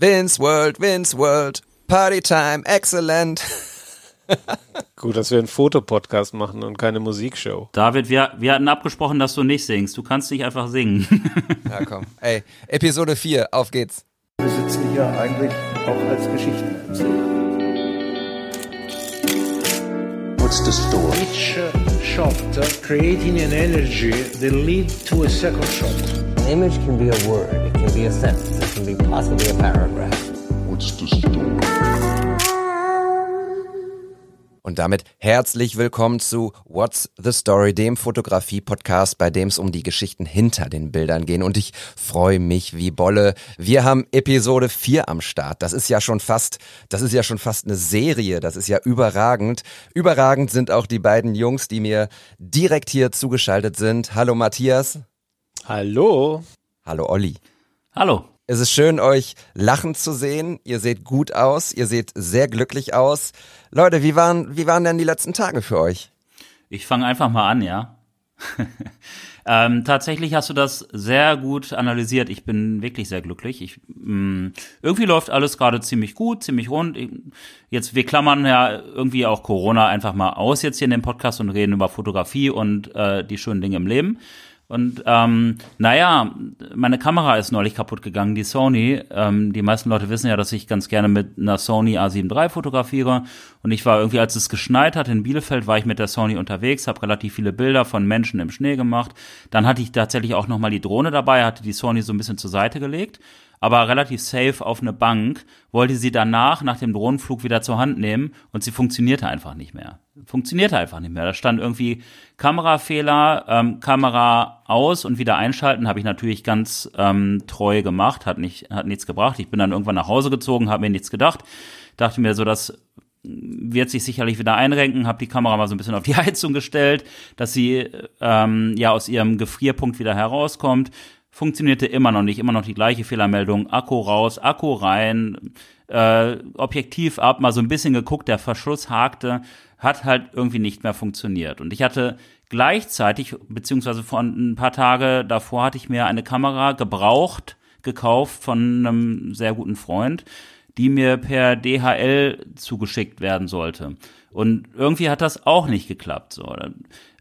Vince World, Vince World, Party Time, excellent. Gut, dass wir einen Fotopodcast machen und keine Musikshow. David, wir, wir hatten abgesprochen, dass du nicht singst. Du kannst nicht einfach singen. ja, komm. Ey, Episode 4, auf geht's. Wir sitzen hier eigentlich auch als Geschichtenerzähler. What's the story? Each shot uh, creating an energy that lead to a second shot. Image can be a word, it can be a sentence, it can be possibly a paragraph. What's the story? Und damit herzlich willkommen zu What's the Story, dem Fotografie-Podcast, bei dem es um die Geschichten hinter den Bildern gehen. Und ich freue mich wie Bolle. Wir haben Episode 4 am Start. Das ist ja schon fast, das ist ja schon fast eine Serie. Das ist ja überragend. Überragend sind auch die beiden Jungs, die mir direkt hier zugeschaltet sind. Hallo Matthias. Hallo. Hallo Olli. Hallo. Es ist schön, euch lachen zu sehen. Ihr seht gut aus. Ihr seht sehr glücklich aus. Leute, wie waren, wie waren denn die letzten Tage für euch? Ich fange einfach mal an, ja. ähm, tatsächlich hast du das sehr gut analysiert. Ich bin wirklich sehr glücklich. Ich, mh, mm, irgendwie läuft alles gerade ziemlich gut, ziemlich rund. Jetzt, wir klammern ja irgendwie auch Corona einfach mal aus jetzt hier in dem Podcast und reden über Fotografie und äh, die schönen Dinge im Leben. Und ähm, naja, meine Kamera ist neulich kaputt gegangen, die Sony. Ähm, die meisten Leute wissen ja, dass ich ganz gerne mit einer Sony A7 III fotografiere. Und ich war irgendwie, als es geschneit hat in Bielefeld, war ich mit der Sony unterwegs, habe relativ viele Bilder von Menschen im Schnee gemacht. Dann hatte ich tatsächlich auch nochmal die Drohne dabei, hatte die Sony so ein bisschen zur Seite gelegt aber relativ safe auf eine Bank, wollte sie danach, nach dem Drohnenflug wieder zur Hand nehmen und sie funktionierte einfach nicht mehr. Funktionierte einfach nicht mehr. Da stand irgendwie Kamerafehler, ähm, Kamera aus und wieder einschalten, habe ich natürlich ganz ähm, treu gemacht, hat, nicht, hat nichts gebracht. Ich bin dann irgendwann nach Hause gezogen, habe mir nichts gedacht, dachte mir so, das wird sich sicherlich wieder einrenken, habe die Kamera mal so ein bisschen auf die Heizung gestellt, dass sie ähm, ja aus ihrem Gefrierpunkt wieder herauskommt funktionierte immer noch nicht, immer noch die gleiche Fehlermeldung, Akku raus, Akku rein, äh, Objektiv ab, mal so ein bisschen geguckt, der Verschluss hakte, hat halt irgendwie nicht mehr funktioniert. Und ich hatte gleichzeitig, beziehungsweise vor ein paar Tage davor hatte ich mir eine Kamera gebraucht, gekauft von einem sehr guten Freund, die mir per DHL zugeschickt werden sollte. Und irgendwie hat das auch nicht geklappt. So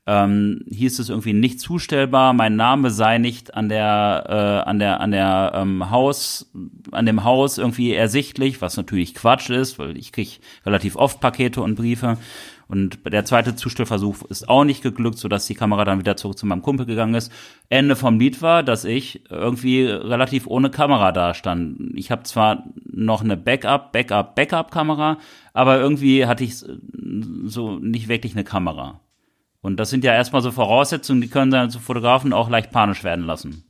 ähm, hieß es irgendwie nicht zustellbar, mein Name sei nicht an der äh, an der an der ähm, Haus an dem Haus irgendwie ersichtlich, was natürlich Quatsch ist, weil ich krieg relativ oft Pakete und Briefe. Und der zweite Zustellversuch ist auch nicht geglückt, sodass die Kamera dann wieder zurück zu meinem Kumpel gegangen ist. Ende vom Lied war, dass ich irgendwie relativ ohne Kamera da stand. Ich habe zwar noch eine Backup, Backup, Backup-Kamera, aber irgendwie hatte ich so nicht wirklich eine Kamera. Und das sind ja erstmal so Voraussetzungen, die können dann zu Fotografen auch leicht panisch werden lassen.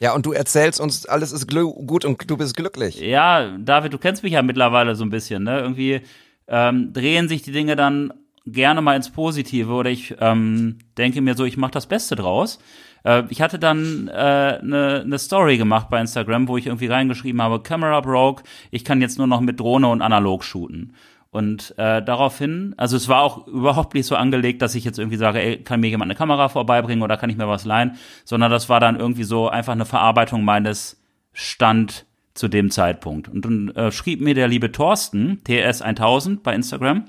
Ja, und du erzählst uns, alles ist gut und du bist glücklich. Ja, David, du kennst mich ja mittlerweile so ein bisschen, ne? Irgendwie ähm, drehen sich die Dinge dann gerne mal ins Positive oder ich ähm, denke mir so, ich mache das Beste draus. Äh, ich hatte dann eine äh, ne, ne Story gemacht bei Instagram, wo ich irgendwie reingeschrieben habe, Camera broke, ich kann jetzt nur noch mit Drohne und analog shooten. Und äh, daraufhin, also es war auch überhaupt nicht so angelegt, dass ich jetzt irgendwie sage, ey, kann mir jemand eine Kamera vorbeibringen oder kann ich mir was leihen, sondern das war dann irgendwie so einfach eine Verarbeitung meines Stand zu dem Zeitpunkt. Und dann äh, schrieb mir der liebe Thorsten, TS1000 bei Instagram,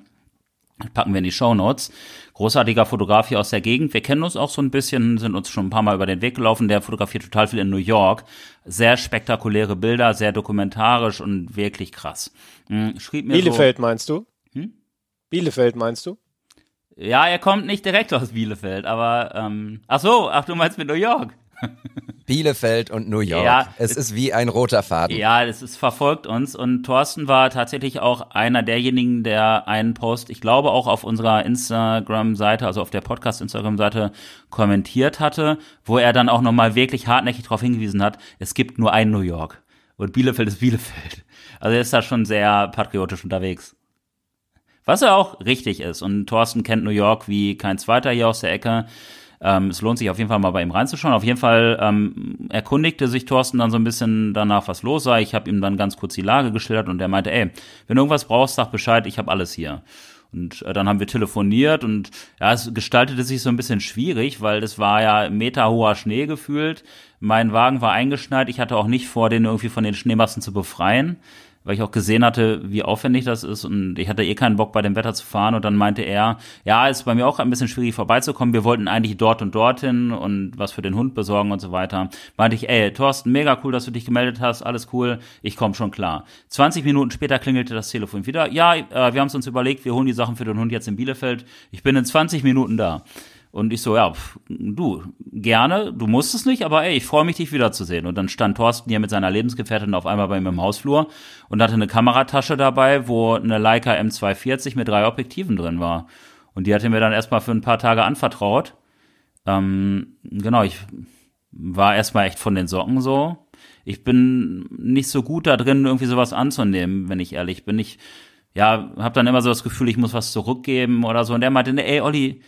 packen wir in die Show Notes. Großartiger Fotograf hier aus der Gegend. Wir kennen uns auch so ein bisschen, sind uns schon ein paar Mal über den Weg gelaufen. Der fotografiert total viel in New York. Sehr spektakuläre Bilder, sehr dokumentarisch und wirklich krass. Hm, schrieb mir Bielefeld so, meinst du? Hm? Bielefeld meinst du? Ja, er kommt nicht direkt aus Bielefeld, aber ähm, ach so, ach du meinst mit New York. Bielefeld und New York. Ja, es ist wie ein roter Faden. Ja, es ist verfolgt uns und Thorsten war tatsächlich auch einer derjenigen, der einen Post, ich glaube auch auf unserer Instagram-Seite, also auf der Podcast-Instagram-Seite kommentiert hatte, wo er dann auch nochmal wirklich hartnäckig darauf hingewiesen hat, es gibt nur ein New York und Bielefeld ist Bielefeld. Also er ist da schon sehr patriotisch unterwegs. Was ja auch richtig ist. Und Thorsten kennt New York wie kein zweiter hier aus der Ecke. Ähm, es lohnt sich auf jeden Fall mal bei ihm reinzuschauen. Auf jeden Fall ähm, erkundigte sich Thorsten dann so ein bisschen danach, was los sei. Ich habe ihm dann ganz kurz die Lage geschildert und er meinte, ey, wenn du irgendwas brauchst, sag Bescheid, ich habe alles hier. Und äh, dann haben wir telefoniert und ja, es gestaltete sich so ein bisschen schwierig, weil es war ja meterhoher Schnee gefühlt. Mein Wagen war eingeschneit. Ich hatte auch nicht vor, den irgendwie von den Schneemassen zu befreien weil ich auch gesehen hatte, wie aufwendig das ist und ich hatte eh keinen Bock bei dem Wetter zu fahren und dann meinte er, ja, ist bei mir auch ein bisschen schwierig vorbeizukommen, wir wollten eigentlich dort und dorthin und was für den Hund besorgen und so weiter. Meinte ich, ey, Thorsten, mega cool, dass du dich gemeldet hast, alles cool, ich komme schon klar. 20 Minuten später klingelte das Telefon wieder, ja, äh, wir haben es uns überlegt, wir holen die Sachen für den Hund jetzt in Bielefeld, ich bin in 20 Minuten da. Und ich so, ja, pf, du, gerne, du musst es nicht, aber ey, ich freue mich, dich wiederzusehen. Und dann stand Thorsten hier mit seiner Lebensgefährtin auf einmal bei mir im Hausflur und hatte eine Kameratasche dabei, wo eine Leica M240 mit drei Objektiven drin war. Und die hatte mir dann erstmal für ein paar Tage anvertraut. Ähm, genau, ich war erstmal echt von den Socken so. Ich bin nicht so gut da drin, irgendwie sowas anzunehmen, wenn ich ehrlich bin. Ich, ja, hab dann immer so das Gefühl, ich muss was zurückgeben oder so. Und der meinte, ey, Olli,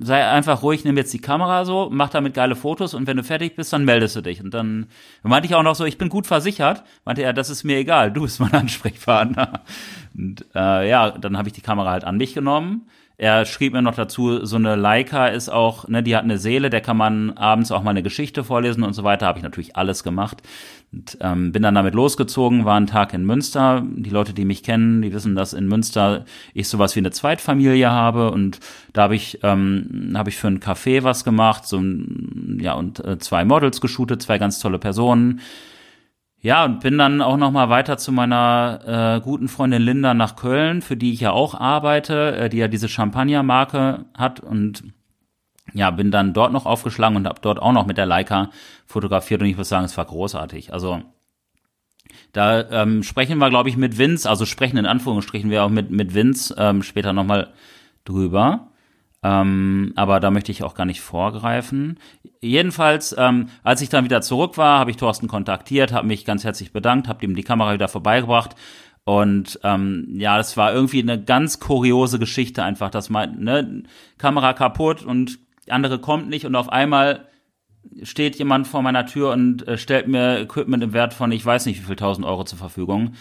sei einfach ruhig, nimm jetzt die Kamera so, mach damit geile Fotos und wenn du fertig bist, dann meldest du dich. Und dann meinte ich auch noch so, ich bin gut versichert. Meinte er, das ist mir egal, du bist mein Ansprechpartner. Und äh, ja, dann habe ich die Kamera halt an mich genommen er schrieb mir noch dazu, so eine Leica ist auch, ne, die hat eine Seele, der kann man abends auch mal eine Geschichte vorlesen und so weiter. Habe ich natürlich alles gemacht. Und, ähm, bin dann damit losgezogen, war ein Tag in Münster. Die Leute, die mich kennen, die wissen, dass in Münster ich sowas wie eine Zweitfamilie habe und da habe ich ähm, habe ich für ein Café was gemacht, so ja und äh, zwei Models geshootet, zwei ganz tolle Personen. Ja, und bin dann auch noch mal weiter zu meiner äh, guten Freundin Linda nach Köln, für die ich ja auch arbeite, äh, die ja diese Champagner-Marke hat und ja, bin dann dort noch aufgeschlagen und habe dort auch noch mit der Leica fotografiert und ich muss sagen, es war großartig. Also da ähm, sprechen wir, glaube ich, mit Vince, also sprechen in Anführungsstrichen wir auch mit, mit Vince ähm, später nochmal drüber. Ähm, aber da möchte ich auch gar nicht vorgreifen. Jedenfalls, ähm, als ich dann wieder zurück war, habe ich Thorsten kontaktiert, habe mich ganz herzlich bedankt, habe ihm die Kamera wieder vorbeigebracht. Und ähm, ja, das war irgendwie eine ganz kuriose Geschichte einfach, dass man, ne, Kamera kaputt und andere kommt nicht und auf einmal steht jemand vor meiner Tür und äh, stellt mir Equipment im Wert von ich weiß nicht wie viel tausend Euro zur Verfügung.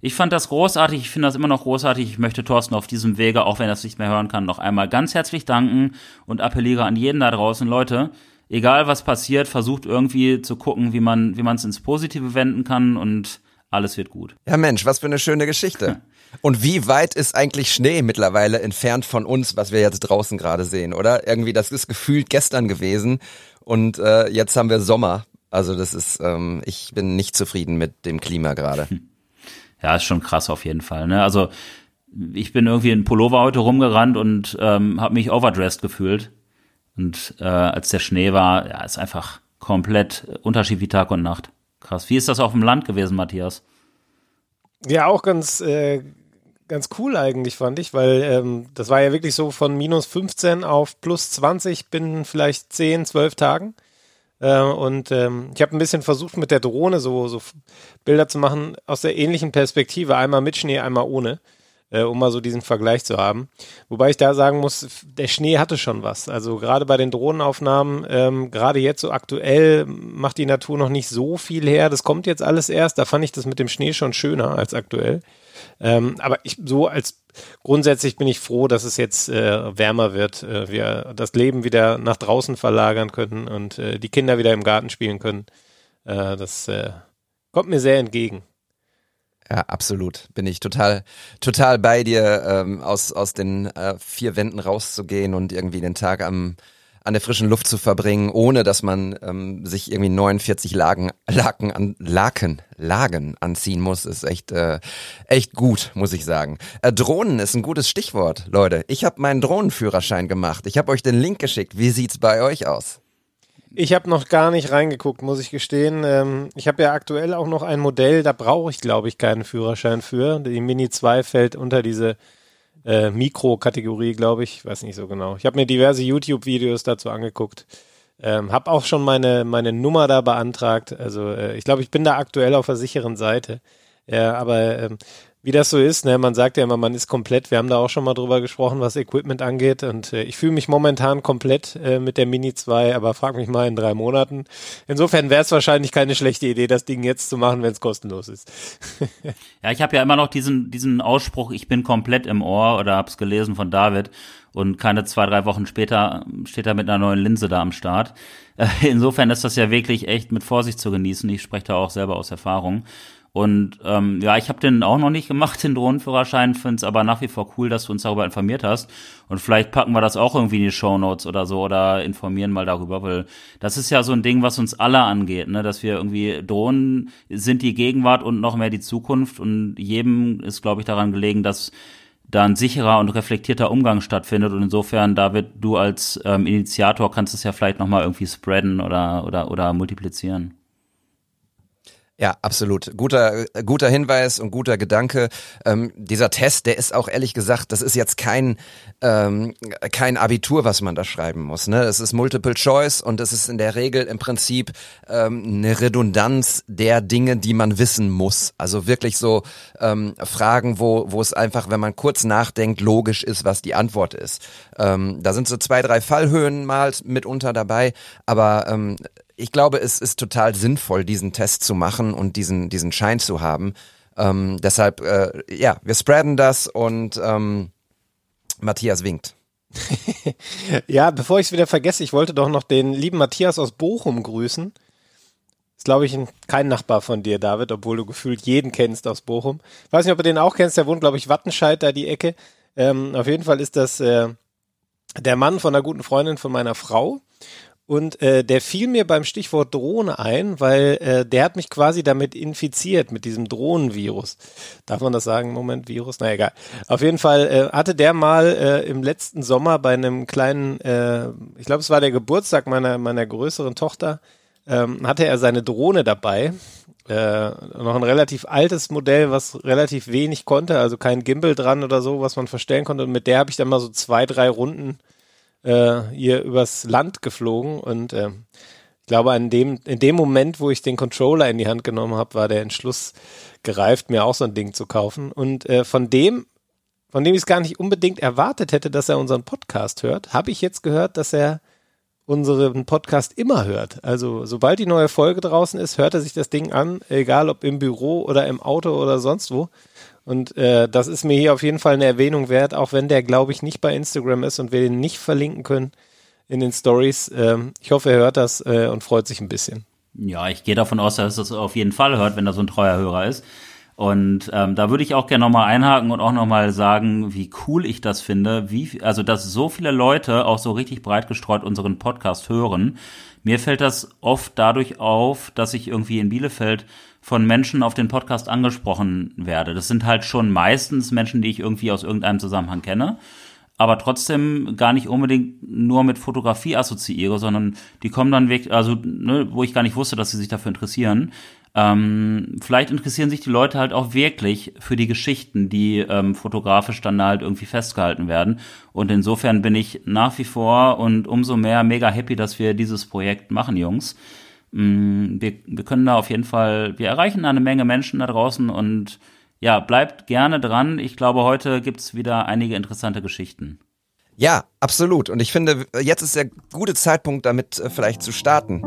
Ich fand das großartig, ich finde das immer noch großartig. Ich möchte Thorsten auf diesem Wege, auch wenn er es nicht mehr hören kann, noch einmal ganz herzlich danken und appelliere an jeden da draußen, Leute, egal was passiert, versucht irgendwie zu gucken, wie man wie man es ins Positive wenden kann und alles wird gut. Ja Mensch, was für eine schöne Geschichte. Und wie weit ist eigentlich Schnee mittlerweile entfernt von uns, was wir jetzt draußen gerade sehen, oder? Irgendwie, das ist gefühlt gestern gewesen und äh, jetzt haben wir Sommer. Also das ist, ähm, ich bin nicht zufrieden mit dem Klima gerade. Ja, ist schon krass auf jeden Fall. Ne? Also ich bin irgendwie in Pullover heute rumgerannt und ähm, habe mich overdressed gefühlt. Und äh, als der Schnee war, ja, ist einfach komplett Unterschied wie Tag und Nacht. Krass. Wie ist das auf dem Land gewesen, Matthias? Ja, auch ganz, äh, ganz cool eigentlich, fand ich, weil ähm, das war ja wirklich so von minus 15 auf plus 20 binnen vielleicht 10, 12 Tagen. Äh, und ähm, ich habe ein bisschen versucht, mit der Drohne so, so Bilder zu machen aus der ähnlichen Perspektive, einmal mit Schnee, einmal ohne, äh, um mal so diesen Vergleich zu haben. Wobei ich da sagen muss, der Schnee hatte schon was. Also gerade bei den Drohnenaufnahmen, ähm, gerade jetzt so aktuell macht die Natur noch nicht so viel her. Das kommt jetzt alles erst. Da fand ich das mit dem Schnee schon schöner als aktuell. Ähm, aber ich so als grundsätzlich bin ich froh, dass es jetzt äh, wärmer wird, äh, wir das Leben wieder nach draußen verlagern können und äh, die Kinder wieder im Garten spielen können. Äh, das äh, kommt mir sehr entgegen. Ja, absolut. Bin ich total, total bei dir, ähm, aus, aus den äh, vier Wänden rauszugehen und irgendwie den Tag am an der frischen Luft zu verbringen, ohne dass man ähm, sich irgendwie 49 Lagen, Laken an, Laken, Lagen anziehen muss, ist echt, äh, echt gut, muss ich sagen. Äh, Drohnen ist ein gutes Stichwort, Leute. Ich habe meinen Drohnenführerschein gemacht. Ich habe euch den Link geschickt. Wie sieht's bei euch aus? Ich habe noch gar nicht reingeguckt, muss ich gestehen. Ähm, ich habe ja aktuell auch noch ein Modell, da brauche ich, glaube ich, keinen Führerschein für. Die Mini 2 fällt unter diese äh, Mikro-Kategorie, glaube ich. Weiß nicht so genau. Ich habe mir diverse YouTube-Videos dazu angeguckt. Ähm, habe auch schon meine, meine Nummer da beantragt. Also äh, ich glaube, ich bin da aktuell auf der sicheren Seite. Ja, aber ähm, wie das so ist. Ne? Man sagt ja immer, man ist komplett. Wir haben da auch schon mal drüber gesprochen, was Equipment angeht. Und äh, ich fühle mich momentan komplett äh, mit der Mini 2, aber frag mich mal in drei Monaten. Insofern wäre es wahrscheinlich keine schlechte Idee, das Ding jetzt zu machen, wenn es kostenlos ist. ja, ich habe ja immer noch diesen, diesen Ausspruch, ich bin komplett im Ohr oder hab's gelesen von David. Und keine zwei, drei Wochen später steht er mit einer neuen Linse da am Start. Äh, insofern ist das ja wirklich echt mit Vorsicht zu genießen. Ich spreche da auch selber aus Erfahrung. Und ähm, ja, ich habe den auch noch nicht gemacht, den Drohnenführerschein, finde es aber nach wie vor cool, dass du uns darüber informiert hast. Und vielleicht packen wir das auch irgendwie in die Show Notes oder so oder informieren mal darüber, weil das ist ja so ein Ding, was uns alle angeht, ne? dass wir irgendwie Drohnen sind die Gegenwart und noch mehr die Zukunft und jedem ist, glaube ich, daran gelegen, dass da ein sicherer und reflektierter Umgang stattfindet. Und insofern, David, du als ähm, Initiator kannst es ja vielleicht nochmal irgendwie spreaden oder, oder, oder multiplizieren. Ja, absolut. Guter, guter Hinweis und guter Gedanke. Ähm, dieser Test, der ist auch ehrlich gesagt, das ist jetzt kein, ähm, kein Abitur, was man da schreiben muss. Ne? Es ist Multiple Choice und es ist in der Regel im Prinzip ähm, eine Redundanz der Dinge, die man wissen muss. Also wirklich so ähm, Fragen, wo, wo es einfach, wenn man kurz nachdenkt, logisch ist, was die Antwort ist. Ähm, da sind so zwei, drei Fallhöhen mal mitunter dabei, aber ähm, ich glaube, es ist total sinnvoll, diesen Test zu machen und diesen, diesen Schein zu haben. Ähm, deshalb, äh, ja, wir spreaden das und ähm, Matthias winkt. ja, bevor ich es wieder vergesse, ich wollte doch noch den lieben Matthias aus Bochum grüßen. Ist, glaube ich, ein, kein Nachbar von dir, David, obwohl du gefühlt jeden kennst aus Bochum. Ich weiß nicht, ob du den auch kennst, der wohnt, glaube ich, Wattenscheid, da die Ecke. Ähm, auf jeden Fall ist das äh, der Mann von einer guten Freundin von meiner Frau. Und äh, der fiel mir beim Stichwort Drohne ein, weil äh, der hat mich quasi damit infiziert, mit diesem Drohnenvirus. Darf man das sagen? Moment, Virus? Na egal. Auf jeden Fall äh, hatte der mal äh, im letzten Sommer bei einem kleinen, äh, ich glaube, es war der Geburtstag meiner, meiner größeren Tochter, ähm, hatte er seine Drohne dabei. Äh, noch ein relativ altes Modell, was relativ wenig konnte, also kein Gimbal dran oder so, was man verstellen konnte. Und mit der habe ich dann mal so zwei, drei Runden äh, hier übers Land geflogen und äh, ich glaube, an dem, in dem Moment, wo ich den Controller in die Hand genommen habe, war der Entschluss gereift, mir auch so ein Ding zu kaufen. Und äh, von dem, von dem ich es gar nicht unbedingt erwartet hätte, dass er unseren Podcast hört, habe ich jetzt gehört, dass er unseren Podcast immer hört. Also sobald die neue Folge draußen ist, hört er sich das Ding an, egal ob im Büro oder im Auto oder sonst wo. Und äh, das ist mir hier auf jeden Fall eine Erwähnung wert, auch wenn der, glaube ich, nicht bei Instagram ist und wir den nicht verlinken können in den Stories. Ähm, ich hoffe, er hört das äh, und freut sich ein bisschen. Ja, ich gehe davon aus, dass er es auf jeden Fall hört, wenn er so ein treuer Hörer ist. Und ähm, da würde ich auch gerne nochmal einhaken und auch nochmal sagen, wie cool ich das finde, wie, also dass so viele Leute auch so richtig breit gestreut unseren Podcast hören. Mir fällt das oft dadurch auf, dass ich irgendwie in Bielefeld von Menschen auf den Podcast angesprochen werde. Das sind halt schon meistens Menschen, die ich irgendwie aus irgendeinem Zusammenhang kenne, aber trotzdem gar nicht unbedingt nur mit Fotografie assoziiere, sondern die kommen dann weg, also ne, wo ich gar nicht wusste, dass sie sich dafür interessieren. Ähm, vielleicht interessieren sich die Leute halt auch wirklich für die Geschichten, die ähm, fotografisch dann halt irgendwie festgehalten werden. Und insofern bin ich nach wie vor und umso mehr mega happy, dass wir dieses Projekt machen, Jungs. Mm, wir, wir können da auf jeden Fall, wir erreichen eine Menge Menschen da draußen und ja, bleibt gerne dran. Ich glaube, heute gibt's wieder einige interessante Geschichten. Ja, absolut. Und ich finde, jetzt ist der gute Zeitpunkt, damit äh, vielleicht zu starten.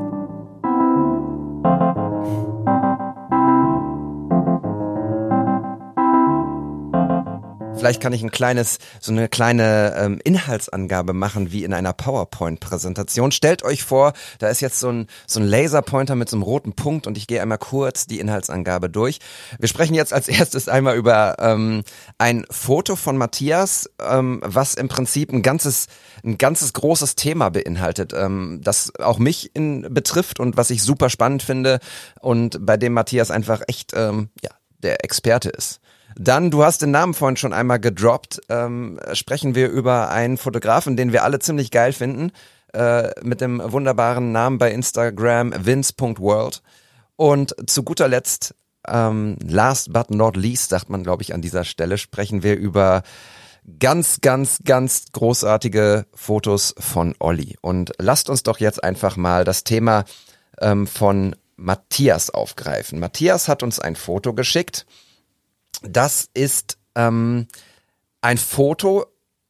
Vielleicht kann ich ein kleines, so eine kleine ähm, Inhaltsangabe machen, wie in einer PowerPoint-Präsentation. Stellt euch vor, da ist jetzt so ein, so ein Laserpointer mit so einem roten Punkt und ich gehe einmal kurz die Inhaltsangabe durch. Wir sprechen jetzt als erstes einmal über ähm, ein Foto von Matthias, ähm, was im Prinzip ein ganzes, ein ganzes großes Thema beinhaltet, ähm, das auch mich in, betrifft und was ich super spannend finde und bei dem Matthias einfach echt ähm, ja, der Experte ist. Dann, du hast den Namen vorhin schon einmal gedroppt, ähm, sprechen wir über einen Fotografen, den wir alle ziemlich geil finden, äh, mit dem wunderbaren Namen bei Instagram vince.world. Und zu guter Letzt, ähm, last but not least, sagt man, glaube ich, an dieser Stelle, sprechen wir über ganz, ganz, ganz großartige Fotos von Olli. Und lasst uns doch jetzt einfach mal das Thema ähm, von Matthias aufgreifen. Matthias hat uns ein Foto geschickt das ist ähm, ein Foto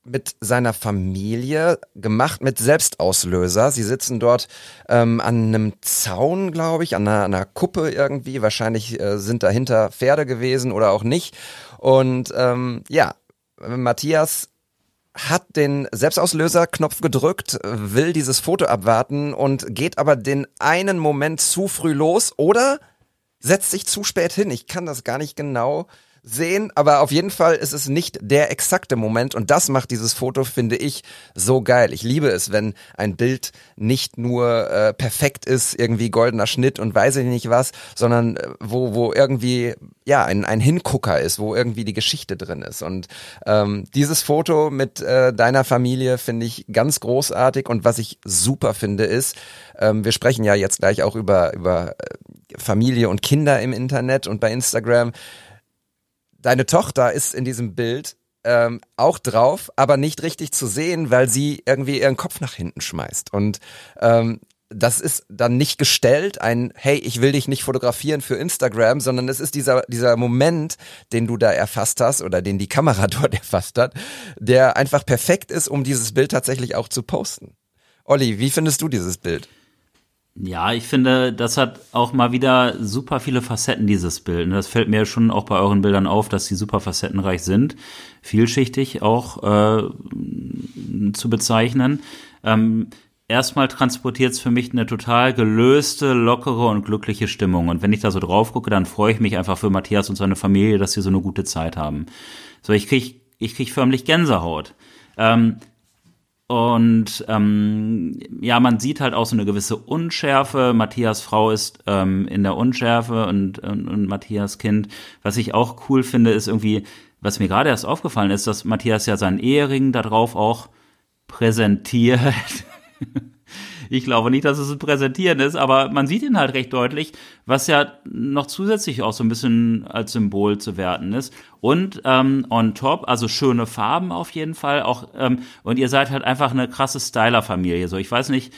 mit seiner Familie gemacht mit Selbstauslöser. Sie sitzen dort ähm, an einem Zaun, glaube ich, an einer, einer, Kuppe irgendwie. Wahrscheinlich äh, sind dahinter Pferde gewesen oder auch nicht. Und ähm, ja, Matthias hat den Selbstauslöser-Knopf gedrückt, will dieses Foto abwarten und geht aber den einen Moment zu früh los oder setzt sich zu spät hin. Ich kann das gar nicht genau sehen, aber auf jeden Fall ist es nicht der exakte Moment und das macht dieses Foto, finde ich, so geil. Ich liebe es, wenn ein Bild nicht nur äh, perfekt ist, irgendwie goldener Schnitt und weiß ich nicht was, sondern äh, wo, wo irgendwie ja ein, ein Hingucker ist, wo irgendwie die Geschichte drin ist. Und ähm, dieses Foto mit äh, deiner Familie finde ich ganz großartig und was ich super finde ist, ähm, wir sprechen ja jetzt gleich auch über, über äh, Familie und Kinder im Internet und bei Instagram deine Tochter ist in diesem Bild ähm, auch drauf, aber nicht richtig zu sehen, weil sie irgendwie ihren Kopf nach hinten schmeißt. Und ähm, das ist dann nicht gestellt, ein Hey, ich will dich nicht fotografieren für Instagram, sondern es ist dieser, dieser Moment, den du da erfasst hast oder den die Kamera dort erfasst hat, der einfach perfekt ist, um dieses Bild tatsächlich auch zu posten. Olli, wie findest du dieses Bild? Ja, ich finde, das hat auch mal wieder super viele Facetten, dieses Bild. Das fällt mir schon auch bei euren Bildern auf, dass sie super facettenreich sind, vielschichtig auch äh, zu bezeichnen. Ähm, erstmal transportiert es für mich eine total gelöste, lockere und glückliche Stimmung. Und wenn ich da so drauf gucke, dann freue ich mich einfach für Matthias und seine Familie, dass sie so eine gute Zeit haben. So, ich krieg, ich krieg förmlich Gänsehaut. Ähm, und ähm, ja, man sieht halt auch so eine gewisse Unschärfe. Matthias Frau ist ähm, in der Unschärfe und, und, und Matthias Kind. Was ich auch cool finde, ist irgendwie, was mir gerade erst aufgefallen ist, dass Matthias ja seinen Ehering darauf auch präsentiert. Ich glaube nicht, dass es ein Präsentieren ist, aber man sieht ihn halt recht deutlich, was ja noch zusätzlich auch so ein bisschen als Symbol zu werten ist. Und ähm, on top, also schöne Farben auf jeden Fall. Auch ähm, und ihr seid halt einfach eine krasse Styler-Familie. So, ich weiß nicht,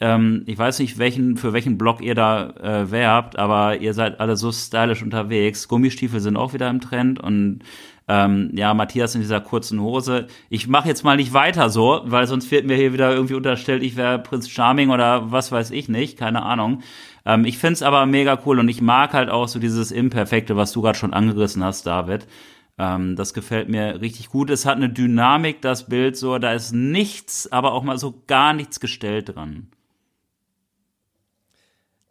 ähm, ich weiß nicht, welchen, für welchen Blog ihr da äh, werbt, aber ihr seid alle so stylisch unterwegs. Gummistiefel sind auch wieder im Trend und ähm, ja, Matthias in dieser kurzen Hose. Ich mache jetzt mal nicht weiter so, weil sonst wird mir hier wieder irgendwie unterstellt, ich wäre Prinz Charming oder was weiß ich nicht, keine Ahnung. Ähm, ich find's aber mega cool und ich mag halt auch so dieses Imperfekte, was du gerade schon angerissen hast, David. Ähm, das gefällt mir richtig gut. Es hat eine Dynamik, das Bild so, da ist nichts, aber auch mal so gar nichts gestellt dran.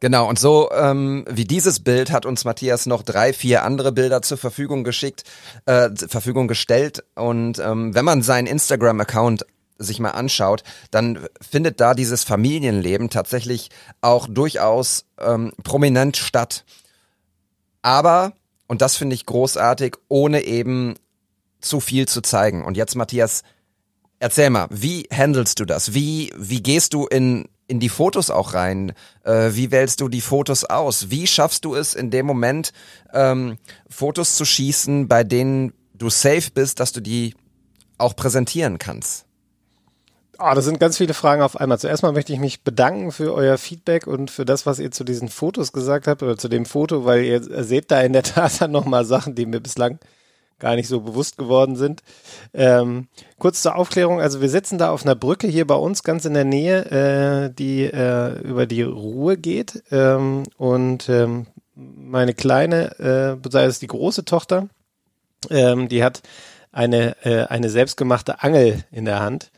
Genau, und so ähm, wie dieses Bild hat uns Matthias noch drei, vier andere Bilder zur Verfügung geschickt, äh, zur Verfügung gestellt. Und ähm, wenn man seinen Instagram-Account sich mal anschaut, dann findet da dieses Familienleben tatsächlich auch durchaus ähm, prominent statt. Aber, und das finde ich großartig, ohne eben zu viel zu zeigen. Und jetzt, Matthias, erzähl mal, wie handelst du das? Wie, wie gehst du in in die Fotos auch rein? Äh, wie wählst du die Fotos aus? Wie schaffst du es in dem Moment, ähm, Fotos zu schießen, bei denen du safe bist, dass du die auch präsentieren kannst? Oh, das sind ganz viele Fragen auf einmal. Zuerst mal möchte ich mich bedanken für euer Feedback und für das, was ihr zu diesen Fotos gesagt habt oder zu dem Foto, weil ihr seht da in der Tat dann nochmal Sachen, die mir bislang gar nicht so bewusst geworden sind. Ähm, kurz zur Aufklärung, also wir sitzen da auf einer Brücke hier bei uns ganz in der Nähe, äh, die äh, über die Ruhe geht. Ähm, und ähm, meine kleine, äh, sei es die große Tochter, ähm, die hat eine, äh, eine selbstgemachte Angel in der Hand.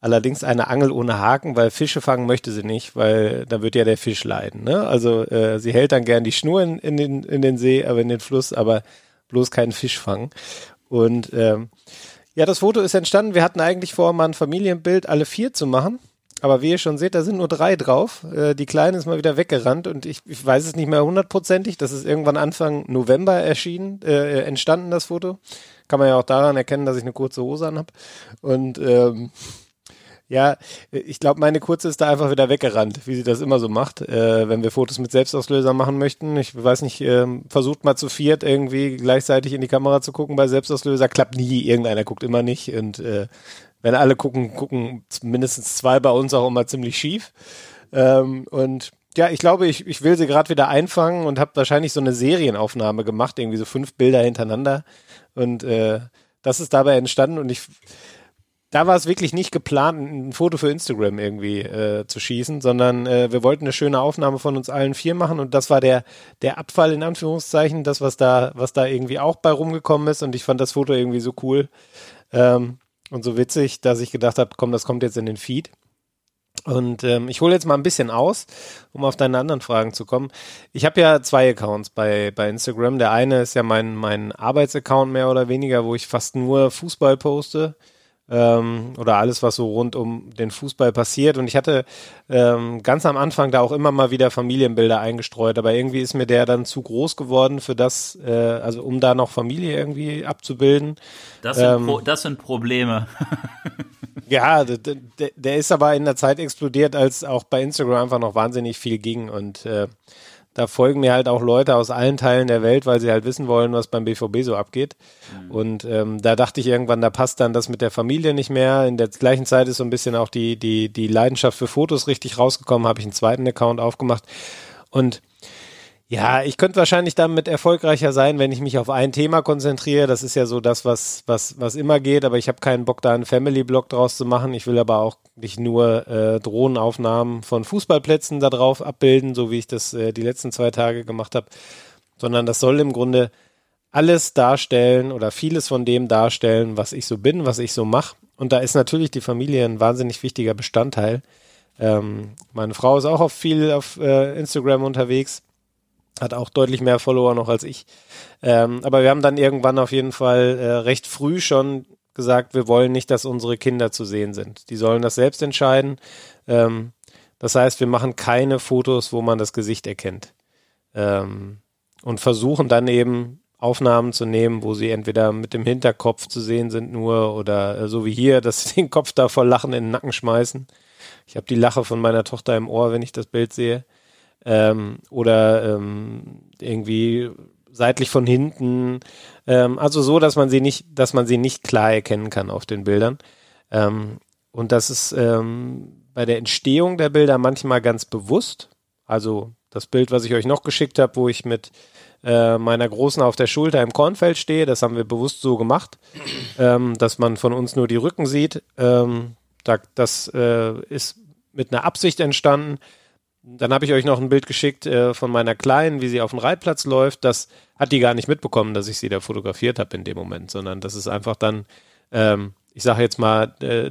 Allerdings eine Angel ohne Haken, weil Fische fangen möchte sie nicht, weil da wird ja der Fisch leiden. Ne? Also äh, sie hält dann gern die Schnur in, in, den, in den See, aber in den Fluss, aber bloß keinen Fisch fangen. Und ähm, ja, das Foto ist entstanden. Wir hatten eigentlich vor, mal ein Familienbild alle vier zu machen. Aber wie ihr schon seht, da sind nur drei drauf. Äh, die Kleine ist mal wieder weggerannt und ich, ich weiß es nicht mehr hundertprozentig. Das ist irgendwann Anfang November erschienen, äh, entstanden, das Foto. Kann man ja auch daran erkennen, dass ich eine kurze Hose anhab. Und ähm, ja, ich glaube, meine Kurze ist da einfach wieder weggerannt, wie sie das immer so macht, äh, wenn wir Fotos mit Selbstauslöser machen möchten. Ich weiß nicht, äh, versucht mal zu viert irgendwie gleichzeitig in die Kamera zu gucken bei Selbstauslöser, klappt nie, irgendeiner guckt immer nicht und äh, wenn alle gucken, gucken mindestens zwei bei uns auch immer ziemlich schief. Ähm, und Ja, ich glaube, ich, ich will sie gerade wieder einfangen und habe wahrscheinlich so eine Serienaufnahme gemacht, irgendwie so fünf Bilder hintereinander. Und äh, das ist dabei entstanden und ich da war es wirklich nicht geplant, ein Foto für Instagram irgendwie äh, zu schießen, sondern äh, wir wollten eine schöne Aufnahme von uns allen vier machen und das war der, der Abfall in Anführungszeichen, das, was da, was da irgendwie auch bei rumgekommen ist und ich fand das Foto irgendwie so cool ähm, und so witzig, dass ich gedacht habe, komm, das kommt jetzt in den Feed. Und ähm, ich hole jetzt mal ein bisschen aus, um auf deine anderen Fragen zu kommen. Ich habe ja zwei Accounts bei, bei Instagram. Der eine ist ja mein, mein Arbeitsaccount mehr oder weniger, wo ich fast nur Fußball poste ähm, oder alles, was so rund um den Fußball passiert. Und ich hatte ähm, ganz am Anfang da auch immer mal wieder Familienbilder eingestreut, aber irgendwie ist mir der dann zu groß geworden für das, äh, also um da noch Familie irgendwie abzubilden. Das sind, ähm, Pro das sind Probleme. ja, der, der ist aber in der Zeit explodiert, als auch bei Instagram einfach noch wahnsinnig viel ging und äh, da folgen mir halt auch Leute aus allen Teilen der Welt, weil sie halt wissen wollen, was beim BVB so abgeht. Mhm. Und ähm, da dachte ich irgendwann, da passt dann das mit der Familie nicht mehr. In der gleichen Zeit ist so ein bisschen auch die, die, die Leidenschaft für Fotos richtig rausgekommen, habe ich einen zweiten Account aufgemacht. Und ja, ich könnte wahrscheinlich damit erfolgreicher sein, wenn ich mich auf ein Thema konzentriere. Das ist ja so das, was, was, was immer geht, aber ich habe keinen Bock, da einen Family-Blog draus zu machen. Ich will aber auch nicht nur äh, Drohnenaufnahmen von Fußballplätzen da drauf abbilden, so wie ich das äh, die letzten zwei Tage gemacht habe, sondern das soll im Grunde alles darstellen oder vieles von dem darstellen, was ich so bin, was ich so mache. Und da ist natürlich die Familie ein wahnsinnig wichtiger Bestandteil. Ähm, meine Frau ist auch auf viel auf äh, Instagram unterwegs hat auch deutlich mehr Follower noch als ich. Ähm, aber wir haben dann irgendwann auf jeden Fall äh, recht früh schon gesagt, wir wollen nicht, dass unsere Kinder zu sehen sind. Die sollen das selbst entscheiden. Ähm, das heißt, wir machen keine Fotos, wo man das Gesicht erkennt. Ähm, und versuchen dann eben Aufnahmen zu nehmen, wo sie entweder mit dem Hinterkopf zu sehen sind nur oder äh, so wie hier, dass sie den Kopf da voll Lachen in den Nacken schmeißen. Ich habe die Lache von meiner Tochter im Ohr, wenn ich das Bild sehe ähm, oder ähm, irgendwie seitlich von hinten. Ähm, also so, dass man sie nicht, dass man sie nicht klar erkennen kann auf den Bildern. Ähm, und das ist ähm, bei der Entstehung der Bilder manchmal ganz bewusst. Also das Bild, was ich euch noch geschickt habe, wo ich mit äh, meiner Großen auf der Schulter im Kornfeld stehe, das haben wir bewusst so gemacht, ähm, dass man von uns nur die Rücken sieht. Ähm, da, das äh, ist mit einer Absicht entstanden. Dann habe ich euch noch ein Bild geschickt äh, von meiner Kleinen, wie sie auf dem Reitplatz läuft. Das hat die gar nicht mitbekommen, dass ich sie da fotografiert habe in dem Moment, sondern das ist einfach dann, ähm, ich sage jetzt mal, äh,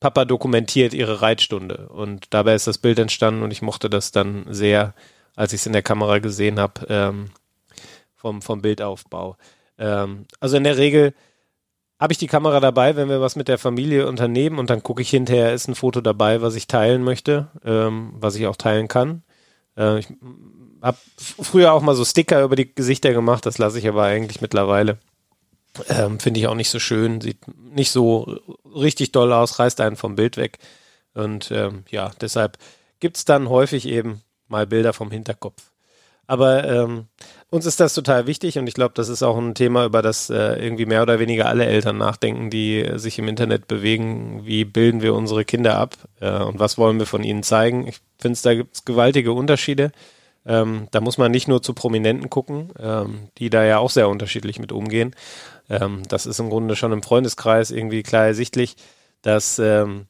Papa dokumentiert ihre Reitstunde. Und dabei ist das Bild entstanden und ich mochte das dann sehr, als ich es in der Kamera gesehen habe, ähm, vom, vom Bildaufbau. Ähm, also in der Regel habe ich die Kamera dabei, wenn wir was mit der Familie unternehmen und dann gucke ich hinterher, ist ein Foto dabei, was ich teilen möchte, ähm, was ich auch teilen kann. Äh, ich habe früher auch mal so Sticker über die Gesichter gemacht, das lasse ich aber eigentlich mittlerweile. Ähm, Finde ich auch nicht so schön, sieht nicht so richtig doll aus, reißt einen vom Bild weg. Und ähm, ja, deshalb gibt's dann häufig eben mal Bilder vom Hinterkopf. Aber ähm, uns ist das total wichtig und ich glaube, das ist auch ein Thema, über das äh, irgendwie mehr oder weniger alle Eltern nachdenken, die äh, sich im Internet bewegen. Wie bilden wir unsere Kinder ab äh, und was wollen wir von ihnen zeigen? Ich finde, da gibt es gewaltige Unterschiede. Ähm, da muss man nicht nur zu Prominenten gucken, ähm, die da ja auch sehr unterschiedlich mit umgehen. Ähm, das ist im Grunde schon im Freundeskreis irgendwie klar ersichtlich, dass ähm,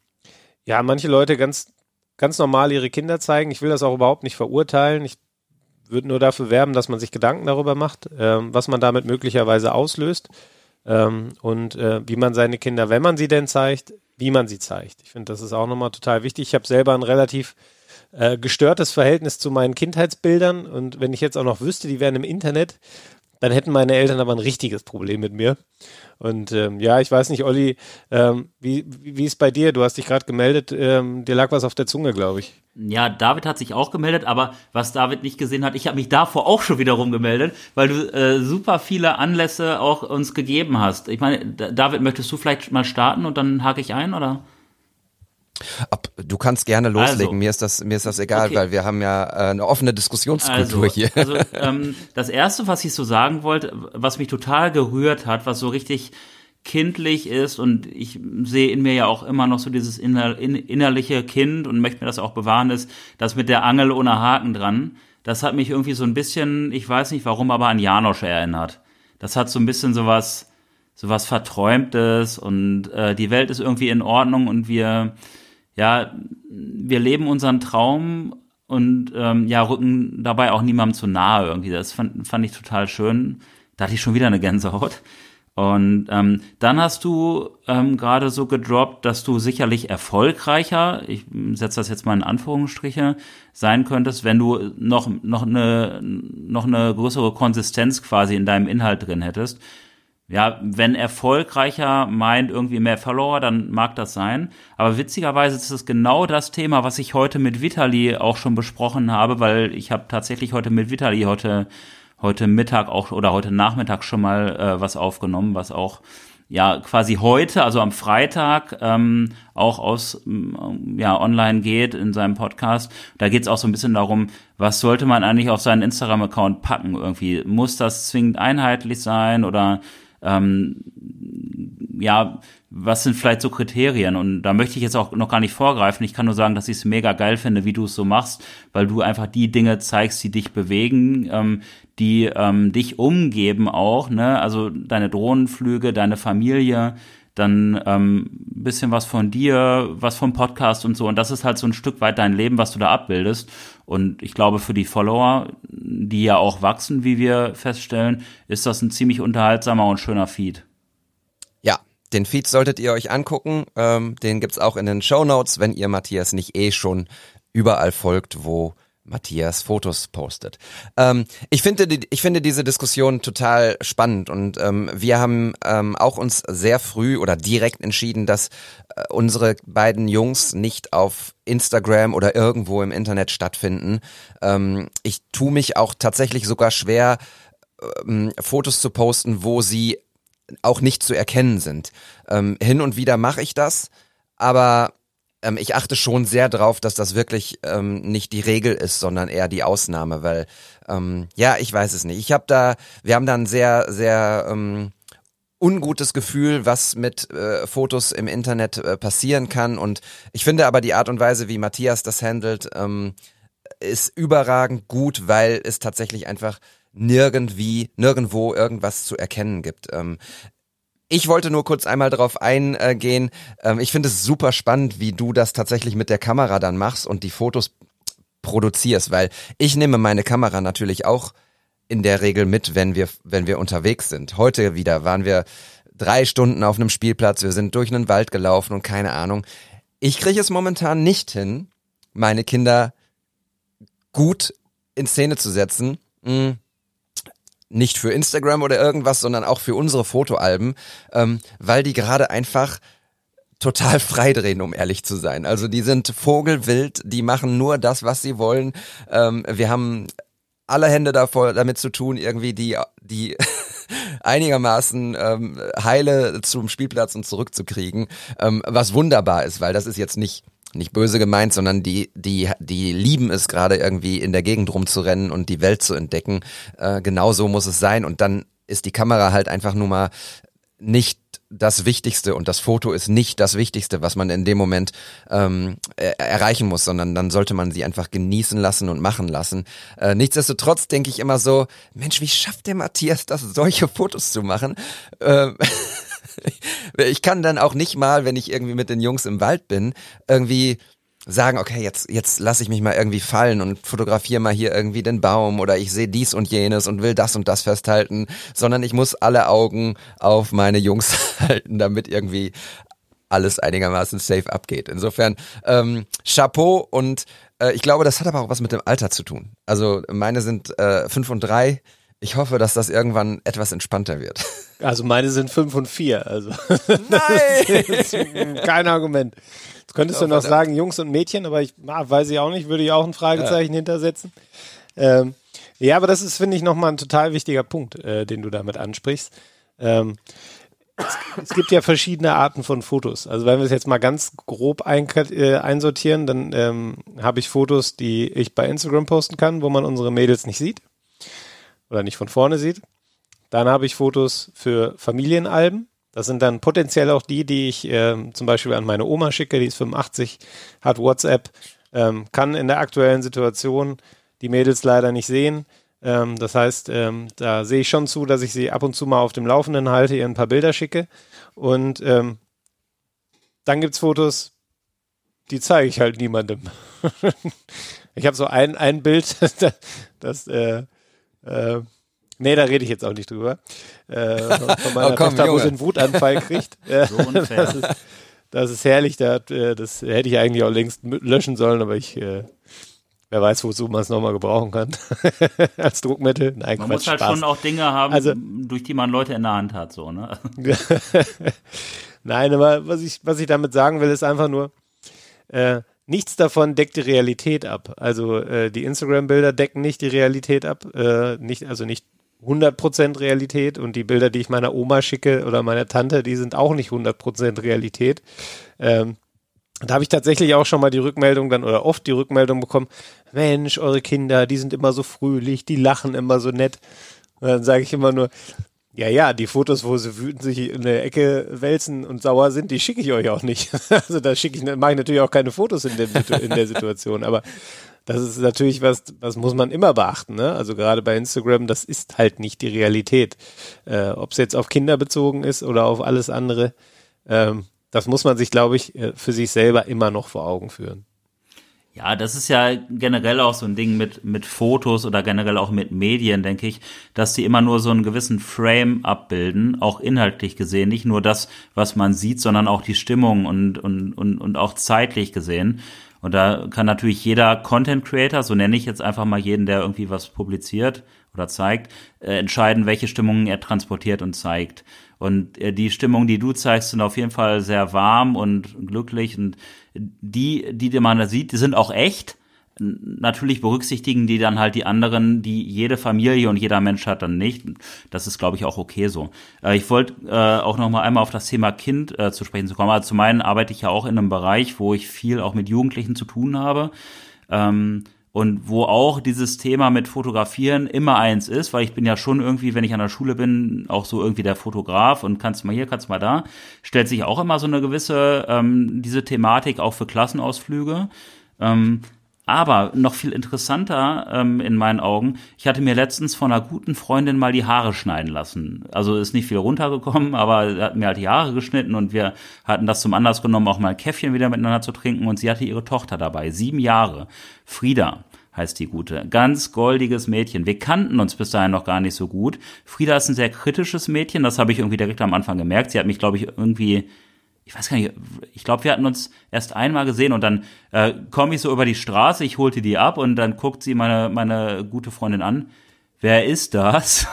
ja manche Leute ganz ganz normal ihre Kinder zeigen. Ich will das auch überhaupt nicht verurteilen. Ich würde nur dafür werben, dass man sich Gedanken darüber macht, ähm, was man damit möglicherweise auslöst ähm, und äh, wie man seine Kinder, wenn man sie denn zeigt, wie man sie zeigt. Ich finde, das ist auch nochmal total wichtig. Ich habe selber ein relativ äh, gestörtes Verhältnis zu meinen Kindheitsbildern und wenn ich jetzt auch noch wüsste, die wären im Internet, dann hätten meine Eltern aber ein richtiges Problem mit mir. Und ähm, ja, ich weiß nicht, Olli, ähm, wie, wie ist bei dir? Du hast dich gerade gemeldet, ähm, dir lag was auf der Zunge, glaube ich. Ja, David hat sich auch gemeldet, aber was David nicht gesehen hat, ich habe mich davor auch schon wiederum gemeldet, weil du äh, super viele Anlässe auch uns gegeben hast. Ich meine, David, möchtest du vielleicht mal starten und dann hake ich ein, oder? Ab, du kannst gerne loslegen. Also, mir ist das mir ist das egal, okay. weil wir haben ja äh, eine offene Diskussionskultur also, hier. Also ähm, das erste, was ich so sagen wollte, was mich total gerührt hat, was so richtig kindlich ist und ich sehe in mir ja auch immer noch so dieses inner, in, innerliche Kind und möchte mir das auch bewahren, ist das mit der Angel ohne Haken dran. Das hat mich irgendwie so ein bisschen, ich weiß nicht warum, aber an Janosch erinnert. Das hat so ein bisschen sowas, sowas Verträumtes und äh, die Welt ist irgendwie in Ordnung und wir, ja, wir leben unseren Traum und ähm, ja, rücken dabei auch niemandem zu nahe irgendwie. Das fand, fand ich total schön. Da hatte ich schon wieder eine Gänsehaut. Und ähm, dann hast du ähm, gerade so gedroppt, dass du sicherlich erfolgreicher, ich setze das jetzt mal in Anführungsstriche, sein könntest, wenn du noch, noch, eine, noch eine größere Konsistenz quasi in deinem Inhalt drin hättest. Ja, wenn erfolgreicher meint irgendwie mehr Follower, dann mag das sein. Aber witzigerweise ist es genau das Thema, was ich heute mit Vitali auch schon besprochen habe, weil ich habe tatsächlich heute mit Vitali heute heute Mittag auch oder heute Nachmittag schon mal äh, was aufgenommen, was auch ja quasi heute, also am Freitag, ähm, auch aus ähm, ja online geht in seinem Podcast. Da geht es auch so ein bisschen darum, was sollte man eigentlich auf seinen Instagram-Account packen irgendwie? Muss das zwingend einheitlich sein oder ähm, ja, was sind vielleicht so Kriterien? Und da möchte ich jetzt auch noch gar nicht vorgreifen. Ich kann nur sagen, dass ich es mega geil finde, wie du es so machst, weil du einfach die Dinge zeigst, die dich bewegen, ähm, die ähm, dich umgeben auch, ne? Also deine Drohnenflüge, deine Familie, dann ähm, bisschen was von dir, was vom Podcast und so. Und das ist halt so ein Stück weit dein Leben, was du da abbildest. Und ich glaube, für die Follower, die ja auch wachsen, wie wir feststellen, ist das ein ziemlich unterhaltsamer und schöner Feed. Ja, den Feed solltet ihr euch angucken. Ähm, den gibt's auch in den Show Notes, wenn ihr Matthias nicht eh schon überall folgt, wo Matthias Fotos postet. Ähm, ich finde, ich finde diese Diskussion total spannend und ähm, wir haben ähm, auch uns sehr früh oder direkt entschieden, dass äh, unsere beiden Jungs nicht auf Instagram oder irgendwo im Internet stattfinden. Ähm, ich tue mich auch tatsächlich sogar schwer, ähm, Fotos zu posten, wo sie auch nicht zu erkennen sind. Ähm, hin und wieder mache ich das, aber ähm, ich achte schon sehr drauf, dass das wirklich ähm, nicht die Regel ist, sondern eher die Ausnahme, weil ähm, ja, ich weiß es nicht. Ich habe da, wir haben da ein sehr, sehr ähm, ungutes Gefühl, was mit äh, Fotos im Internet äh, passieren kann. Und ich finde aber die Art und Weise, wie Matthias das handelt, ähm, ist überragend gut, weil es tatsächlich einfach nirgendwie, nirgendwo irgendwas zu erkennen gibt. Ähm, ich wollte nur kurz einmal darauf eingehen. Ähm, ich finde es super spannend, wie du das tatsächlich mit der Kamera dann machst und die Fotos produzierst, weil ich nehme meine Kamera natürlich auch in der Regel mit, wenn wir, wenn wir unterwegs sind. Heute wieder waren wir drei Stunden auf einem Spielplatz, wir sind durch einen Wald gelaufen und keine Ahnung. Ich kriege es momentan nicht hin, meine Kinder gut in Szene zu setzen. Hm nicht für Instagram oder irgendwas, sondern auch für unsere Fotoalben, ähm, weil die gerade einfach total freidrehen, um ehrlich zu sein. Also die sind vogelwild, die machen nur das, was sie wollen. Ähm, wir haben alle Hände davor, damit zu tun, irgendwie die, die einigermaßen ähm, heile zum Spielplatz und zurückzukriegen, ähm, was wunderbar ist, weil das ist jetzt nicht nicht böse gemeint, sondern die, die, die lieben es gerade irgendwie in der Gegend rumzurennen und die Welt zu entdecken. Äh, genau so muss es sein. Und dann ist die Kamera halt einfach nur mal nicht das Wichtigste und das Foto ist nicht das Wichtigste, was man in dem Moment ähm, er erreichen muss, sondern dann sollte man sie einfach genießen lassen und machen lassen. Äh, nichtsdestotrotz denke ich immer so, Mensch, wie schafft der Matthias das, solche Fotos zu machen? Äh, ich kann dann auch nicht mal, wenn ich irgendwie mit den Jungs im Wald bin, irgendwie sagen, okay, jetzt, jetzt lasse ich mich mal irgendwie fallen und fotografiere mal hier irgendwie den Baum oder ich sehe dies und jenes und will das und das festhalten, sondern ich muss alle Augen auf meine Jungs halten, damit irgendwie alles einigermaßen safe abgeht. Insofern ähm, Chapeau und äh, ich glaube, das hat aber auch was mit dem Alter zu tun. Also meine sind äh, fünf und drei. Ich hoffe, dass das irgendwann etwas entspannter wird. Also meine sind fünf und vier. Also Nein! kein Argument. Jetzt könntest Oh, du noch verdammt. sagen Jungs und Mädchen, aber ich ah, weiß ich auch nicht, würde ich auch ein Fragezeichen hintersetzen. Ähm, ja, aber das ist, finde ich, nochmal ein total wichtiger Punkt, äh, den du damit ansprichst. Ähm, es, es gibt ja verschiedene Arten von Fotos. Also wenn wir es jetzt mal ganz grob ein, äh, einsortieren, dann ähm, habe ich Fotos, die ich bei Instagram posten kann, wo man unsere Mädels nicht sieht oder nicht von vorne sieht. Dann habe ich Fotos für Familienalben. Das sind dann potenziell auch die, die ich äh, zum Beispiel an meine Oma schicke, die ist 85, hat WhatsApp, ähm, kann in der aktuellen Situation die Mädels leider nicht sehen. Ähm, das heißt, ähm, da sehe ich schon zu, dass ich sie ab und zu mal auf dem Laufenden halte, ihr ein paar Bilder schicke. Und ähm, dann gibt's Fotos, die zeige ich halt niemandem. ich habe so ein, ein Bild, das, äh, äh, nee, da rede ich jetzt auch nicht drüber. Äh, von meiner Oh, komm, Tochter, wo sie einen Wutanfall kriegt. So unfair. das, ist, das ist herrlich, da, äh, das hätte ich eigentlich auch längst löschen sollen, aber ich, äh, wer weiß, wozu man es nochmal gebrauchen kann. Als Druckmittel. Nein, Man Quatsch, muss halt Spaß. schon auch Dinge haben, Also- durch die man Leute in der Hand hat, so, ne? Nein, aber was ich, was ich damit sagen will, ist einfach nur, äh, nichts davon deckt die Realität ab. Also äh, die Instagram-Bilder decken nicht die Realität ab, äh, nicht, also nicht 100% Realität und die Bilder, die ich meiner Oma schicke oder meiner Tante, die sind auch nicht 100% Realität. Ähm, da habe ich tatsächlich auch schon mal die Rückmeldung dann oder oft die Rückmeldung bekommen, Mensch, eure Kinder, die sind immer so fröhlich, die lachen immer so nett. Und dann sage ich immer nur, ja, ja, die Fotos, wo sie wütend sich in der Ecke wälzen und sauer sind, die schicke ich euch auch nicht. Also da schicke ich, mache ich natürlich auch keine Fotos in, Situ- in der Situation. Aber das ist natürlich was, was muss man immer beachten. Ne? Also gerade bei Instagram, das ist halt nicht die Realität. Äh, Ob es jetzt auf Kinder bezogen ist oder auf alles andere, ähm, das muss man sich, glaube ich, äh, für sich selber immer noch vor Augen führen. Ja, das ist ja generell auch so ein Ding mit, mit Fotos oder generell auch mit Medien, denke ich, dass die immer nur so einen gewissen Frame abbilden, auch inhaltlich gesehen. Nicht nur das, was man sieht, sondern auch die Stimmung und, und, und, und auch zeitlich gesehen. Und da kann natürlich jeder Content Creator, so nenne ich jetzt einfach mal jeden, der irgendwie was publiziert oder zeigt, äh, entscheiden, welche Stimmungen er transportiert und zeigt. Und äh, die Stimmung, die du zeigst, sind auf jeden Fall sehr warm und glücklich. Und die, die man da sieht, die sind auch echt. Natürlich berücksichtigen die dann halt die anderen, die jede Familie und jeder Mensch hat dann nicht. Das ist, glaube ich, auch okay so. Äh, ich wollte äh, auch noch mal einmal auf das Thema Kind äh, zu sprechen zu kommen. Also zum einen arbeite ich ja auch in einem Bereich, wo ich viel auch mit Jugendlichen zu tun habe. Ähm, und wo auch dieses Thema mit Fotografieren immer eins ist, weil ich bin ja schon irgendwie, wenn ich an der Schule bin, auch so irgendwie der Fotograf und kannst mal hier, kannst mal da, stellt sich auch immer so eine gewisse, ähm, diese Thematik auch für Klassenausflüge. Ähm, aber noch viel interessanter ähm, in meinen Augen, ich hatte mir letztens von einer guten Freundin mal die Haare schneiden lassen. Also ist nicht viel runtergekommen, aber sie hat mir halt die Haare geschnitten und wir hatten das zum Anlass genommen, auch mal ein Käffchen wieder miteinander zu trinken und sie hatte ihre Tochter dabei, sieben Jahre. Frieda heißt die gute. Ganz goldiges Mädchen. Wir kannten uns bis dahin noch gar nicht so gut. Frieda ist ein sehr kritisches Mädchen, das habe ich irgendwie direkt am Anfang gemerkt. Sie hat mich, glaube ich, irgendwie ich weiß gar nicht, ich glaube, wir hatten uns erst einmal gesehen und dann äh, komme ich so über die Straße, ich holte die ab und dann guckt sie meine, meine gute Freundin an. Wer ist das?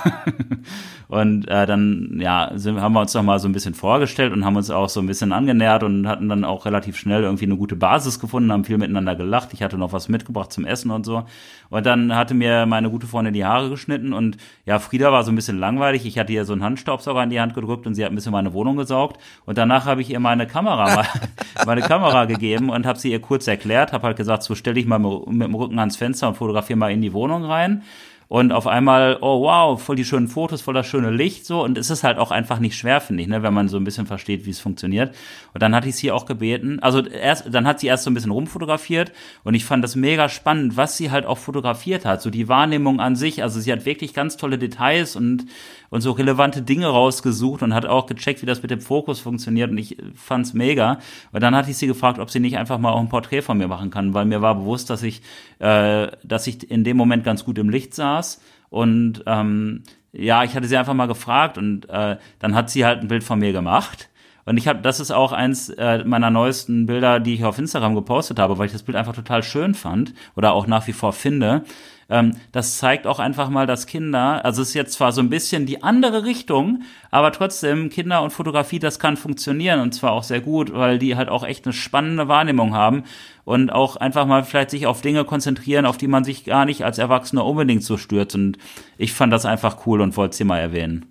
und äh, dann ja, sind, haben wir uns noch mal so ein bisschen vorgestellt und haben uns auch so ein bisschen angenähert und hatten dann auch relativ schnell irgendwie eine gute Basis gefunden, haben viel miteinander gelacht. Ich hatte noch was mitgebracht zum Essen und so. Und dann hatte mir meine gute Freundin die Haare geschnitten und ja, Frieda war so ein bisschen langweilig. Ich hatte ihr so einen Handstaubsauger in die Hand gedrückt und sie hat ein bisschen meine Wohnung gesaugt. Und danach habe ich ihr meine Kamera, meine Kamera gegeben und habe sie ihr kurz erklärt, habe halt gesagt, so stell dich mal mit dem Rücken ans Fenster und fotografiere mal in die Wohnung rein. Und auf einmal, oh wow, voll die schönen Fotos, voll das schöne Licht, so. Und es ist halt auch einfach nicht schwer, finde ich, ne, wenn man so ein bisschen versteht, wie es funktioniert. Und dann hatte ich sie auch gebeten, also erst, dann hat sie erst so ein bisschen rumfotografiert und ich fand das mega spannend, was sie halt auch fotografiert hat. So die Wahrnehmung an sich. Also sie hat wirklich ganz tolle Details und, und so relevante Dinge rausgesucht und hat auch gecheckt, wie das mit dem Fokus funktioniert. Und ich fand's mega. Und dann hatte ich sie gefragt, ob sie nicht einfach mal auch ein Porträt von mir machen kann, weil mir war bewusst, dass ich, äh, dass ich in dem Moment ganz gut im Licht saß. Und ähm, ja, ich hatte sie einfach mal gefragt und äh, dann hat sie halt ein Bild von mir gemacht. Und ich habe, das ist auch eins äh, meiner neuesten Bilder, die ich auf Instagram gepostet habe, weil ich das Bild einfach total schön fand oder auch nach wie vor finde. Ähm, das zeigt auch einfach mal, dass Kinder, also es ist jetzt zwar so ein bisschen die andere Richtung, aber trotzdem Kinder und Fotografie, das kann funktionieren und zwar auch sehr gut, weil die halt auch echt eine spannende Wahrnehmung haben und auch einfach mal vielleicht sich auf Dinge konzentrieren, auf die man sich gar nicht als Erwachsener unbedingt so stürzt. Und ich fand das einfach cool und wollte es mal erwähnen.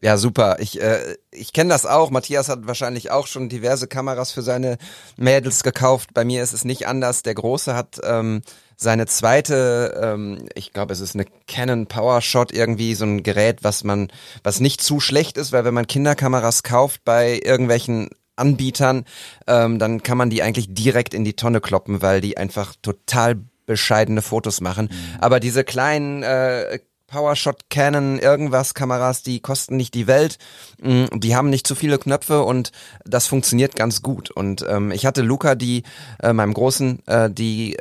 Ja, super. Ich, äh, ich kenne das auch. Matthias hat wahrscheinlich auch schon diverse Kameras für seine Mädels gekauft. Bei mir ist es nicht anders. Der Große hat ähm, seine zweite, ähm, ich glaube, es ist eine Canon PowerShot irgendwie, so ein Gerät, was man, was nicht zu schlecht ist, weil wenn man Kinderkameras kauft bei irgendwelchen Anbietern, ähm, dann kann man die eigentlich direkt in die Tonne kloppen, weil die einfach total bescheidene Fotos machen. Aber diese kleinen äh, PowerShot Canon irgendwas Kameras, die kosten nicht die Welt, Mm, die haben nicht zu viele Knöpfe und das funktioniert ganz gut. Und ähm, ich hatte Luca, die äh, meinem Großen, äh, die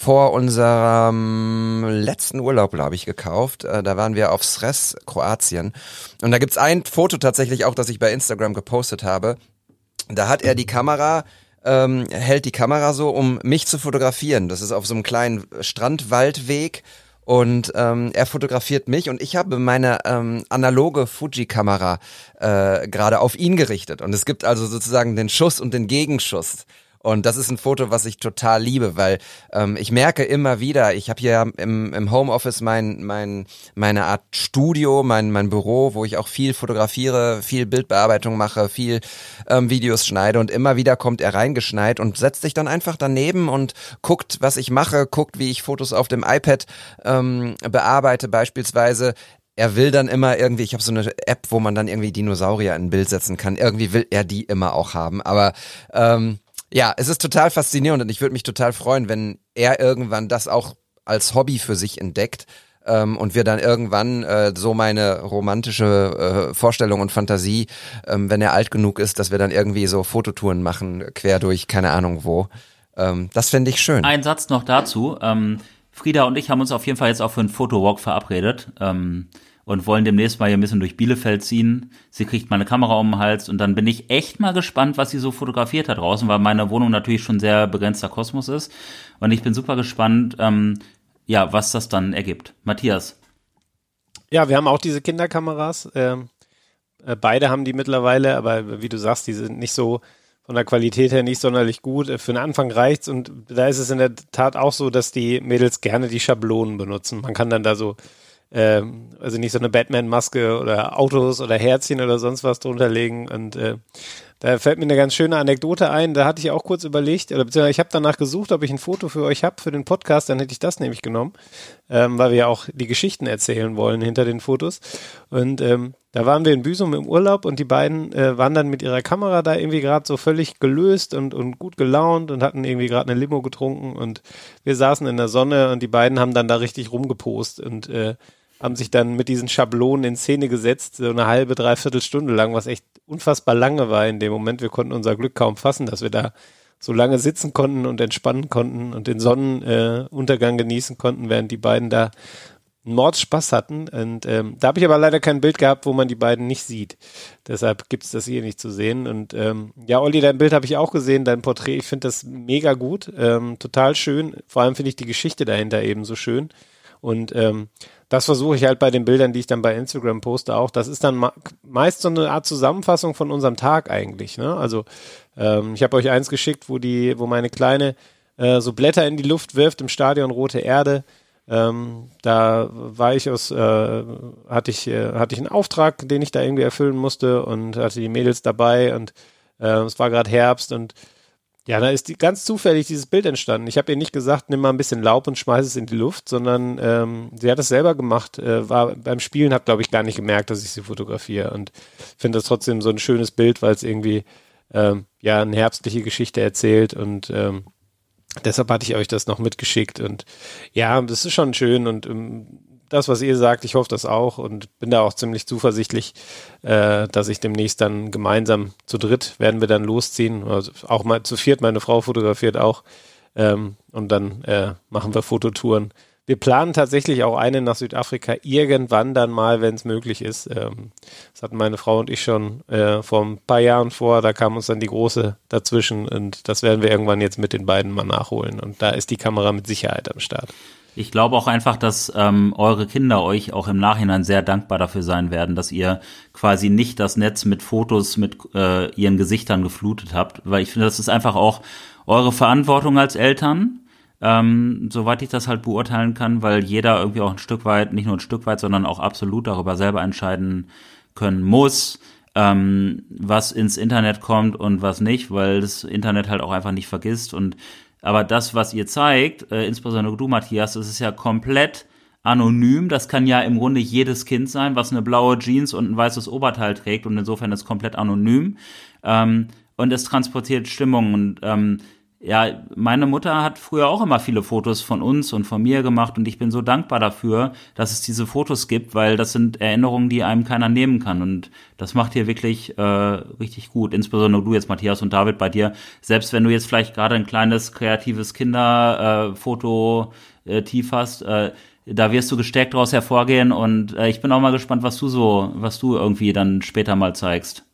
vor unserem letzten Urlaub, glaube ich, gekauft. Äh, da waren wir auf Sres, Kroatien. Und da gibt's ein Foto tatsächlich auch, das ich bei Instagram gepostet habe. Da hat er die Kamera, ähm, hält die Kamera so, um mich zu fotografieren. Das ist auf so einem kleinen Strandwaldweg. Und ähm, er fotografiert mich und ich habe meine ähm, analoge Fuji-Kamera äh, gerade auf ihn gerichtet. Und es gibt also sozusagen den Schuss und den Gegenschuss. Und das ist ein Foto, was ich total liebe, weil ähm, ich merke immer wieder, ich habe hier im, im Homeoffice mein, mein, meine Art Studio, mein, mein Büro, wo ich auch viel fotografiere, viel Bildbearbeitung mache, viel ähm, Videos schneide und immer wieder kommt er reingeschneit und setzt sich dann einfach daneben und guckt, was ich mache, guckt, wie ich Fotos auf dem iPad ähm, bearbeite beispielsweise er will dann immer irgendwie, ich habe so eine App, wo man dann irgendwie Dinosaurier in ein Bild setzen kann. Irgendwie will er die immer auch haben. Aber ähm, ja, es ist total faszinierend und ich würde mich total freuen, wenn er irgendwann das auch als Hobby für sich entdeckt ähm, und wir dann irgendwann äh, so meine romantische äh, Vorstellung und Fantasie, ähm, wenn er alt genug ist, dass wir dann irgendwie so Fototouren machen, quer durch keine Ahnung wo. Ähm, das fände ich schön. Ein Satz noch dazu. Ähm, Frieda und ich haben uns auf jeden Fall jetzt auch für einen Fotowalk verabredet ähm, und wollen demnächst mal hier ein bisschen durch Bielefeld ziehen. Sie kriegt meine Kamera um den Hals und dann bin ich echt mal gespannt, was sie so fotografiert hat draußen, weil meine Wohnung natürlich schon sehr begrenzter Kosmos ist. Und ich bin super gespannt, ähm, ja, was das dann ergibt. Matthias. Ja, wir haben auch diese Kinderkameras. Ähm, äh, beide haben die mittlerweile, aber wie du sagst, die sind nicht so von der Qualität her nicht sonderlich gut. Äh, Für den Anfang reicht's und da ist es in der Tat auch so, dass die Mädels gerne die Schablonen benutzen. Man kann dann da so, ähm, also nicht so eine Batman-Maske oder Autos oder Herzchen oder sonst was drunter legen und äh, da fällt mir eine ganz schöne Anekdote ein. Da hatte ich auch kurz überlegt, oder beziehungsweise ich habe danach gesucht, ob ich ein Foto für euch habe für den Podcast. Dann hätte ich das nämlich genommen, ähm, weil wir ja auch die Geschichten erzählen wollen hinter den Fotos. Und ähm, da waren wir in Büsum im Urlaub und die beiden äh, waren dann mit ihrer Kamera da irgendwie gerade so völlig gelöst und, und gut gelaunt und hatten irgendwie gerade eine Limo getrunken und wir saßen in der Sonne und die beiden haben dann da richtig rumgepost und äh, haben sich dann mit diesen Schablonen in Szene gesetzt, so eine halbe, dreiviertel Stunde lang, was echt unfassbar lange war in dem Moment. Wir konnten unser Glück kaum fassen, dass wir da so lange sitzen konnten und entspannen konnten und den Sonnenuntergang äh, genießen konnten, während die beiden da einen Mordspaß hatten. Und ähm, da habe ich aber leider kein Bild gehabt, wo man die beiden nicht sieht. Deshalb gibt's das hier nicht zu sehen. Und ähm, ja, Olli, dein Bild habe ich auch gesehen, dein Porträt. Ich finde das mega gut, ähm, total schön. Vor allem finde ich die Geschichte dahinter eben so schön. Und ähm, das versuche ich halt bei den Bildern, die ich dann bei Instagram poste, auch. Das ist dann meist so eine Art Zusammenfassung von unserem Tag eigentlich. Ne? Also ähm, ich habe euch eins geschickt, wo die, wo meine Kleine äh, so Blätter in die Luft wirft im Stadion Rote Erde. Ähm, da war ich aus, äh, hatte ich, äh, hatte ich einen Auftrag, den ich da irgendwie erfüllen musste und hatte die Mädels dabei und äh, es war gerade Herbst und ja, da ist die, ganz zufällig dieses Bild entstanden. Ich habe ihr nicht gesagt, nimm mal ein bisschen Laub und schmeiß es in die Luft, sondern ähm, sie hat es selber gemacht, äh, war beim Spielen, hat glaube ich gar nicht gemerkt, dass ich sie fotografiere und finde das trotzdem so ein schönes Bild, weil es irgendwie ähm, ja eine herbstliche Geschichte erzählt und ähm, deshalb hatte ich euch das noch mitgeschickt und ja, das ist schon schön und ähm, das, was ihr sagt, ich hoffe das auch und bin da auch ziemlich zuversichtlich, äh, dass ich demnächst dann gemeinsam zu dritt werden wir dann losziehen. Also auch mal zu viert, meine Frau fotografiert auch. Ähm, und dann äh, machen wir Fototouren. Wir planen tatsächlich auch eine nach Südafrika irgendwann dann mal, wenn es möglich ist. Ähm, das hatten meine Frau und ich schon äh, vor ein paar Jahren vor. Da kam uns dann die große dazwischen und das werden wir irgendwann jetzt mit den beiden mal nachholen. Und da ist die Kamera mit Sicherheit am Start. Ich glaube auch einfach, dass ähm, eure Kinder euch auch im Nachhinein sehr dankbar dafür sein werden, dass ihr quasi nicht das Netz mit Fotos mit äh, ihren Gesichtern geflutet habt, weil ich finde, das ist einfach auch eure Verantwortung als Eltern, ähm, soweit ich das halt beurteilen kann, weil jeder irgendwie auch ein Stück weit, nicht nur ein Stück weit, sondern auch absolut darüber selber entscheiden können muss, ähm, was ins Internet kommt und was nicht, weil das Internet halt auch einfach nicht vergisst. Und aber das, was ihr zeigt, äh, insbesondere du, Matthias, das ist ja komplett anonym. Das kann ja im Grunde jedes Kind sein, was eine blaue Jeans und ein weißes Oberteil trägt und insofern ist komplett anonym. Ähm, und es transportiert Stimmung und ähm, ja, meine Mutter hat früher auch immer viele Fotos von uns und von mir gemacht und ich bin so dankbar dafür, dass es diese Fotos gibt, weil das sind Erinnerungen, die einem keiner nehmen kann und das macht hier wirklich äh, richtig gut. Insbesondere du jetzt, Matthias und David, bei dir. Selbst wenn du jetzt vielleicht gerade ein kleines kreatives Kinderfoto äh, tief hast, äh, da wirst du gestärkt daraus hervorgehen und äh, ich bin auch mal gespannt, was du so, was du irgendwie dann später mal zeigst.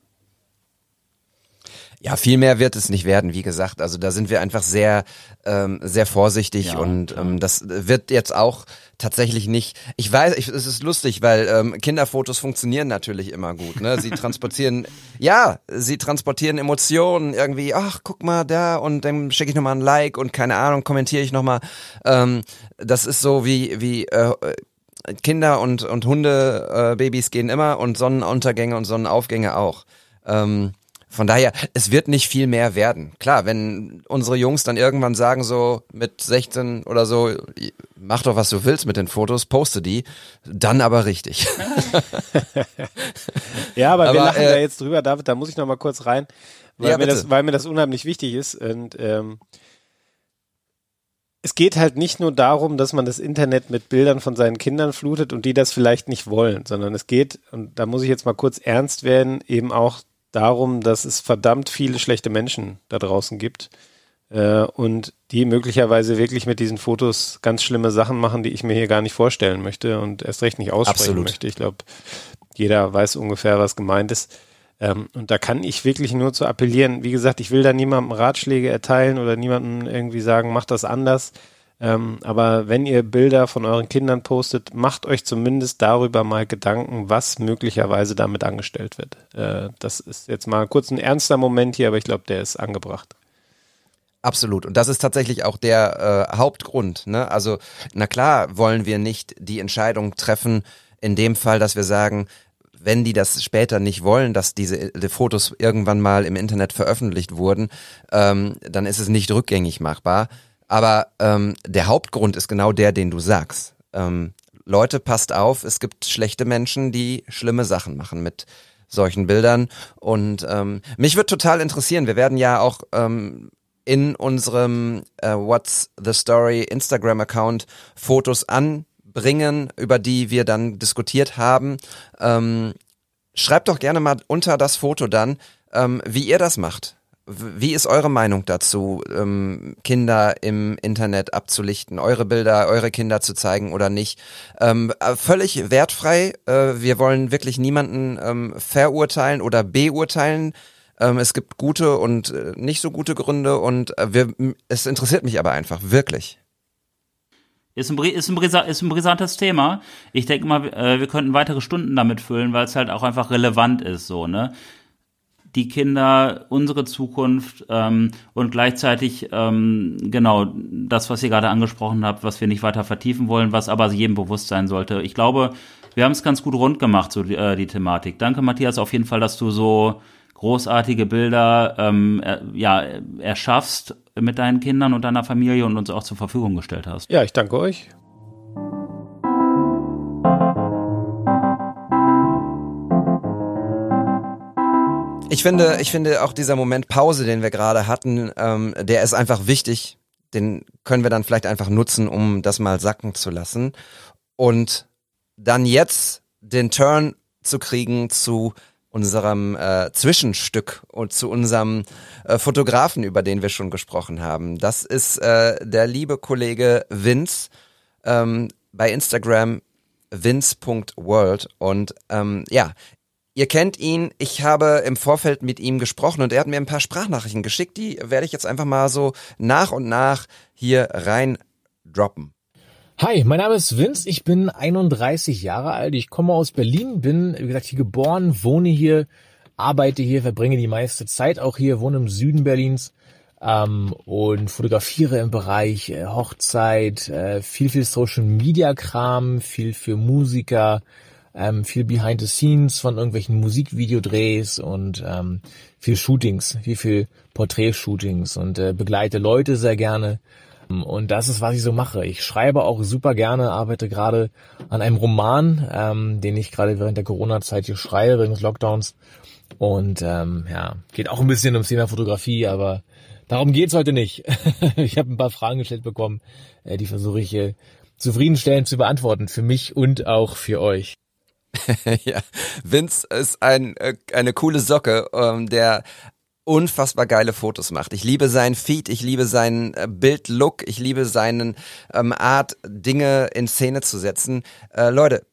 Ja, viel mehr wird es nicht werden, wie gesagt. Also da sind wir einfach sehr, ähm, sehr vorsichtig Ja, und ähm, das wird jetzt auch tatsächlich nicht. Ich weiß, ich, es ist lustig, weil ähm, Kinderfotos funktionieren natürlich immer gut. Ne? Sie transportieren, ja, sie transportieren Emotionen irgendwie. Ach, guck mal da und dann schicke ich nochmal ein Like und keine Ahnung, kommentiere ich nochmal. Ähm, das ist so wie wie äh, Kinder und und Hunde, äh, Babys gehen immer und Sonnenuntergänge und Sonnenaufgänge auch. Ähm, von daher, es wird nicht viel mehr werden. Klar, wenn unsere Jungs dann irgendwann sagen, so mit 16 oder so, mach doch, was du willst mit den Fotos, poste die, dann aber richtig. Ja, aber, wir Aber, lachen äh, da jetzt drüber, David, da muss ich noch mal kurz rein, weil, Ja, mir, das, weil mir das unheimlich wichtig ist. Und ähm, es geht halt nicht nur darum, dass man das Internet mit Bildern von seinen Kindern flutet und die das vielleicht nicht wollen, sondern es geht, und da muss ich jetzt mal kurz ernst werden, eben auch darum, dass es verdammt viele schlechte Menschen da draußen gibt äh, und die möglicherweise wirklich mit diesen Fotos ganz schlimme Sachen machen, die ich mir hier gar nicht vorstellen möchte und erst recht nicht aussprechen Absolut. möchte. Ich glaube, jeder weiß ungefähr, was gemeint ist. Ähm, und da kann ich wirklich nur zu appellieren. Wie gesagt, ich will da niemandem Ratschläge erteilen oder niemandem irgendwie sagen, macht das anders. Ähm, aber wenn ihr Bilder von euren Kindern postet, macht euch zumindest darüber mal Gedanken, was möglicherweise damit angestellt wird. Äh, das ist jetzt mal kurz ein ernster Moment hier, aber ich glaube, der ist angebracht. Absolut. Und das ist tatsächlich auch der äh, Hauptgrund. Ne? Also, na klar, wollen wir nicht die Entscheidung treffen, in dem Fall, dass wir sagen, wenn die das später nicht wollen, dass diese die Fotos irgendwann mal im Internet veröffentlicht wurden, ähm, dann ist es nicht rückgängig machbar. Aber ähm, der Hauptgrund ist genau der, den du sagst. Ähm, Leute, passt auf, es gibt schlechte Menschen, die schlimme Sachen machen mit solchen Bildern. Und ähm, mich wird total interessieren, wir werden ja auch ähm, in unserem äh, What's the Story Instagram-Account Fotos anbringen, über die wir dann diskutiert haben. Ähm, schreibt doch gerne mal unter das Foto dann, ähm, wie ihr das macht. Wie ist eure Meinung dazu, ähm, Kinder im Internet abzulichten, eure Bilder, eure Kinder zu zeigen oder nicht? Ähm, äh, völlig wertfrei. Äh, wir wollen wirklich niemanden ähm, verurteilen oder beurteilen. Ähm, es gibt gute und äh, nicht so gute Gründe und äh, wir, es interessiert mich aber einfach, wirklich. Ist ein, ist, ein, ist ein brisantes Thema. Ich denke mal, äh, wir könnten weitere Stunden damit füllen, weil es halt auch einfach relevant ist, so, ne? Die Kinder, unsere Zukunft ähm, und gleichzeitig ähm, genau das, was ihr gerade angesprochen habt, was wir nicht weiter vertiefen wollen, was aber jedem bewusst sein sollte. Ich glaube, wir haben es ganz gut rund gemacht, so die, äh, die Thematik. Danke, Matthias, auf jeden Fall, dass du so großartige Bilder ähm, er, ja, erschaffst mit deinen Kindern und deiner Familie und uns auch zur Verfügung gestellt hast. Ja, ich danke euch. Ich finde, ich finde auch dieser Moment Pause, den wir gerade hatten, ähm, der ist einfach wichtig. Den können wir dann vielleicht einfach nutzen, um das mal sacken zu lassen. Und dann jetzt den Turn zu kriegen zu unserem äh, Zwischenstück und zu unserem äh, Fotografen, über den wir schon gesprochen haben. Das ist äh, der liebe Kollege Vince ähm, bei Instagram vince.world und ähm, ja, Ihr kennt ihn, ich habe im Vorfeld mit ihm gesprochen und er hat mir ein paar Sprachnachrichten geschickt, die werde ich jetzt einfach mal so nach und nach hier rein droppen. Hi, mein Name ist Vince, ich bin 31 Jahre alt, ich komme aus Berlin, bin, wie gesagt, hier geboren, wohne hier, arbeite hier, verbringe die meiste Zeit auch hier, wohne im Süden Berlins ähm, und fotografiere im Bereich äh, Hochzeit, äh, viel, viel Social Media Kram, viel für Musiker, ähm, viel Behind the Scenes von irgendwelchen Musikvideodrehs und ähm, viel Shootings, wie viel Porträtshootings und äh, begleite Leute sehr gerne. Und das ist, was ich so mache. Ich schreibe auch super gerne, arbeite gerade an einem Roman, ähm, den ich gerade während der Corona-Zeit hier schreibe, wegen des Lockdowns. Und ähm, ja, geht auch ein bisschen ums Thema Fotografie, aber darum geht's heute nicht. ich habe ein paar Fragen gestellt bekommen, äh, die versuche ich äh, zufriedenstellend zu beantworten, für mich und auch für euch. ja, Vince ist ein, äh, eine coole Socke, ähm, der unfassbar geile Fotos macht. Ich liebe seinen Feed, ich liebe seinen äh, Bildlook, ich liebe seinen ähm, Art, Dinge in Szene zu setzen. Äh, Leute,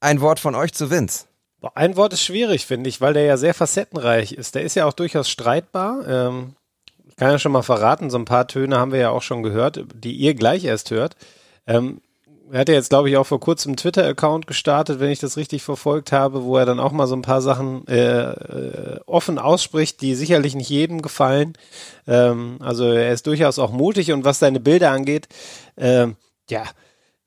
ein Wort von euch zu Vince. Ein Wort ist schwierig, finde ich, weil der ja sehr facettenreich ist. Der ist ja auch durchaus streitbar. Ähm, ich kann ja schon mal verraten, so ein paar Töne haben wir ja auch schon gehört, die ihr gleich erst hört. Ähm, er hat ja jetzt, glaube ich, auch vor kurzem einen Twitter-Account gestartet, wenn ich das richtig verfolgt habe, wo er dann auch mal so ein paar Sachen äh, äh, offen ausspricht, die sicherlich nicht jedem gefallen. Ähm, also er ist durchaus auch mutig und was seine Bilder angeht, äh, ja,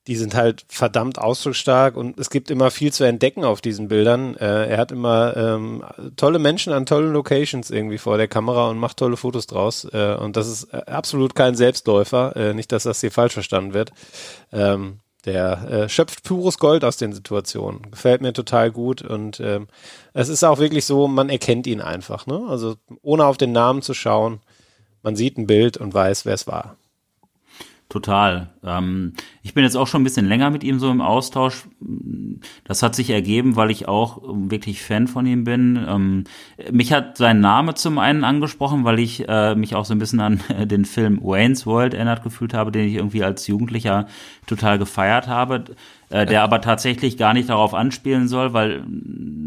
die sind halt verdammt ausdrucksstark und es gibt immer viel zu entdecken auf diesen Bildern. Äh, er hat immer ähm, tolle Menschen an tollen Locations irgendwie vor der Kamera und macht tolle Fotos draus. Äh, und das ist absolut kein Selbstläufer. Äh, nicht, dass das hier falsch verstanden wird. Ähm, der äh, schöpft pures Gold aus den Situationen. Gefällt mir total gut und ähm, es ist auch wirklich so, man erkennt ihn einfach. Ne? Also ohne auf den Namen zu schauen, man sieht ein Bild und weiß, wer es war. Total. Ähm, ich bin jetzt auch schon ein bisschen länger mit ihm so im Austausch. Das hat sich ergeben, weil ich auch wirklich Fan von ihm bin. Ähm, mich hat sein Name zum einen angesprochen, weil ich äh, mich auch so ein bisschen an den Film Wayne's World erinnert gefühlt habe, den ich irgendwie als Jugendlicher total gefeiert habe, äh, der aber tatsächlich gar nicht darauf anspielen soll, weil,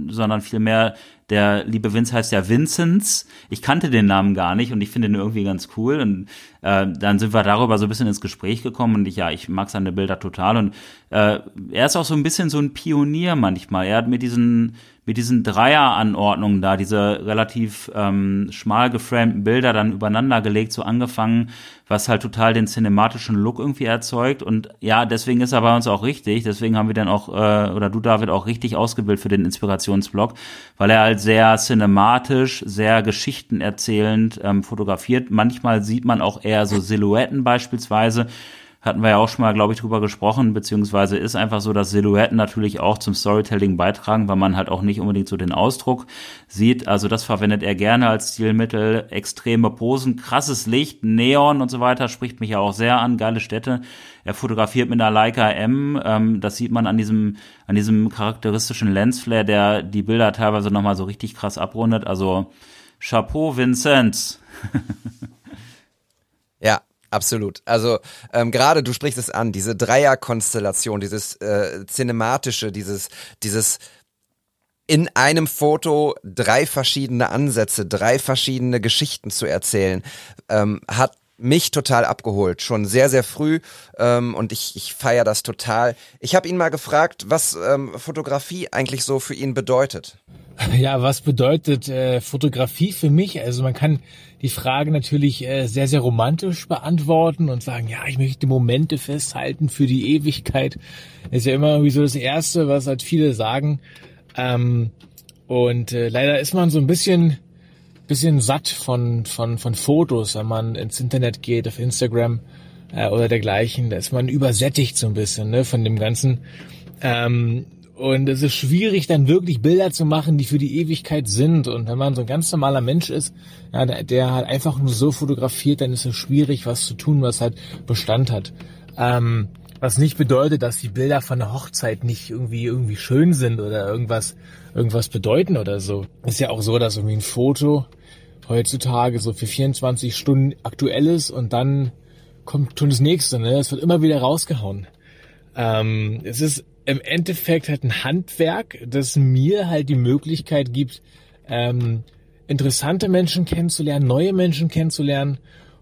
sondern vielmehr der liebe Vince heißt ja Vincenz. Ich kannte den Namen gar nicht und ich finde ihn irgendwie ganz cool. Und äh, dann sind wir darüber so ein bisschen ins Gespräch gekommen und ich, ja, ich mag seine Bilder total. Und äh, er ist auch so ein bisschen so ein Pionier manchmal. Er hat mit diesen mit diesen Dreieranordnungen da, diese relativ ähm, schmal geframten Bilder dann übereinander gelegt, so angefangen, was halt total den cinematischen Look irgendwie erzeugt. Und ja, deswegen ist er bei uns auch richtig. Deswegen haben wir dann auch, äh, oder du, David, auch richtig ausgebildet für den Inspirationsblog, weil er halt sehr cinematisch, sehr geschichtenerzählend ähm, fotografiert. Manchmal sieht man auch eher so Silhouetten beispielsweise hatten wir ja auch schon mal, glaube ich, drüber gesprochen, beziehungsweise ist einfach so, dass Silhouetten natürlich auch zum Storytelling beitragen, weil man halt auch nicht unbedingt so den Ausdruck sieht. Also das verwendet er gerne als Stilmittel. Extreme Posen, krasses Licht, Neon und so weiter, spricht mich ja auch sehr an. Geile Städte. Er fotografiert mit einer Leica M. Ähm, das sieht man an diesem, an diesem charakteristischen Lensflare, der die Bilder teilweise nochmal so richtig krass abrundet. Also Chapeau, Vincent. Absolut. Also ähm, gerade du sprichst es an, diese Dreierkonstellation, dieses äh, cinematische, dieses dieses in einem Foto drei verschiedene Ansätze, drei verschiedene Geschichten zu erzählen, ähm, hat mich total abgeholt, schon sehr, sehr früh ähm, und ich, ich feiere das total. Ich habe ihn mal gefragt, was ähm, Fotografie eigentlich so für ihn bedeutet. Ja, was bedeutet äh, Fotografie für mich? Also man kann die Frage natürlich äh, sehr, sehr romantisch beantworten und sagen, ja, ich möchte Momente festhalten für die Ewigkeit. Das ist ja immer irgendwie so das Erste, was halt viele sagen. Ähm, und äh, leider ist man so ein bisschen, bisschen satt von, von, von Fotos, wenn man ins Internet geht, auf Instagram äh, oder dergleichen. Da ist man übersättigt so ein bisschen ne, von dem Ganzen. Ähm, und es ist schwierig, dann wirklich Bilder zu machen, die für die Ewigkeit sind. Und wenn man so ein ganz normaler Mensch ist, ja, der, halt einfach nur so fotografiert, dann ist es schwierig, was zu tun, was halt Bestand hat. Ähm, was nicht bedeutet, dass die Bilder von der Hochzeit nicht irgendwie irgendwie schön sind oder irgendwas irgendwas bedeuten oder so. Ist ja auch so, dass irgendwie ein Foto heutzutage so für 24 Stunden aktuell ist und dann kommt schon das nächste. Ne? Es wird immer wieder rausgehauen. Ähm, es ist im Endeffekt halt ein Handwerk, das mir halt die Möglichkeit gibt, ähm, interessante Menschen kennenzulernen, neue Menschen kennenzulernen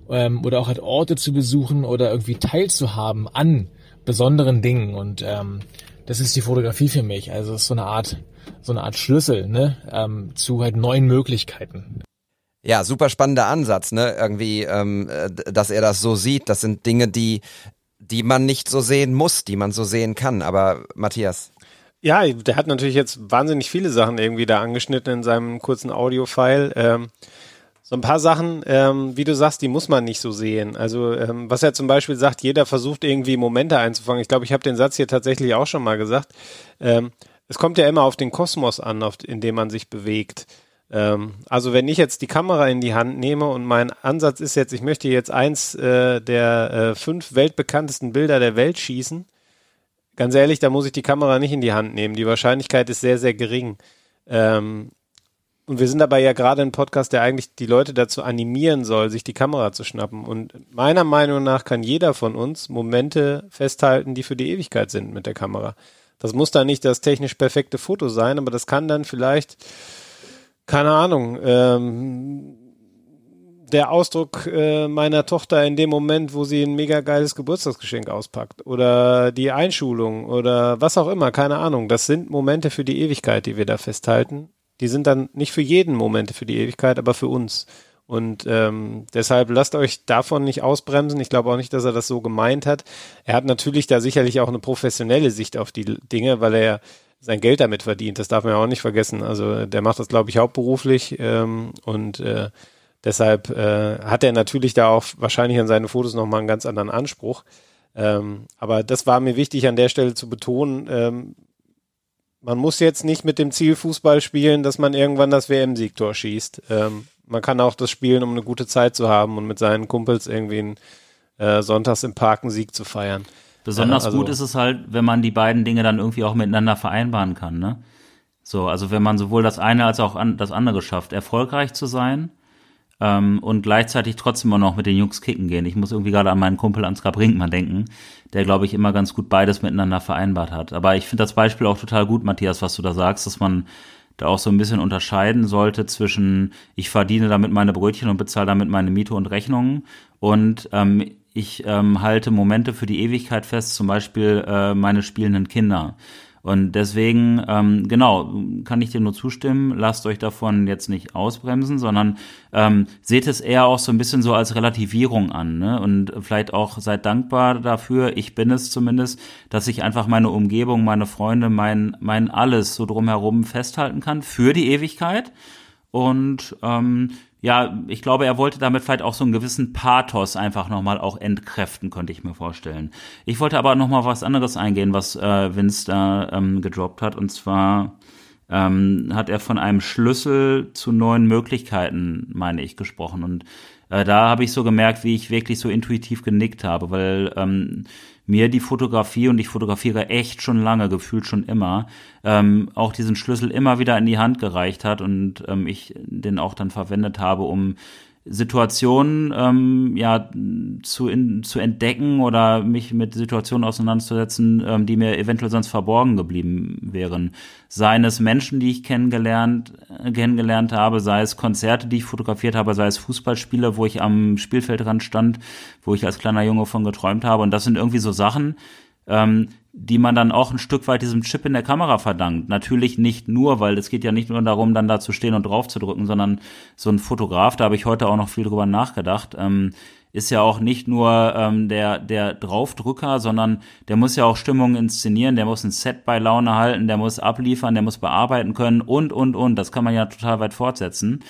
ähm, oder auch halt Orte zu besuchen oder irgendwie teilzuhaben an besonderen Dingen. Und ähm, das ist die Fotografie für mich. Also es ist so eine Art, so eine Art Schlüssel ne, ähm, zu halt neuen Möglichkeiten. Ja, super spannender Ansatz, ne? Irgendwie, ähm, dass er das so sieht. Das sind Dinge, die die man nicht so sehen muss, die man so sehen kann. Aber Matthias. Ja, der hat natürlich jetzt wahnsinnig viele Sachen irgendwie da angeschnitten in seinem kurzen Audio-File. Ähm, so ein paar Sachen, ähm, wie du sagst, die muss man nicht so sehen. Also ähm, was er zum Beispiel sagt, jeder versucht irgendwie Momente einzufangen. Ich glaube, ich habe den Satz hier tatsächlich auch schon mal gesagt. Ähm, es kommt ja immer auf den Kosmos an, auf, in dem man sich bewegt. Ähm, also wenn ich jetzt die Kamera in die Hand nehme und mein Ansatz ist jetzt, ich möchte jetzt eins äh, der äh, fünf weltbekanntesten Bilder der Welt schießen, ganz ehrlich, da muss ich die Kamera nicht in die Hand nehmen. Die Wahrscheinlichkeit ist sehr, sehr gering. Ähm, und wir sind dabei ja gerade ein Podcast, der eigentlich die Leute dazu animieren soll, sich die Kamera zu schnappen. Und meiner Meinung nach kann jeder von uns Momente festhalten, die für die Ewigkeit sind mit der Kamera. Das muss dann nicht das technisch perfekte Foto sein, aber das kann dann vielleicht, keine Ahnung, ähm, der Ausdruck äh, meiner Tochter in dem Moment, wo sie ein mega geiles Geburtstagsgeschenk auspackt oder die Einschulung oder was auch immer, keine Ahnung. Das sind Momente für die Ewigkeit, die wir da festhalten. Die sind dann nicht für jeden Momente für die Ewigkeit, aber für uns. Und ähm, deshalb lasst euch davon nicht ausbremsen. Ich glaube auch nicht, dass er das so gemeint hat. Er hat natürlich da sicherlich auch eine professionelle Sicht auf die Dinge, weil er sein Geld damit verdient. Das darf man ja auch nicht vergessen. Also der macht das, glaube ich, hauptberuflich ähm, und äh, Deshalb äh, hat er natürlich da auch wahrscheinlich an seine Fotos nochmal einen ganz anderen Anspruch. Ähm, aber das war mir wichtig an der Stelle zu betonen. Ähm, man muss jetzt nicht mit dem Ziel Fußball spielen, dass man irgendwann das WM-Siegtor schießt. Ähm, man kann auch das spielen, um eine gute Zeit zu haben und mit seinen Kumpels irgendwie einen, äh, sonntags im Park einen Sieg zu feiern. Besonders äh, also, gut ist es halt, wenn man die beiden Dinge dann irgendwie auch miteinander vereinbaren kann, ne? So, also wenn man sowohl das eine als auch an, das andere schafft, erfolgreich zu sein ähm, und gleichzeitig trotzdem auch noch mit den Jungs kicken gehen. Ich muss irgendwie gerade an meinen Kumpel Ansgar Brinkmann denken, der, glaube ich, immer ganz gut beides miteinander vereinbart hat. Aber ich finde das Beispiel auch total gut, Matthias, was du da sagst, dass man da auch so ein bisschen unterscheiden sollte zwischen, ich verdiene damit meine Brötchen und bezahle damit meine Miete und Rechnungen und ähm, ich ähm, halte Momente für die Ewigkeit fest, zum Beispiel äh, meine spielenden Kinder. Und deswegen, ähm, genau, kann ich dir nur zustimmen, lasst euch davon jetzt nicht ausbremsen, sondern ähm, seht es eher auch so ein bisschen so als Relativierung an. Ne? Und vielleicht auch seid dankbar dafür, ich bin es zumindest, dass ich einfach meine Umgebung, meine Freunde, mein, mein alles so drumherum festhalten kann für die Ewigkeit. Und ähm, ja, ich glaube, er wollte damit vielleicht auch so einen gewissen Pathos einfach nochmal auch entkräften, könnte ich mir vorstellen. Ich wollte aber nochmal was anderes eingehen, was äh, Vince da ähm, gedroppt hat. Und zwar ähm, hat er von einem Schlüssel zu neuen Möglichkeiten, meine ich, gesprochen. Und äh, da habe ich so gemerkt, wie ich wirklich so intuitiv genickt habe, weil ähm, mir die Fotografie und ich fotografiere echt schon lange, gefühlt schon immer, ähm, auch diesen Schlüssel immer wieder in die Hand gereicht hat und ähm, ich den auch dann verwendet habe, um Situationen ähm, ja zu, in, zu entdecken oder mich mit Situationen auseinanderzusetzen, ähm, die mir eventuell sonst verborgen geblieben wären. Seien es Menschen, die ich kennengelernt, äh, kennengelernt habe, sei es Konzerte, die ich fotografiert habe, sei es Fußballspiele, wo ich am Spielfeldrand stand, wo ich als kleiner Junge von geträumt habe. Und das sind irgendwie so Sachen, ähm, die man dann auch ein Stück weit diesem Chip in der Kamera verdankt. Natürlich nicht nur, weil es geht ja nicht nur darum, dann da zu stehen und drauf zu drücken, sondern so ein Fotograf, da habe ich heute auch noch viel drüber nachgedacht, ähm, ist ja auch nicht nur ähm, der, der Draufdrücker, sondern der muss ja auch Stimmung inszenieren, der muss ein Set bei Laune halten, der muss abliefern, der muss bearbeiten können und, und, und. Das kann man ja total weit fortsetzen.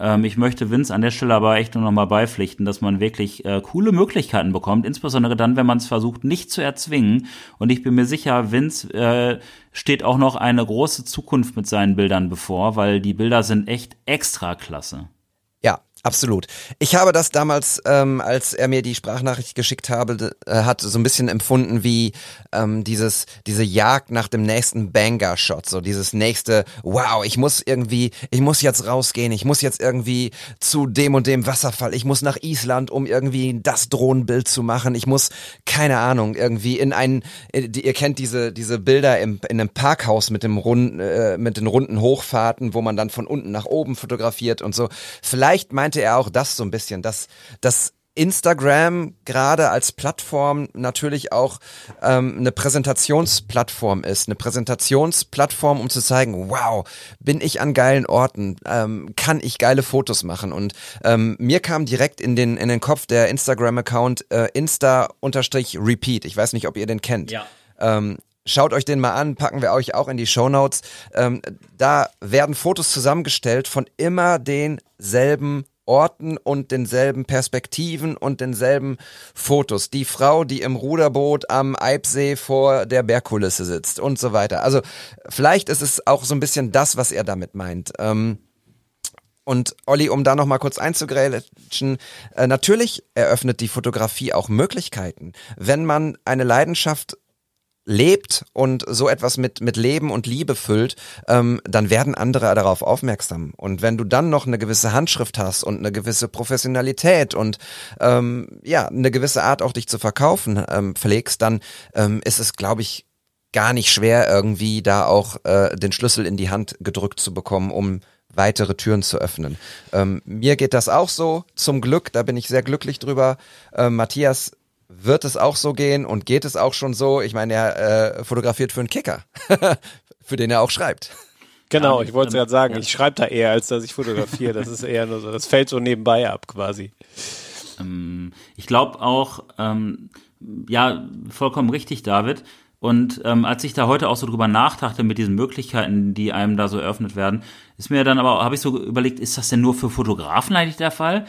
Ähm, ich möchte Vince an der Stelle aber echt nur noch mal beipflichten, dass man wirklich äh, coole Möglichkeiten bekommt, insbesondere dann, wenn man es versucht, nicht zu erzwingen. Und ich bin mir sicher, Vince äh, steht auch noch eine große Zukunft mit seinen Bildern bevor, weil die Bilder sind echt extra klasse. Absolut. Ich habe das damals, ähm, als er mir die Sprachnachricht geschickt habe, äh, hat so ein bisschen empfunden wie ähm, dieses diese Jagd nach dem nächsten Banger-Shot, so dieses nächste, wow, ich muss irgendwie, ich muss jetzt rausgehen, ich muss jetzt irgendwie zu dem und dem Wasserfall, ich muss nach Island, um irgendwie das Drohnenbild zu machen, ich muss, keine Ahnung, irgendwie in ein, äh, ihr kennt diese diese Bilder im, in einem Parkhaus mit dem runden, äh, mit den runden Hochfahrten, wo man dann von unten nach oben fotografiert und so. Vielleicht mein meinte er auch das so ein bisschen, dass, dass Instagram gerade als Plattform natürlich auch ähm, eine Präsentationsplattform ist, eine Präsentationsplattform, um zu zeigen, wow, bin ich an geilen Orten, ähm, kann ich geile Fotos machen und ähm, mir kam direkt in den in den Kopf der Instagram-Account äh, Insta-Repeat. Ich weiß nicht, ob ihr den kennt. Ja. Ähm, Schaut euch den mal an, packen wir euch auch in die Show Notes. Ähm, da werden Fotos zusammengestellt von immer denselben Orten und denselben Perspektiven und denselben Fotos. Die Frau, die im Ruderboot am Eibsee vor der Bergkulisse sitzt und so weiter. Also vielleicht ist es auch so ein bisschen das, was er damit meint. Ähm, und Olli, um da noch mal kurz einzugrätschen, äh, natürlich eröffnet die Fotografie auch Möglichkeiten. Wenn man eine Leidenschaft lebt und so etwas mit, mit Leben und Liebe füllt, ähm, dann werden andere darauf aufmerksam. Und wenn du dann noch eine gewisse Handschrift hast und eine gewisse Professionalität und ähm, ja, eine gewisse Art auch dich zu verkaufen ähm, pflegst, dann ähm, ist es, glaube ich, gar nicht schwer, irgendwie da auch äh, den Schlüssel in die Hand gedrückt zu bekommen, um weitere Türen zu öffnen. Ähm, mir geht das auch so, zum Glück, da bin ich sehr glücklich drüber. Ähm, Matthias wird es auch so gehen und geht es auch schon so. Ich meine, er äh, fotografiert für einen Kicker, für den er auch schreibt. Genau, ich wollte es gerade sagen, ich schreibe da eher, als dass ich fotografiere. Das ist eher nur so, das fällt so nebenbei ab quasi. Ähm, ich glaube auch, ähm, ja, vollkommen richtig, David. Und ähm, als ich da heute auch so drüber nachdachte mit diesen Möglichkeiten, die einem da so eröffnet werden, ist mir dann aber, habe ich so überlegt, ist das denn nur für Fotografen eigentlich der Fall?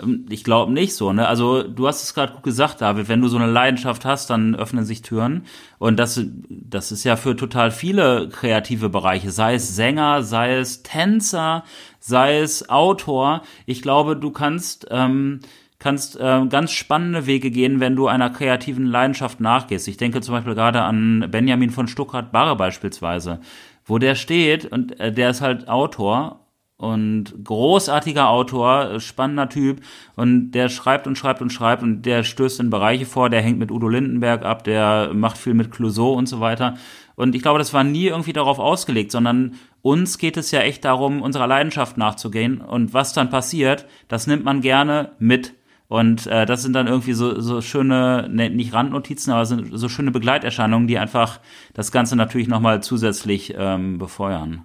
Ähm, ich glaube nicht so, ne? Also du hast es gerade gut gesagt, David, wenn du so eine Leidenschaft hast, dann öffnen sich Türen. Und das, das ist ja für total viele kreative Bereiche, sei es Sänger, sei es Tänzer, sei es Autor. Ich glaube, du kannst, ähm, kannst äh, ganz spannende Wege gehen, wenn du einer kreativen Leidenschaft nachgehst. Ich denke zum Beispiel gerade an Benjamin von Stuckrad-Barre beispielsweise, wo der steht und äh, der ist halt Autor und großartiger Autor, spannender Typ und der schreibt und schreibt und schreibt und der stößt in Bereiche vor, der hängt mit Udo Lindenberg ab, der macht viel mit Clouseau und so weiter. Und ich glaube, das war nie irgendwie darauf ausgelegt, sondern uns geht es ja echt darum, unserer Leidenschaft nachzugehen und was dann passiert, das nimmt man gerne mit. Und äh, das sind dann irgendwie so, so schöne, ne, nicht Randnotizen, aber sind so schöne Begleiterscheinungen, die einfach das Ganze natürlich nochmal zusätzlich ähm, befeuern.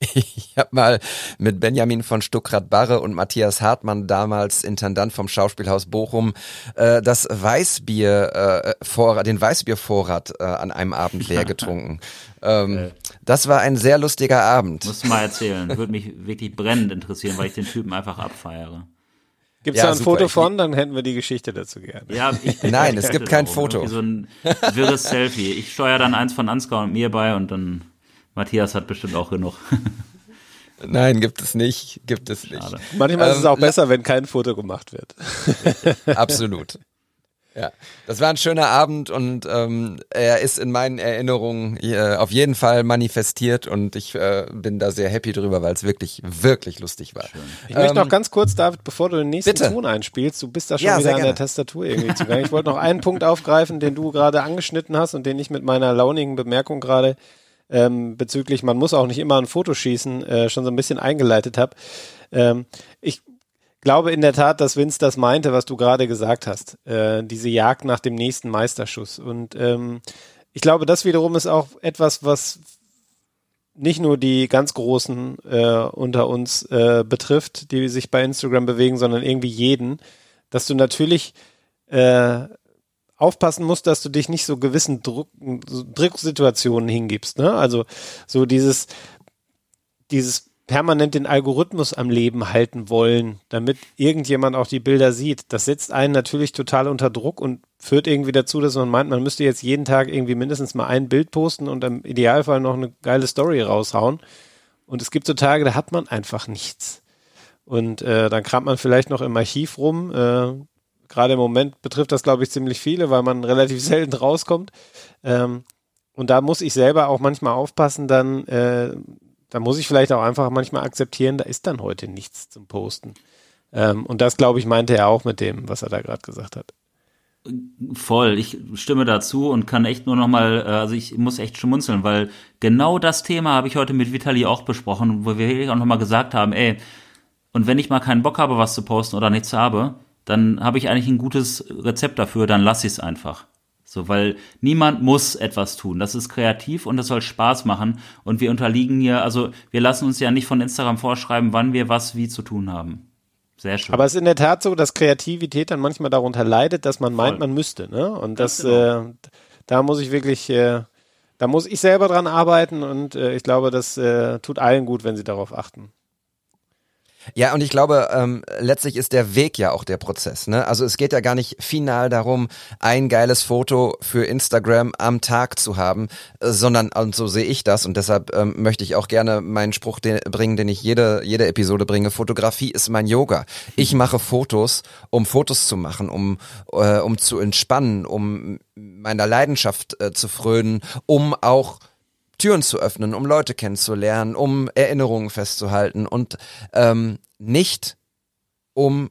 Ich habe mal mit Benjamin von Stuckrad-Barre und Matthias Hartmann, damals Intendant vom Schauspielhaus Bochum, äh, das Weißbier, äh, Vorrat, den Weißbiervorrat äh, an einem Abend leer getrunken. ähm, das war ein sehr lustiger Abend. Muss mal erzählen. Würde mich wirklich brennend interessieren, weil ich den Typen einfach abfeiere. Gibt es Ja, da ein super. Foto von? Dann hätten wir die Geschichte dazu gerne. Ja, ich, Nein, es gibt kein Foto. irgendwie So ein wirres Selfie. Ich steuere dann eins von Ansgar und mir bei und dann Matthias hat bestimmt auch genug. Nein, gibt es nicht, gibt es nicht. Schade. Manchmal ist es Ähm, auch besser, wenn kein Foto gemacht wird. Absolut. Ja, das war ein schöner Abend und ähm, er ist in meinen Erinnerungen äh, auf jeden Fall manifestiert und ich äh, bin da sehr happy drüber, weil es wirklich, wirklich lustig war. Ich möchte Ähm, noch ganz kurz, David, bevor du den nächsten bitte. Ton einspielst, du bist da schon Ja, wieder an der gerne. Tastatur irgendwie zugange. Ich wollte noch einen Punkt aufgreifen, den du gerade angeschnitten hast und den ich mit meiner launigen Bemerkung gerade ähm, bezüglich, man muss auch nicht immer ein Foto schießen, äh, schon so ein bisschen eingeleitet habe. Ähm, ich glaube in der Tat, dass Vince das meinte, was du gerade gesagt hast. Äh, diese Jagd nach dem nächsten Meisterschuss. Und ähm, ich glaube, das wiederum ist auch etwas, was nicht nur die ganz Großen äh, unter uns äh, betrifft, die sich bei Instagram bewegen, sondern irgendwie jeden, dass du natürlich äh, aufpassen musst, dass du dich nicht so gewissen Druck, Drucksituationen hingibst. Ne? Also so dieses, dieses permanent den Algorithmus am Leben halten wollen, damit irgendjemand auch die Bilder sieht, das setzt einen natürlich total unter Druck und führt irgendwie dazu, dass man meint, man müsste jetzt jeden Tag irgendwie mindestens mal ein Bild posten und im Idealfall noch eine geile Story raushauen. Und es gibt so Tage, da hat man einfach nichts. Und äh, dann kramt man vielleicht noch im Archiv rum. Äh, Gerade im Moment betrifft das, glaube ich, ziemlich viele, weil man relativ selten rauskommt. Ähm, und da muss ich selber auch manchmal aufpassen, dann, äh, da muss ich vielleicht auch einfach manchmal akzeptieren, da ist dann heute nichts zum Posten. Ähm, und das, glaube ich, meinte er auch mit dem, was er da gerade gesagt hat. Voll, ich stimme dazu und kann echt nur noch mal, äh, also ich muss echt schmunzeln, weil genau das Thema habe ich heute mit Vitali auch besprochen, wo wir auch noch mal gesagt haben, ey, und wenn ich mal keinen Bock habe, was zu posten oder nichts habe, dann habe ich eigentlich ein gutes Rezept dafür, dann lass ich es einfach. So, weil niemand muss etwas tun. Das ist kreativ und das soll Spaß machen. Und wir unterliegen hier, also wir lassen uns ja nicht von Instagram vorschreiben, wann wir was wie zu tun haben. Sehr schön. Aber es ist in der Tat so, dass Kreativität dann manchmal darunter leidet, dass man meint, Voll. man müsste. Ne? Und Ganz das, genau. äh, da muss ich wirklich, äh, da muss ich selber dran arbeiten und äh, ich glaube, das äh, tut allen gut, wenn sie darauf achten. Ja, und ich glaube, ähm, letztlich ist der Weg ja auch der Prozess. Ne? Also es geht ja gar nicht final darum, ein geiles Foto für Instagram am Tag zu haben, äh, sondern, und so sehe ich das, und deshalb ähm, möchte ich auch gerne meinen Spruch den, bringen, den ich jede, jede Episode bringe. Fotografie ist mein Yoga. Ich mache Fotos, um Fotos zu machen, um, äh, um zu entspannen, um meiner Leidenschaft äh, zu frönen, um auch Türen zu öffnen, um Leute kennenzulernen, um Erinnerungen festzuhalten und ähm, nicht um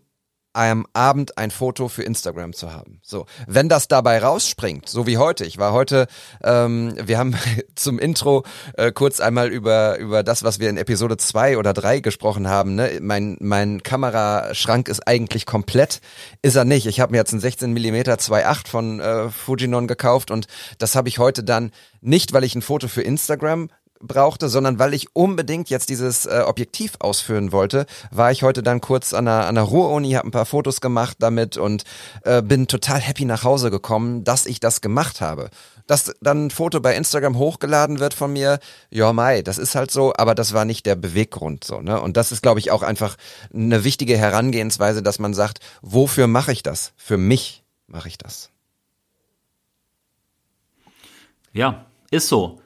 am Abend ein Foto für Instagram zu haben. So, wenn das dabei rausspringt, so wie heute. Ich war heute, ähm, wir haben zum Intro äh, kurz einmal über über das, was wir in Episode zwei oder drei gesprochen haben. Ne? Mein mein Kameraschrank ist eigentlich komplett, ist er nicht. Ich habe mir jetzt einen 16 mm 2.8 von äh, Fujinon gekauft und das habe ich heute dann nicht, weil ich ein Foto für Instagram brauchte, sondern weil ich unbedingt jetzt dieses äh, Objektiv ausführen wollte, war ich heute dann kurz an der, an der Ruhr-Uni, habe ein paar Fotos gemacht damit und äh, bin total happy nach Hause gekommen, dass ich das gemacht habe. Dass dann ein Foto bei Instagram hochgeladen wird von mir, ja mai, das ist halt so, aber das war nicht der Beweggrund so, ne? Und das ist, glaube ich, auch einfach eine wichtige Herangehensweise, dass man sagt, wofür mache ich das? Für mich mache ich das. Ja, ist so.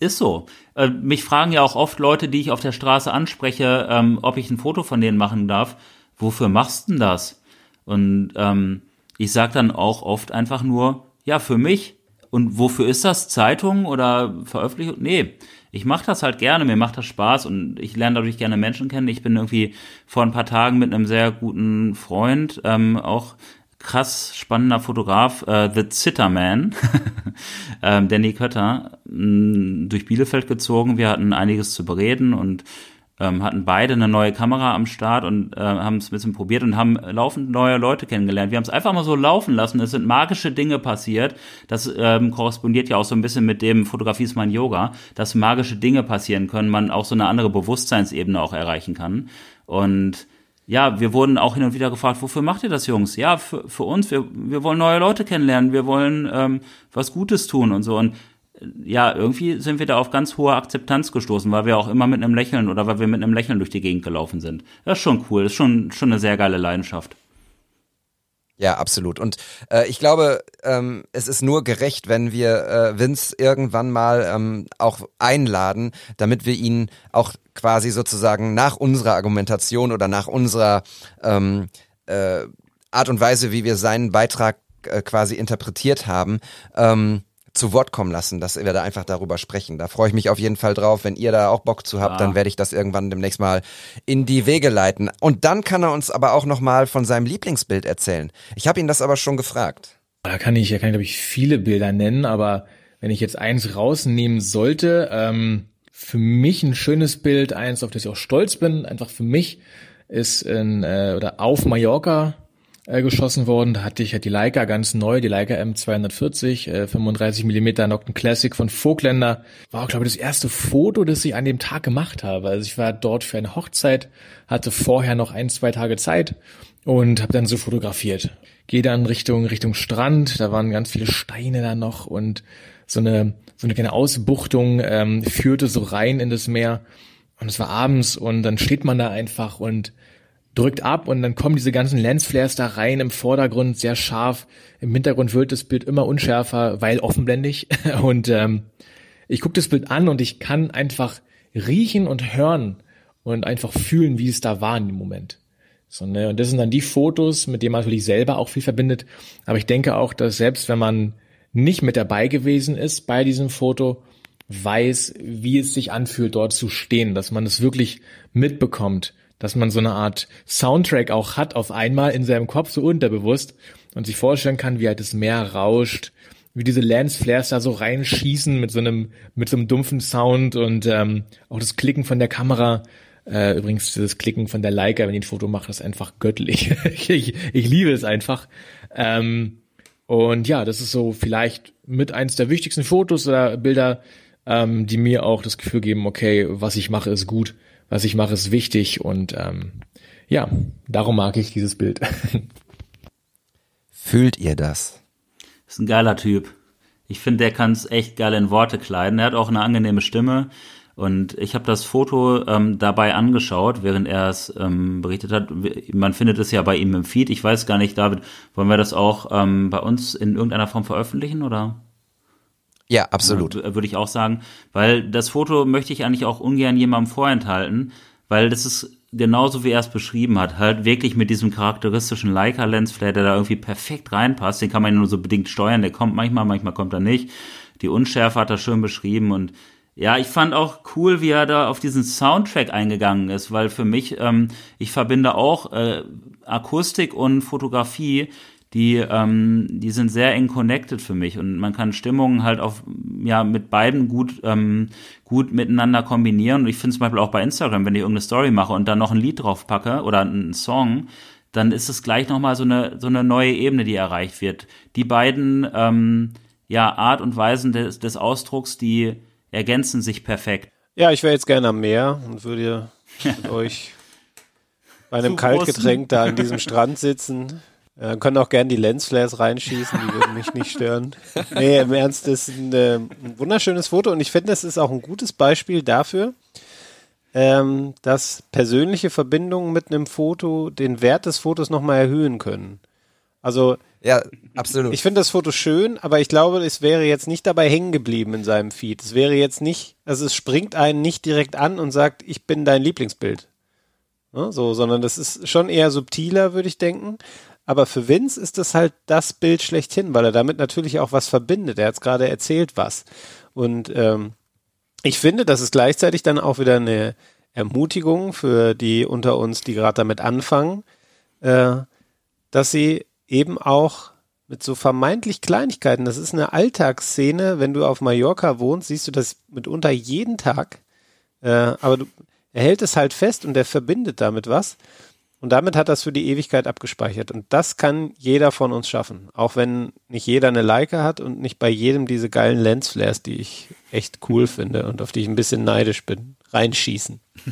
Ist so. Äh, mich fragen ja auch oft Leute, die ich auf der Straße anspreche, ähm, ob ich ein Foto von denen machen darf. Wofür machst du denn das? Und ähm, ich sage dann auch oft einfach nur, ja, für mich. Und wofür ist das? Zeitung oder Veröffentlichung? Nee, ich mache das halt gerne, mir macht das Spaß und ich lerne dadurch gerne Menschen kennen. Ich bin irgendwie vor ein paar Tagen mit einem sehr guten Freund ähm, auch krass spannender Fotograf, äh, The Zitterman, ähm, Danny Kötter, mh, durch Bielefeld gezogen. Wir hatten einiges zu bereden und ähm, hatten beide eine neue Kamera am Start und äh, haben es ein bisschen probiert und haben laufend neue Leute kennengelernt. Wir haben es einfach mal so laufen lassen. Es sind magische Dinge passiert. Das ähm, korrespondiert ja auch so ein bisschen mit dem Fotografie ist mein Yoga, dass magische Dinge passieren können, man auch so eine andere Bewusstseinsebene auch erreichen kann. Und ja, wir wurden auch hin und wieder gefragt, wofür macht ihr das, Jungs? Ja, für, für uns, wir, wir wollen neue Leute kennenlernen, wir wollen ähm, was Gutes tun und so. Und äh, ja, irgendwie sind wir da auf ganz hohe Akzeptanz gestoßen, weil wir auch immer mit einem Lächeln oder weil wir mit einem Lächeln durch die Gegend gelaufen sind. Das ist schon cool, das ist schon, schon eine sehr geile Leidenschaft. Ja, absolut. Und äh, ich glaube, ähm, es ist nur gerecht, wenn wir äh, Vince irgendwann mal ähm, auch einladen, damit wir ihn auch quasi sozusagen nach unserer Argumentation oder nach unserer ähm, äh, Art und Weise, wie wir seinen Beitrag äh, quasi interpretiert haben, ähm, zu Wort kommen lassen, dass wir da einfach darüber sprechen. Da freue ich mich auf jeden Fall drauf. Wenn ihr da auch Bock zu habt, ah. dann werde ich das irgendwann demnächst mal in die Wege leiten. Und dann kann er uns aber auch noch mal von seinem Lieblingsbild erzählen. Ich habe ihn das aber schon gefragt. Da kann ich, ja kann ich glaube ich viele Bilder nennen, aber wenn ich jetzt eins rausnehmen sollte, ähm, für mich ein schönes Bild, eins, auf das ich auch stolz bin, einfach für mich ist in, äh, oder auf Mallorca äh, geschossen worden. Da hatte ich halt die Leica ganz neu, die Leica M240, äh, 35 mm Nocten Classic von Vogtländer. War auch, glaube ich, das erste Foto, das ich an dem Tag gemacht habe. Also ich war dort für eine Hochzeit, hatte vorher noch ein, zwei Tage Zeit und habe dann so fotografiert. Gehe dann Richtung Richtung Strand, da waren ganz viele Steine da noch und so eine so eine kleine Ausbuchtung ähm, führte so rein in das Meer und es war abends und dann steht man da einfach und drückt ab und dann kommen diese ganzen Lensflares da rein im Vordergrund sehr scharf. Im Hintergrund wird das Bild immer unschärfer, weil offenblendig. Und ähm, ich gucke das Bild an und ich kann einfach riechen und hören und einfach fühlen, wie es da war in dem Moment. So, ne? Und das sind dann die Fotos, mit denen man natürlich selber auch viel verbindet. Aber ich denke auch, dass selbst wenn man nicht mit dabei gewesen ist bei diesem Foto, weiß, wie es sich anfühlt, dort zu stehen, dass man es wirklich mitbekommt, dass man so eine Art Soundtrack auch hat auf einmal in seinem Kopf so unterbewusst und sich vorstellen kann, wie halt das Meer rauscht, wie diese Lensflares da so reinschießen mit so einem mit so einem dumpfen Sound und ähm, auch das Klicken von der Kamera. Äh, übrigens das Klicken von der Leica, wenn ich ein Foto mache, ist einfach göttlich. ich, ich liebe es einfach. Ähm, und ja, das ist so vielleicht mit eins der wichtigsten Fotos oder Bilder, ähm, die mir auch das Gefühl geben, okay, was ich mache, ist gut was ich mache, ist wichtig und ähm, ja, darum mag ich dieses Bild. Fühlt ihr das? Ist ein geiler Typ. Ich finde, der kann es echt geil in Worte kleiden. Er hat auch eine angenehme Stimme. Und ich habe das Foto ähm, dabei angeschaut, während er es ähm, berichtet hat. Man findet es ja bei ihm im Feed. Ich weiß gar nicht, David, wollen wir das auch ähm, bei uns in irgendeiner Form veröffentlichen oder? Ja, absolut. Ja, Würde ich auch sagen, weil das Foto möchte ich eigentlich auch ungern jemandem vorenthalten, weil das ist genauso wie er es beschrieben hat, halt wirklich mit diesem charakteristischen Leica-Lensflare, der da irgendwie perfekt reinpasst. Den kann man ja nur so bedingt steuern. Der kommt manchmal, manchmal kommt er nicht. Die Unschärfe hat er schön beschrieben und ja, ich fand auch cool, wie er da auf diesen Soundtrack eingegangen ist, weil für mich, ähm, ich verbinde auch äh, Akustik und Fotografie, die, ähm, die sind sehr eng connected für mich und man kann Stimmungen halt auf, ja, mit beiden gut, ähm, gut miteinander kombinieren. Und ich finde zum Beispiel auch bei Instagram, wenn ich irgendeine Story mache und dann noch ein Lied drauf packe oder einen Song, dann ist es gleich nochmal so eine, so eine neue Ebene, die erreicht wird. Die beiden, ähm, ja, Art und Weisen des, des Ausdrucks, die, ergänzen sich perfekt. Ja, ich wäre jetzt gerne am Meer und würde mit euch bei einem Kaltgetränk da an diesem Strand sitzen. Ja, können auch gerne die Lensflares reinschießen, die würden mich nicht stören. Nee, im Ernst, das ist ein, äh, ein wunderschönes Foto und ich finde, das ist auch ein gutes Beispiel dafür, ähm, dass persönliche Verbindungen mit einem Foto den Wert des Fotos nochmal erhöhen können. Also ja, absolut. Ich finde das Foto schön, aber ich glaube, es wäre jetzt nicht dabei hängen geblieben in seinem Feed. Es wäre jetzt nicht, also es springt einen nicht direkt an und sagt, ich bin dein Lieblingsbild. Ne, so, sondern das ist schon eher subtiler, würde ich denken. Aber für Vince ist das halt das Bild schlechthin, weil er damit natürlich auch was verbindet. Er hat es gerade erzählt, was. Und ähm, ich finde, das ist gleichzeitig dann auch wieder eine Ermutigung für die unter uns, die gerade damit anfangen, äh, dass sie eben auch mit so vermeintlich Kleinigkeiten. Das ist eine Alltagsszene. Wenn du auf Mallorca wohnst, siehst du das mitunter jeden Tag. Äh, aber du, er hält es halt fest und er verbindet damit was. Und damit hat das für die Ewigkeit abgespeichert. Und das kann jeder von uns schaffen. Auch wenn nicht jeder eine Leica hat und nicht bei jedem diese geilen Lensflares, die ich echt cool finde und auf die ich ein bisschen neidisch bin, reinschießen.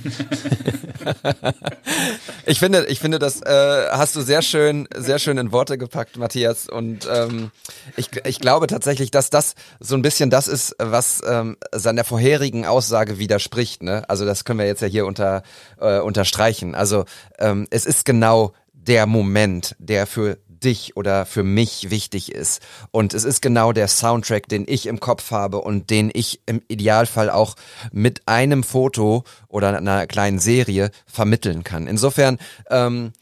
ich finde, ich finde, das äh, hast du sehr schön, sehr schön in Worte gepackt, Matthias. Und ähm, ich, ich glaube tatsächlich, dass das so ein bisschen das ist, was ähm, seiner vorherigen Aussage widerspricht. Ne? Also das können wir jetzt ja hier unter äh, unterstreichen. Also ähm, es ist genau der Moment, der für dich oder für mich wichtig ist. Und es ist genau der Soundtrack, den ich im Kopf habe und den ich im Idealfall auch mit einem Foto oder einer kleinen Serie vermitteln kann. Insofern, ähm,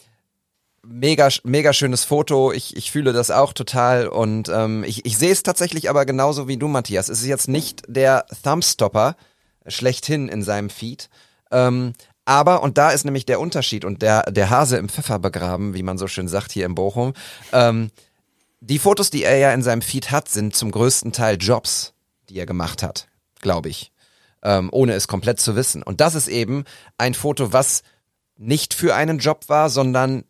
mega, mega schönes Foto. Ich, ich fühle das auch total und ähm, ich, ich sehe es tatsächlich aber genauso wie du, Matthias. Es ist jetzt nicht der Thumbstopper schlechthin in seinem Feed. Ähm, aber, und da ist nämlich der Unterschied und der, der Hase im Pfeffer begraben, wie man so schön sagt hier in Bochum. Ähm, die Fotos, die er ja in seinem Feed hat, sind zum größten Teil Jobs, die er gemacht hat, glaube ich. Ähm, ohne es komplett zu wissen. Und das ist eben ein Foto, was nicht für einen Job war, sondern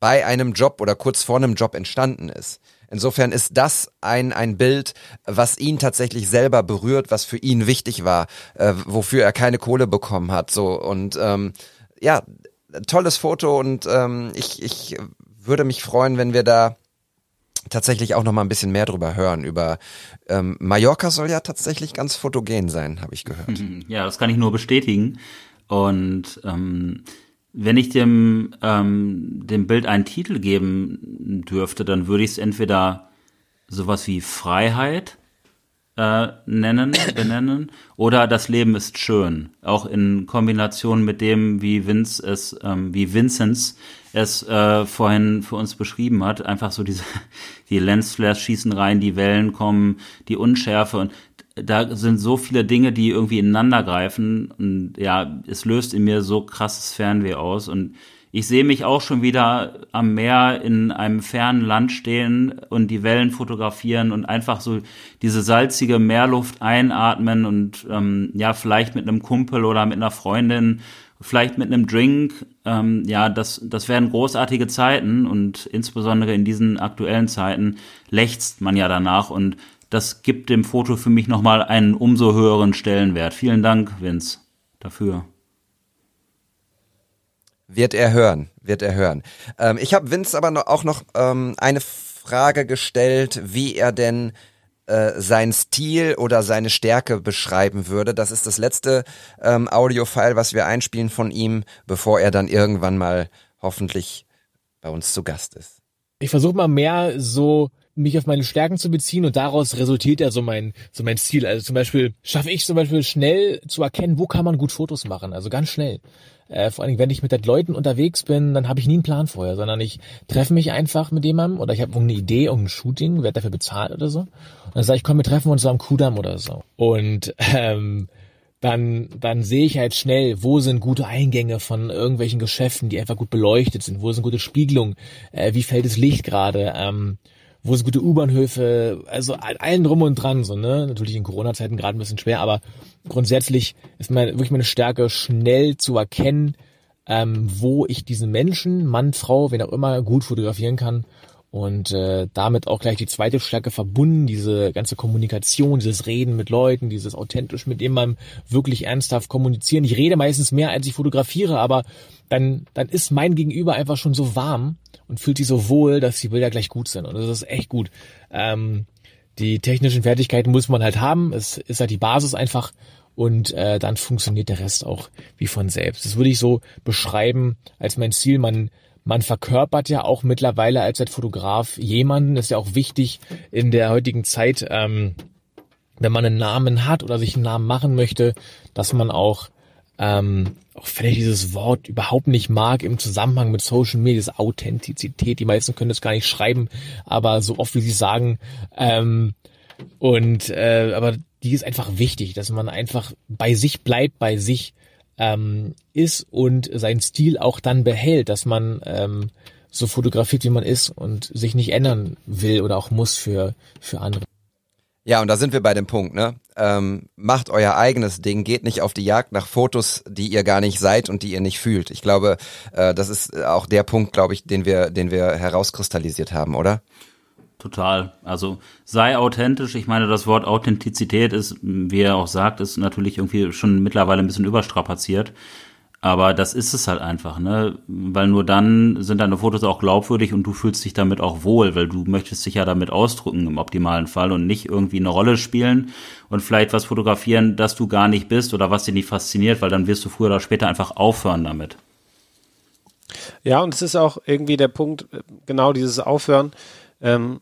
bei einem Job oder kurz vor einem Job entstanden ist. Insofern ist das ein, ein Bild, was ihn tatsächlich selber berührt, was für ihn wichtig war, äh, wofür er keine Kohle bekommen hat. So und ähm, ja, tolles Foto und ähm, ich, ich würde mich freuen, wenn wir da tatsächlich auch noch mal ein bisschen mehr drüber hören. Über ähm, Mallorca soll ja tatsächlich ganz fotogen sein, habe ich gehört. Ja, das kann ich nur bestätigen. Und ähm, wenn ich dem, ähm, dem Bild einen Titel geben dürfte, dann würde ich es entweder sowas wie Freiheit äh, nennen, benennen, oder das Leben ist schön. Auch in Kombination mit dem, wie Vince es, ähm, wie Vincenz es äh, vorhin für uns beschrieben hat. Einfach so diese, die Lensflares schießen rein, die Wellen kommen, die Unschärfe und da sind so viele Dinge, die irgendwie ineinander greifen und ja, es löst in mir so krasses Fernweh aus und ich sehe mich auch schon wieder am Meer in einem fernen Land stehen und die Wellen fotografieren und einfach so diese salzige Meerluft einatmen und ähm, ja, vielleicht mit einem Kumpel oder mit einer Freundin, vielleicht mit einem Drink. Ähm, ja, das, das werden großartige Zeiten und insbesondere in diesen aktuellen Zeiten lechzt man ja danach und das gibt dem Foto für mich nochmal einen umso höheren Stellenwert. Vielen Dank, Vince, dafür. Wird er hören, wird er hören. Ähm, ich habe Vince aber noch, auch noch ähm, eine Frage gestellt, wie er denn äh, seinen Stil oder seine Stärke beschreiben würde. Das ist das letzte ähm, Audiofile, was wir einspielen von ihm, bevor er dann irgendwann mal hoffentlich bei uns zu Gast ist. Ich versuche mal mehr so mich auf meine Stärken zu beziehen und daraus resultiert ja so mein, so mein Stil. Also zum Beispiel schaffe ich zum Beispiel schnell zu erkennen, wo kann man gut Fotos machen. Also ganz schnell. Äh, vor allem, wenn ich mit den Leuten unterwegs bin, dann habe ich nie einen Plan vorher, sondern ich treffe mich einfach mit jemandem oder ich habe irgendeine Idee, irgendein Shooting, werde dafür bezahlt oder so. Und dann sage ich, komm, wir treffen uns am Kudamm oder so. Und ähm, dann, dann sehe ich halt schnell, wo sind gute Eingänge von irgendwelchen Geschäften, die einfach gut beleuchtet sind, wo sind gute Spiegelungen, äh, wie fällt das Licht gerade, ähm, wo sind gute U-Bahnhöfe, also allen drum und dran, so, ne? Natürlich in Corona-Zeiten gerade ein bisschen schwer, aber grundsätzlich ist meine, wirklich meine Stärke, schnell zu erkennen, ähm, wo ich diesen Menschen, Mann, Frau, wen auch immer, gut fotografieren kann und äh, damit auch gleich die zweite Stärke verbunden, diese ganze Kommunikation, dieses Reden mit Leuten, dieses authentisch mit jemandem wirklich ernsthaft kommunizieren. Ich rede meistens mehr, als ich fotografiere, aber dann, dann ist mein Gegenüber einfach schon so warm und fühlt sich so wohl, dass die Bilder gleich gut sind. Und das ist echt gut. Ähm, die technischen Fertigkeiten muss man halt haben. Es ist halt die Basis einfach und äh, dann funktioniert der Rest auch wie von selbst. Das würde ich so beschreiben als mein Ziel. Man man verkörpert ja auch mittlerweile als Fotograf jemanden, ist ja auch wichtig in der heutigen Zeit, ähm, wenn man einen Namen hat oder sich einen Namen machen möchte, dass man auch, ähm, auch wenn ich dieses Wort überhaupt nicht mag im Zusammenhang mit Social Media, diese Authentizität, die meisten können das gar nicht schreiben, aber so oft wie sie sagen, ähm, und äh, aber die ist einfach wichtig, dass man einfach bei sich bleibt, bei sich ähm, ist und seinen Stil auch dann behält, dass man ähm, so fotografiert, wie man ist und sich nicht ändern will oder auch muss für, für andere. Ja, und da sind wir bei dem Punkt, ne? Ähm, macht euer eigenes Ding, geht nicht auf die Jagd nach Fotos, die ihr gar nicht seid und die ihr nicht fühlt. Ich glaube, äh, das ist auch der Punkt, glaube ich, den wir, den wir herauskristallisiert haben, oder? Total. Also sei authentisch. Ich meine, das Wort Authentizität ist, wie er auch sagt, ist natürlich irgendwie schon mittlerweile ein bisschen überstrapaziert. Aber das ist es halt einfach, ne? Weil nur dann sind deine Fotos auch glaubwürdig und du fühlst dich damit auch wohl, weil du möchtest dich ja damit ausdrücken im optimalen Fall und nicht irgendwie eine Rolle spielen und vielleicht was fotografieren, das du gar nicht bist oder was dich nicht fasziniert, weil dann wirst du früher oder später einfach aufhören damit. Ja, und es ist auch irgendwie der Punkt, äh, genau dieses Aufhören. Ähm,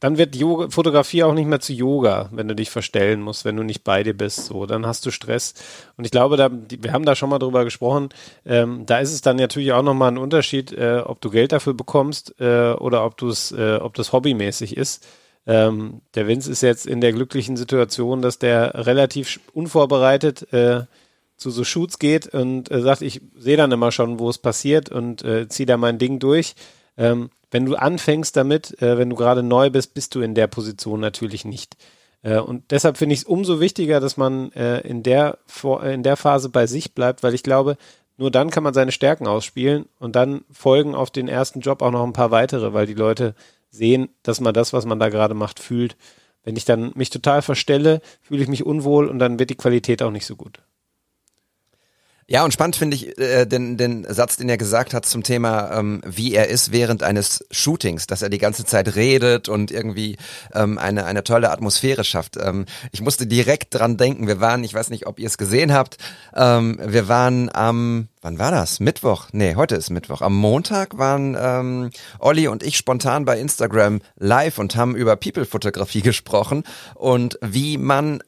dann wird Yoga, Fotografie auch nicht mehr zu Yoga, wenn du dich verstellen musst, wenn du nicht bei dir bist. So, dann hast du Stress. Und ich glaube, da, wir haben da schon mal drüber gesprochen. Ähm, da ist es dann natürlich auch nochmal ein Unterschied, äh, ob du Geld dafür bekommst äh, oder ob du es, äh, ob das hobbymäßig ist. Ähm, der Vince ist jetzt in der glücklichen Situation, dass der relativ unvorbereitet äh, zu so Shoots geht und äh, sagt, ich sehe dann immer schon, wo es passiert und äh, ziehe da mein Ding durch. Ähm, wenn du anfängst damit, äh, wenn du gerade neu bist, bist du in der Position natürlich nicht. Äh, und deshalb finde ich es umso wichtiger, dass man äh, in, der, vor, in der Phase bei sich bleibt, weil ich glaube, nur dann kann man seine Stärken ausspielen und dann folgen auf den ersten Job auch noch ein paar weitere, weil die Leute sehen, dass man das, was man da gerade macht, fühlt. Wenn ich dann mich total verstelle, fühle ich mich unwohl und dann wird die Qualität auch nicht so gut. Ja, und spannend finde ich äh, den, den Satz, den er gesagt hat zum Thema, ähm, wie er ist während eines Shootings, dass er die ganze Zeit redet und irgendwie ähm, eine, eine tolle Atmosphäre schafft. Ähm, ich musste direkt dran denken, wir waren, ich weiß nicht, ob ihr es gesehen habt, ähm, wir waren am, wann war das? Mittwoch? Nee, heute ist Mittwoch. Am Montag waren ähm, Olli und ich spontan bei Instagram live und haben über People-Fotografie gesprochen und wie man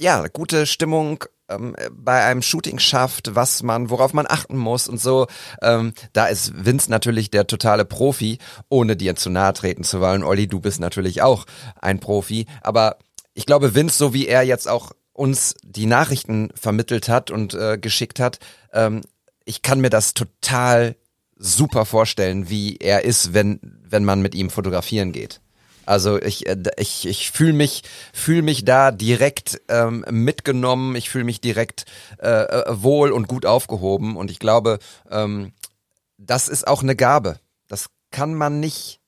ja, gute Stimmung ähm, bei einem Shooting schafft, was man, worauf man achten muss und so. Ähm, da ist Vince natürlich der totale Profi, ohne dir zu nahe treten zu wollen. Olli, du bist natürlich auch ein Profi, aber ich glaube, Vince, so wie er jetzt auch uns die Nachrichten vermittelt hat und äh, geschickt hat, ähm, ich kann mir das total super vorstellen, wie er ist, wenn, wenn man mit ihm fotografieren geht. Also ich, äh, ich, ich fühle mich, fühl mich da direkt ähm, mitgenommen, ich fühle mich direkt äh, äh, wohl und gut aufgehoben und ich glaube, ähm, das ist auch eine Gabe. Das kann man nicht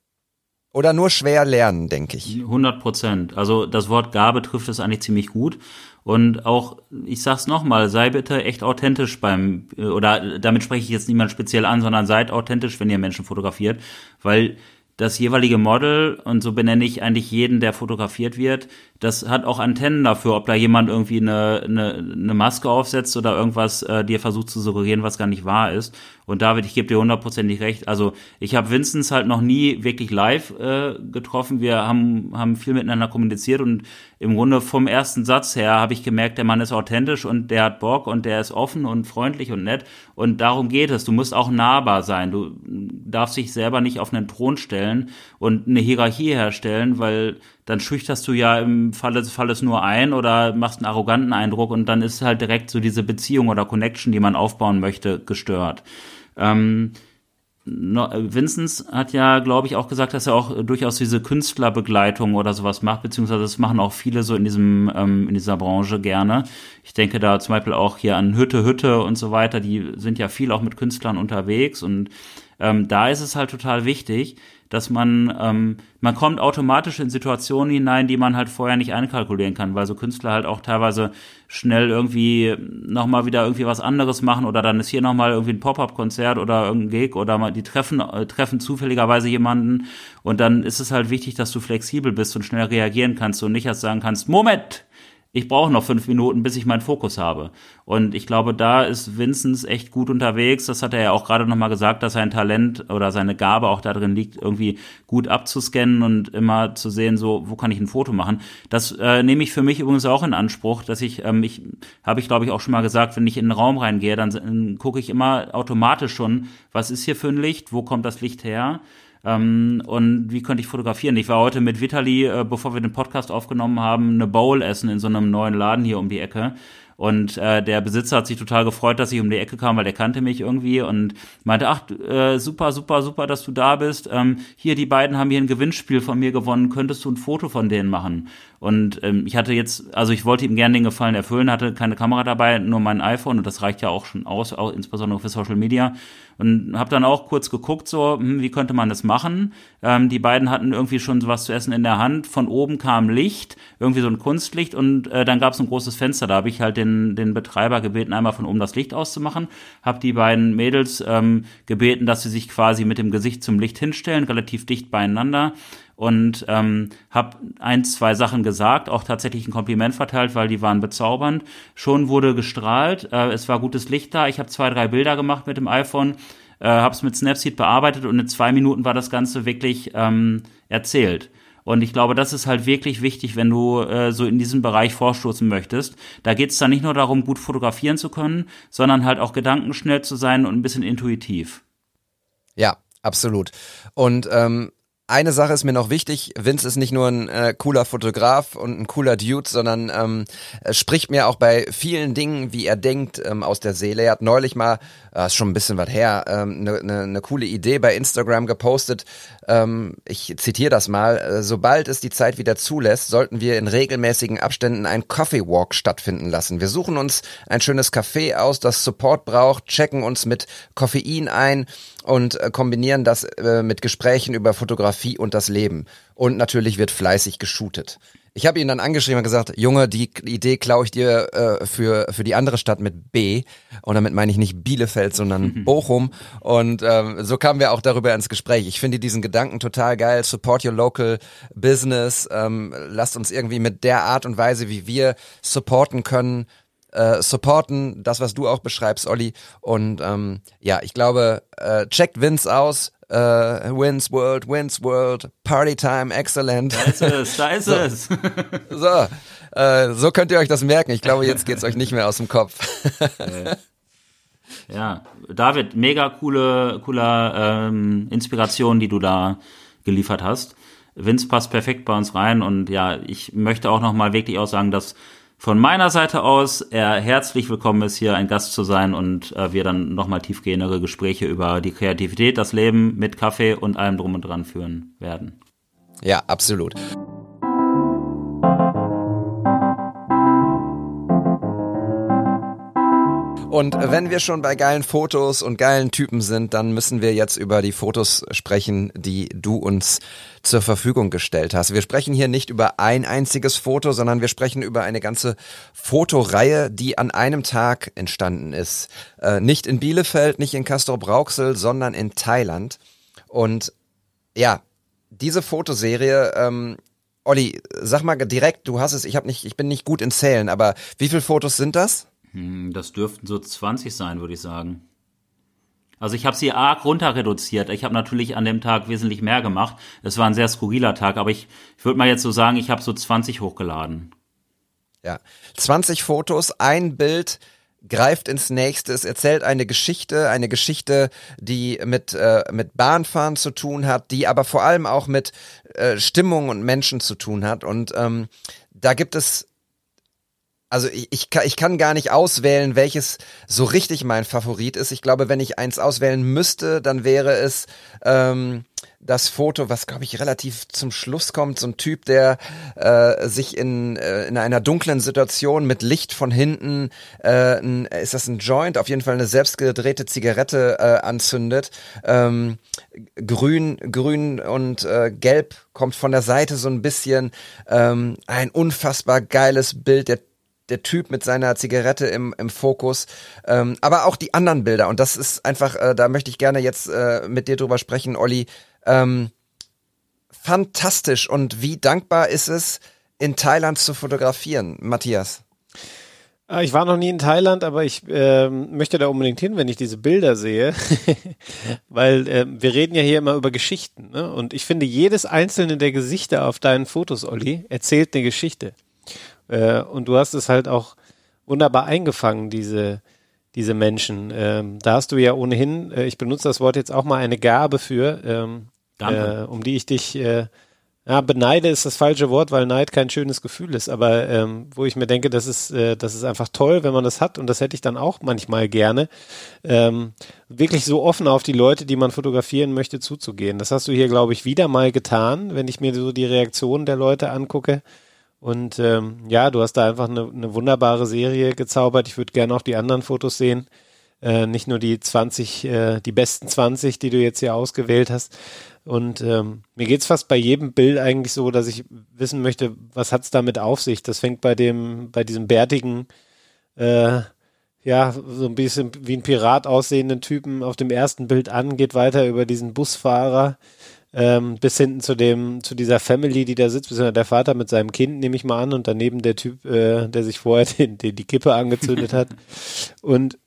oder nur schwer lernen, denke ich. 100 Prozent. Also das Wort Gabe trifft es eigentlich ziemlich gut. Und auch, ich sag's nochmal, sei bitte echt authentisch beim, äh, oder damit spreche ich jetzt niemand speziell an, sondern seid authentisch, wenn ihr Menschen fotografiert, weil das jeweilige Model, und so benenne ich eigentlich jeden, der fotografiert wird, das hat auch Antennen dafür, ob da jemand irgendwie eine, eine, eine Maske aufsetzt oder irgendwas äh, dir versucht zu suggerieren, was gar nicht wahr ist. Und David, ich gebe dir hundertprozentig recht. Also ich habe Vinzenz halt noch nie wirklich live äh, getroffen. Wir haben, haben viel miteinander kommuniziert und im Grunde vom ersten Satz her habe ich gemerkt, der Mann ist authentisch und der hat Bock und der ist offen und freundlich und nett. Und darum geht es. Du musst auch nahbar sein. Du darfst dich selber nicht auf einen Thron stellen und eine Hierarchie herstellen, weil dann schüchterst du ja im Falle des Falles nur ein oder machst einen arroganten Eindruck und dann ist halt direkt so diese Beziehung oder Connection, die man aufbauen möchte, gestört. Ähm, Vinzenz hat ja, glaube ich, auch gesagt, dass er auch durchaus diese Künstlerbegleitung oder sowas macht, beziehungsweise das machen auch viele so in diesem ähm, in dieser Branche gerne. Ich denke da zum Beispiel auch hier an Hütte Hütte und so weiter. Die sind ja viel auch mit Künstlern unterwegs und ähm, da ist es halt total wichtig, dass man, ähm, man kommt automatisch in Situationen hinein, die man halt vorher nicht einkalkulieren kann, weil so Künstler halt auch teilweise schnell irgendwie nochmal wieder irgendwie was anderes machen oder dann ist hier nochmal irgendwie ein Pop-Up-Konzert oder irgendein Gig oder mal die treffen, äh, treffen zufälligerweise jemanden und dann ist es halt wichtig, dass du flexibel bist und schnell reagieren kannst und nicht erst sagen kannst, Moment, ich brauche noch fünf Minuten, bis ich meinen Fokus habe. Und ich glaube, da ist Vinzenz echt gut unterwegs. Das hat er ja auch gerade nochmal gesagt, dass sein Talent oder seine Gabe auch darin liegt, irgendwie gut abzuscannen und immer zu sehen, so, wo kann ich ein Foto machen. Das äh, nehme ich für mich übrigens auch in Anspruch, dass ich, ähm, ich habe ich glaube ich auch schon mal gesagt, wenn ich in den Raum reingehe, dann, dann gucke ich immer automatisch schon, was ist hier für ein Licht, wo kommt das Licht her ähm, und wie könnte ich fotografieren? Ich war heute mit Vitali, äh, bevor wir den Podcast aufgenommen haben, eine Bowl essen in so einem neuen Laden hier um die Ecke. Und äh, der Besitzer hat sich total gefreut, dass ich um die Ecke kam, weil der kannte mich irgendwie und meinte, ach, äh, super, super, super, dass du da bist. Ähm, hier, die beiden haben hier ein Gewinnspiel von mir gewonnen. Könntest du ein Foto von denen machen? Und ähm, ich hatte jetzt, also ich wollte ihm gerne den Gefallen erfüllen, hatte keine Kamera dabei, nur mein iPhone und das reicht ja auch schon aus, auch insbesondere für Social Media. Und habe dann auch kurz geguckt, so, hm, wie könnte man das machen? Ähm, die beiden hatten irgendwie schon was zu essen in der Hand. Von oben kam Licht, irgendwie so ein Kunstlicht und äh, dann gab es ein großes Fenster. Da habe ich halt den, den Betreiber gebeten, einmal von oben das Licht auszumachen. Habe die beiden Mädels ähm, gebeten, dass sie sich quasi mit dem Gesicht zum Licht hinstellen, relativ dicht beieinander und ähm, habe ein, zwei Sachen gesagt, auch tatsächlich ein Kompliment verteilt, weil die waren bezaubernd. Schon wurde gestrahlt, äh, es war gutes Licht da. Ich habe zwei, drei Bilder gemacht mit dem iPhone, äh, habe es mit Snapseed bearbeitet und in zwei Minuten war das Ganze wirklich ähm, erzählt. Und ich glaube, das ist halt wirklich wichtig, wenn du äh, so in diesem Bereich vorstoßen möchtest. Da geht es dann nicht nur darum, gut fotografieren zu können, sondern halt auch gedankenschnell zu sein und ein bisschen intuitiv. Ja, absolut. Und ähm, eine Sache ist mir noch wichtig. Vince ist nicht nur ein äh, cooler Fotograf und ein cooler Dude, sondern ähm, spricht mir auch bei vielen Dingen, wie er denkt, ähm, aus der Seele. Er hat neulich mal, äh, ist schon ein bisschen was her, eine ähm, ne, ne, ne coole Idee bei Instagram gepostet. Ähm, ich zitiere das mal. Äh, Sobald es die Zeit wieder zulässt, sollten wir in regelmäßigen Abständen ein Coffee Walk stattfinden lassen. Wir suchen uns ein schönes Café aus, das Support braucht, checken uns mit Koffein ein und äh, kombinieren das äh, mit Gesprächen über Fotografie und das Leben. Und natürlich wird fleißig geshootet. Ich habe ihn dann angeschrieben und gesagt, Junge, die Idee klaue ich dir äh, für, für die andere Stadt mit B. Und damit meine ich nicht Bielefeld, sondern Bochum. Und ähm, so kamen wir auch darüber ins Gespräch. Ich finde diesen Gedanken total geil. Support your local business. Ähm, lasst uns irgendwie mit der Art und Weise, wie wir supporten können, äh, supporten, das, was du auch beschreibst, Olli. Und ähm, ja, ich glaube, äh, checkt Vince aus. Äh, Wins World, Wins World, Party Time, excellent. Da ist es, da ist so. es. so, äh, so könnt ihr euch das merken. Ich glaube, jetzt geht's euch nicht mehr aus dem Kopf. ja, David, mega coole, cooler ähm, Inspiration, die du da geliefert hast. Vince passt perfekt bei uns rein und ja, ich möchte auch nochmal wirklich auch sagen, dass von meiner Seite aus er herzlich willkommen ist, hier ein Gast zu sein und äh, wir dann nochmal tiefgehendere Gespräche über die Kreativität, das Leben mit Kaffee und allem drum und dran führen werden. Ja, absolut. Und wenn wir schon bei geilen Fotos und geilen Typen sind, dann müssen wir jetzt über die Fotos sprechen, die du uns zur Verfügung gestellt hast. Wir sprechen hier nicht über ein einziges Foto, sondern wir sprechen über eine ganze Fotoreihe, die an einem Tag entstanden ist. Äh, nicht in Bielefeld, nicht in Castrop-Rauxel, sondern in Thailand. Und ja, diese Fotoserie, ähm, Olli, sag mal direkt, du hast es, ich hab nicht, ich bin nicht gut in Zählen, aber wie viele Fotos sind das? Hm, Das dürften so 20 sein, würde ich sagen. Also ich habe sie arg runter reduziert. Ich habe natürlich an dem Tag wesentlich mehr gemacht. Es war ein sehr skurriler Tag, aber ich, ich würde mal jetzt so sagen, ich habe so 20 hochgeladen. Ja. 20 Fotos, ein Bild greift ins nächste. Es erzählt eine Geschichte, eine Geschichte, die mit, äh, mit Bahnfahren zu tun hat, die aber vor allem auch mit äh, Stimmung und Menschen zu tun hat. Und ähm, da gibt es also ich, ich, kann, ich kann gar nicht auswählen, welches so richtig mein Favorit ist. Ich glaube, wenn ich eins auswählen müsste, dann wäre es ähm, das Foto, was glaube ich relativ zum Schluss kommt. So ein Typ, der äh, sich in, äh, in einer dunklen Situation mit Licht von hinten, äh, ein, ist das ein Joint, auf jeden Fall eine selbstgedrehte Zigarette äh, anzündet. Ähm, grün, grün und äh, gelb kommt von der Seite so ein bisschen. Ähm, ein unfassbar geiles Bild. Der der Typ mit seiner Zigarette im, im Fokus, ähm, aber auch die anderen Bilder. Und das ist einfach, äh, da möchte ich gerne jetzt äh, mit dir drüber sprechen, Olli. Ähm, fantastisch. Und wie dankbar ist es, in Thailand zu fotografieren, Matthias? Ah, Ich war noch nie in Thailand, aber ich ähm, möchte da unbedingt hin, wenn ich diese Bilder sehe, weil ähm, wir reden ja hier immer über Geschichten. Ne? Und ich finde, jedes einzelne der Gesichter auf deinen Fotos, Olli, erzählt eine Geschichte. Äh, und du hast es halt auch wunderbar eingefangen, diese, diese Menschen. Ähm, da hast du ja ohnehin, äh, ich benutze das Wort jetzt auch mal, eine Gabe für, ähm, äh, um die ich dich äh, ja, beneide ist das falsche Wort, weil Neid kein schönes Gefühl ist, aber ähm, wo ich mir denke, das ist, äh, das ist einfach toll, wenn man das hat und das hätte ich dann auch manchmal gerne, ähm, wirklich so offen auf die Leute, die man fotografieren möchte, zuzugehen. Das hast du hier, glaube ich, wieder mal getan, wenn ich mir so die Reaktionen der Leute angucke. Und ähm, ja, du hast da einfach eine, eine wunderbare Serie gezaubert. Ich würde gerne auch die anderen Fotos sehen. Äh, nicht nur die 20, äh, die besten 20, die du jetzt hier ausgewählt hast. Und ähm, mir geht's fast bei jedem Bild eigentlich so, dass ich wissen möchte, was hat's damit auf sich. Das fängt bei dem, bei diesem bärtigen, äh, ja, so ein bisschen wie ein Pirat aussehenden Typen auf dem ersten Bild an, geht weiter über diesen Busfahrer ähm, bis hinten zu dem, zu dieser Family, die da sitzt, beziehungsweise der Vater mit seinem Kind, nehme ich mal an, und daneben der Typ, äh, der sich vorher den, den, die Kippe angezündet hat. Und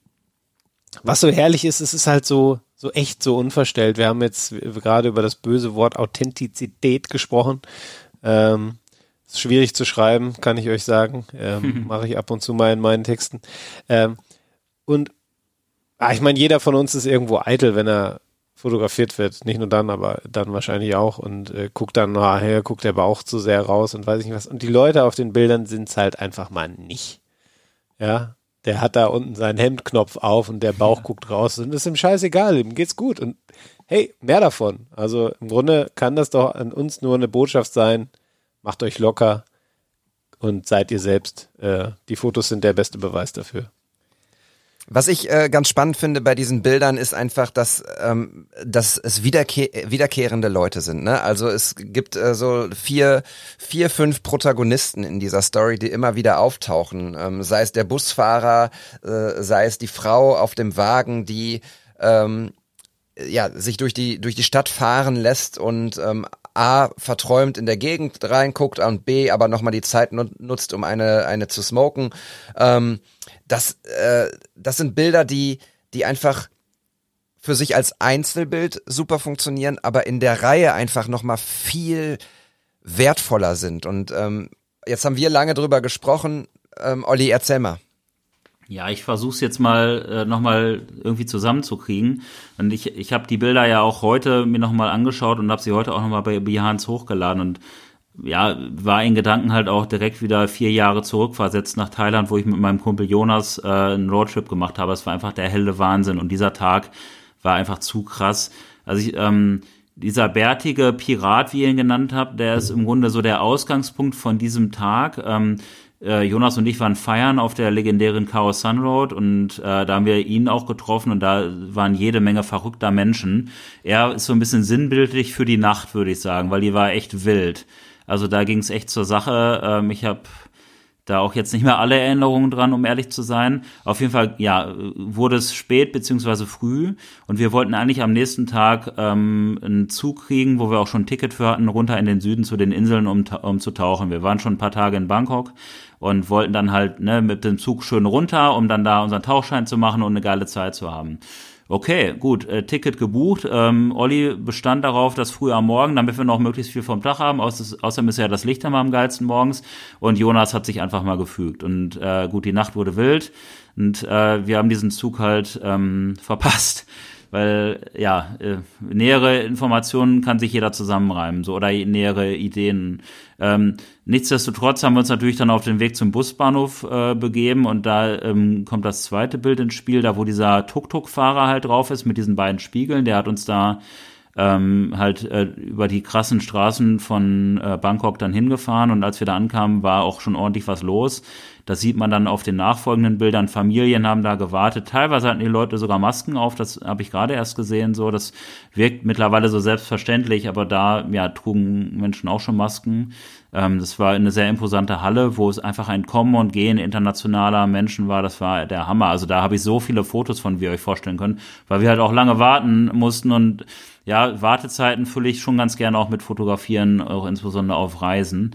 was so herrlich ist, es ist halt so, so echt, so unverstellt. Wir haben jetzt gerade über das böse Wort Authentizität gesprochen. Ähm, ist schwierig zu schreiben, kann ich euch sagen. Ähm, Mache ich ab und zu mal in meinen Texten. Ähm, und ah, ich meine, jeder von uns ist irgendwo eitel, wenn er fotografiert wird. Nicht nur dann, aber dann wahrscheinlich auch. Und äh, guckt dann nachher, guckt der Bauch zu sehr raus und weiß ich nicht was. Und die Leute auf den Bildern sind's halt einfach mal nicht. Ja, der hat da unten seinen Hemdknopf auf und der Bauch guckt raus und ist ihm scheißegal, ihm geht's gut. Und hey, mehr davon. Also im Grunde kann das doch an uns nur eine Botschaft sein. Macht euch locker und seid ihr selbst. Äh, die Fotos sind der beste Beweis dafür. Was ich äh, ganz spannend finde bei diesen Bildern ist einfach, dass, ähm, dass es wiederkehr wiederkehrende Leute sind. Ne? Also es gibt äh, so vier, vier, fünf Protagonisten in dieser Story, die immer wieder auftauchen. Ähm, sei es der Busfahrer, äh, sei es die Frau auf dem Wagen, die ähm, ja, sich durch die, durch die Stadt fahren lässt und ähm, A, verträumt in der Gegend reinguckt und B, aber nochmal die Zeit nut- nutzt, um eine, eine zu smoken. Ähm, das, äh, das sind Bilder, die, die einfach für sich als Einzelbild super funktionieren, aber in der Reihe einfach nochmal viel wertvoller sind. Und ähm, jetzt haben wir lange drüber gesprochen. Ähm, Olli, erzähl mal. Ja, ich versuche es jetzt mal äh, nochmal irgendwie zusammenzukriegen. Und ich, ich habe die Bilder ja auch heute mir nochmal angeschaut und habe sie heute auch nochmal bei Behance hochgeladen. Und ja, war in Gedanken halt auch direkt wieder vier Jahre zurückversetzt nach Thailand, wo ich mit meinem Kumpel Jonas äh, einen Roadtrip gemacht habe. Es war einfach der helle Wahnsinn. Und dieser Tag war einfach zu krass. Also ich, ähm, dieser bärtige Pirat, wie ihr ihn genannt habt, der ist im Grunde so der Ausgangspunkt von diesem Tag. Ähm, äh, Jonas und ich waren feiern auf der legendären Chaos Sun Road und äh, da haben wir ihn auch getroffen und da waren jede Menge verrückter Menschen. Er ist so ein bisschen sinnbildlich für die Nacht, würde ich sagen, weil die war echt wild. Also da ging es echt zur Sache. Ähm, ich habe da auch jetzt nicht mehr alle Erinnerungen dran, um ehrlich zu sein. Auf jeden Fall, ja, wurde es spät beziehungsweise früh und wir wollten eigentlich am nächsten Tag ähm, einen Zug kriegen, wo wir auch schon ein Ticket für hatten, runter in den Süden zu den Inseln, um, um zu tauchen. Wir waren schon ein paar Tage in Bangkok und wollten dann halt ne, mit dem Zug schön runter, um dann da unseren Tauchschein zu machen und eine geile Zeit zu haben. Okay, gut, äh, Ticket gebucht. Ähm, Olli bestand darauf, dass früh am Morgen, damit wir noch möglichst viel vom Tag haben, außer, außerdem ist ja das Licht immer am geilsten morgens. Und Jonas hat sich einfach mal gefügt. Und äh, gut, die Nacht wurde wild und äh, wir haben diesen Zug halt ähm, verpasst weil ja, äh, nähere Informationen kann sich jeder zusammenreimen, so oder nähere Ideen. Ähm, nichtsdestotrotz haben wir uns natürlich dann auf den Weg zum Busbahnhof äh, begeben und da ähm, kommt das zweite Bild ins Spiel, da wo dieser Tuk-Tuk-Fahrer halt drauf ist mit diesen beiden Spiegeln, der hat uns da ähm, halt äh, über die krassen Straßen von äh, Bangkok dann hingefahren und als wir da ankamen, war auch schon ordentlich was los. Das sieht man dann auf den nachfolgenden Bildern. Familien haben da gewartet. Teilweise hatten die Leute sogar Masken auf. Das habe ich gerade erst gesehen. So, das wirkt mittlerweile so selbstverständlich, aber da ja trugen Menschen auch schon Masken. Ähm, das war eine sehr imposante Halle, wo es einfach ein Kommen und Gehen internationaler Menschen war. Das war der Hammer. Also da habe ich so viele Fotos von, wie ihr euch vorstellen könnt, weil wir halt auch lange warten mussten und ja, Wartezeiten fülle ich schon ganz gerne auch mit Fotografieren, auch insbesondere auf Reisen.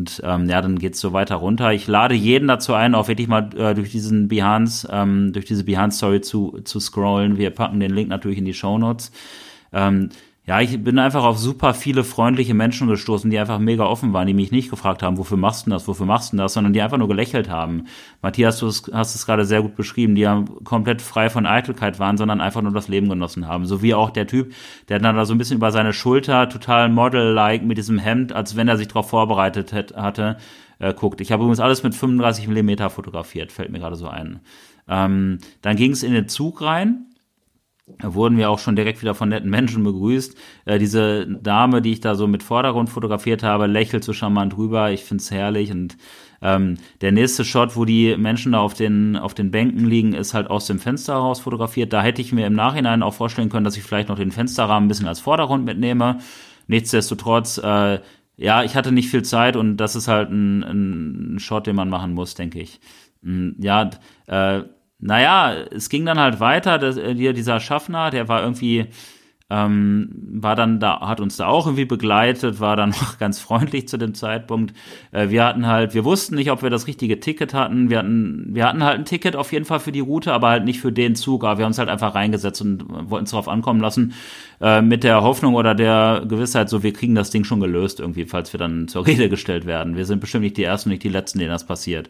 Und ähm, ja, dann geht's so weiter runter. Ich lade jeden dazu ein, auch wirklich mal äh, durch diesen Behance, ähm, durch diese Behance-Story zu, zu scrollen. Wir packen den Link natürlich in die Show Notes. Ähm, ja, ich bin einfach auf super viele freundliche Menschen gestoßen, die einfach mega offen waren, die mich nicht gefragt haben, wofür machst du das, wofür machst du das, sondern die einfach nur gelächelt haben. Matthias, du hast es gerade sehr gut beschrieben, die ja komplett frei von Eitelkeit waren, sondern einfach nur das Leben genossen haben. So wie auch der Typ, der dann da so ein bisschen über seine Schulter, total Model-like mit diesem Hemd, als wenn er sich darauf vorbereitet hatte, äh, guckt. Ich habe übrigens alles mit 35 Millimeter fotografiert, fällt mir gerade so ein. Ähm, dann ging es in den Zug rein wurden wir auch schon direkt wieder von netten Menschen begrüßt. Äh, diese Dame, die ich da so mit Vordergrund fotografiert habe, lächelt so charmant rüber. Ich find's herrlich. Und ähm, der nächste Shot, wo die Menschen da auf den, auf den Bänken liegen, ist halt aus dem Fenster heraus fotografiert. Da hätte ich mir im Nachhinein auch vorstellen können, dass ich vielleicht noch den Fensterrahmen ein bisschen als Vordergrund mitnehme. Nichtsdestotrotz, äh, ja, ich hatte nicht viel Zeit und das ist halt ein, ein Shot, den man machen muss, denke ich. Mm, ja, äh, naja, es ging dann halt weiter. Das, äh, dieser Schaffner, der war irgendwie, ähm, war dann da, hat uns da auch irgendwie begleitet, war dann auch ganz freundlich zu dem Zeitpunkt. Äh, wir hatten halt, wir wussten nicht, ob wir das richtige Ticket hatten. Wir hatten, wir hatten halt ein Ticket auf jeden Fall für die Route, aber halt nicht für den Zug. Aber wir haben uns halt einfach reingesetzt und wollten es darauf ankommen lassen, äh, mit der Hoffnung oder der Gewissheit, so wir kriegen das Ding schon gelöst irgendwie, falls wir dann zur Rede gestellt werden. Wir sind bestimmt nicht die Ersten, nicht die Letzten, denen das passiert.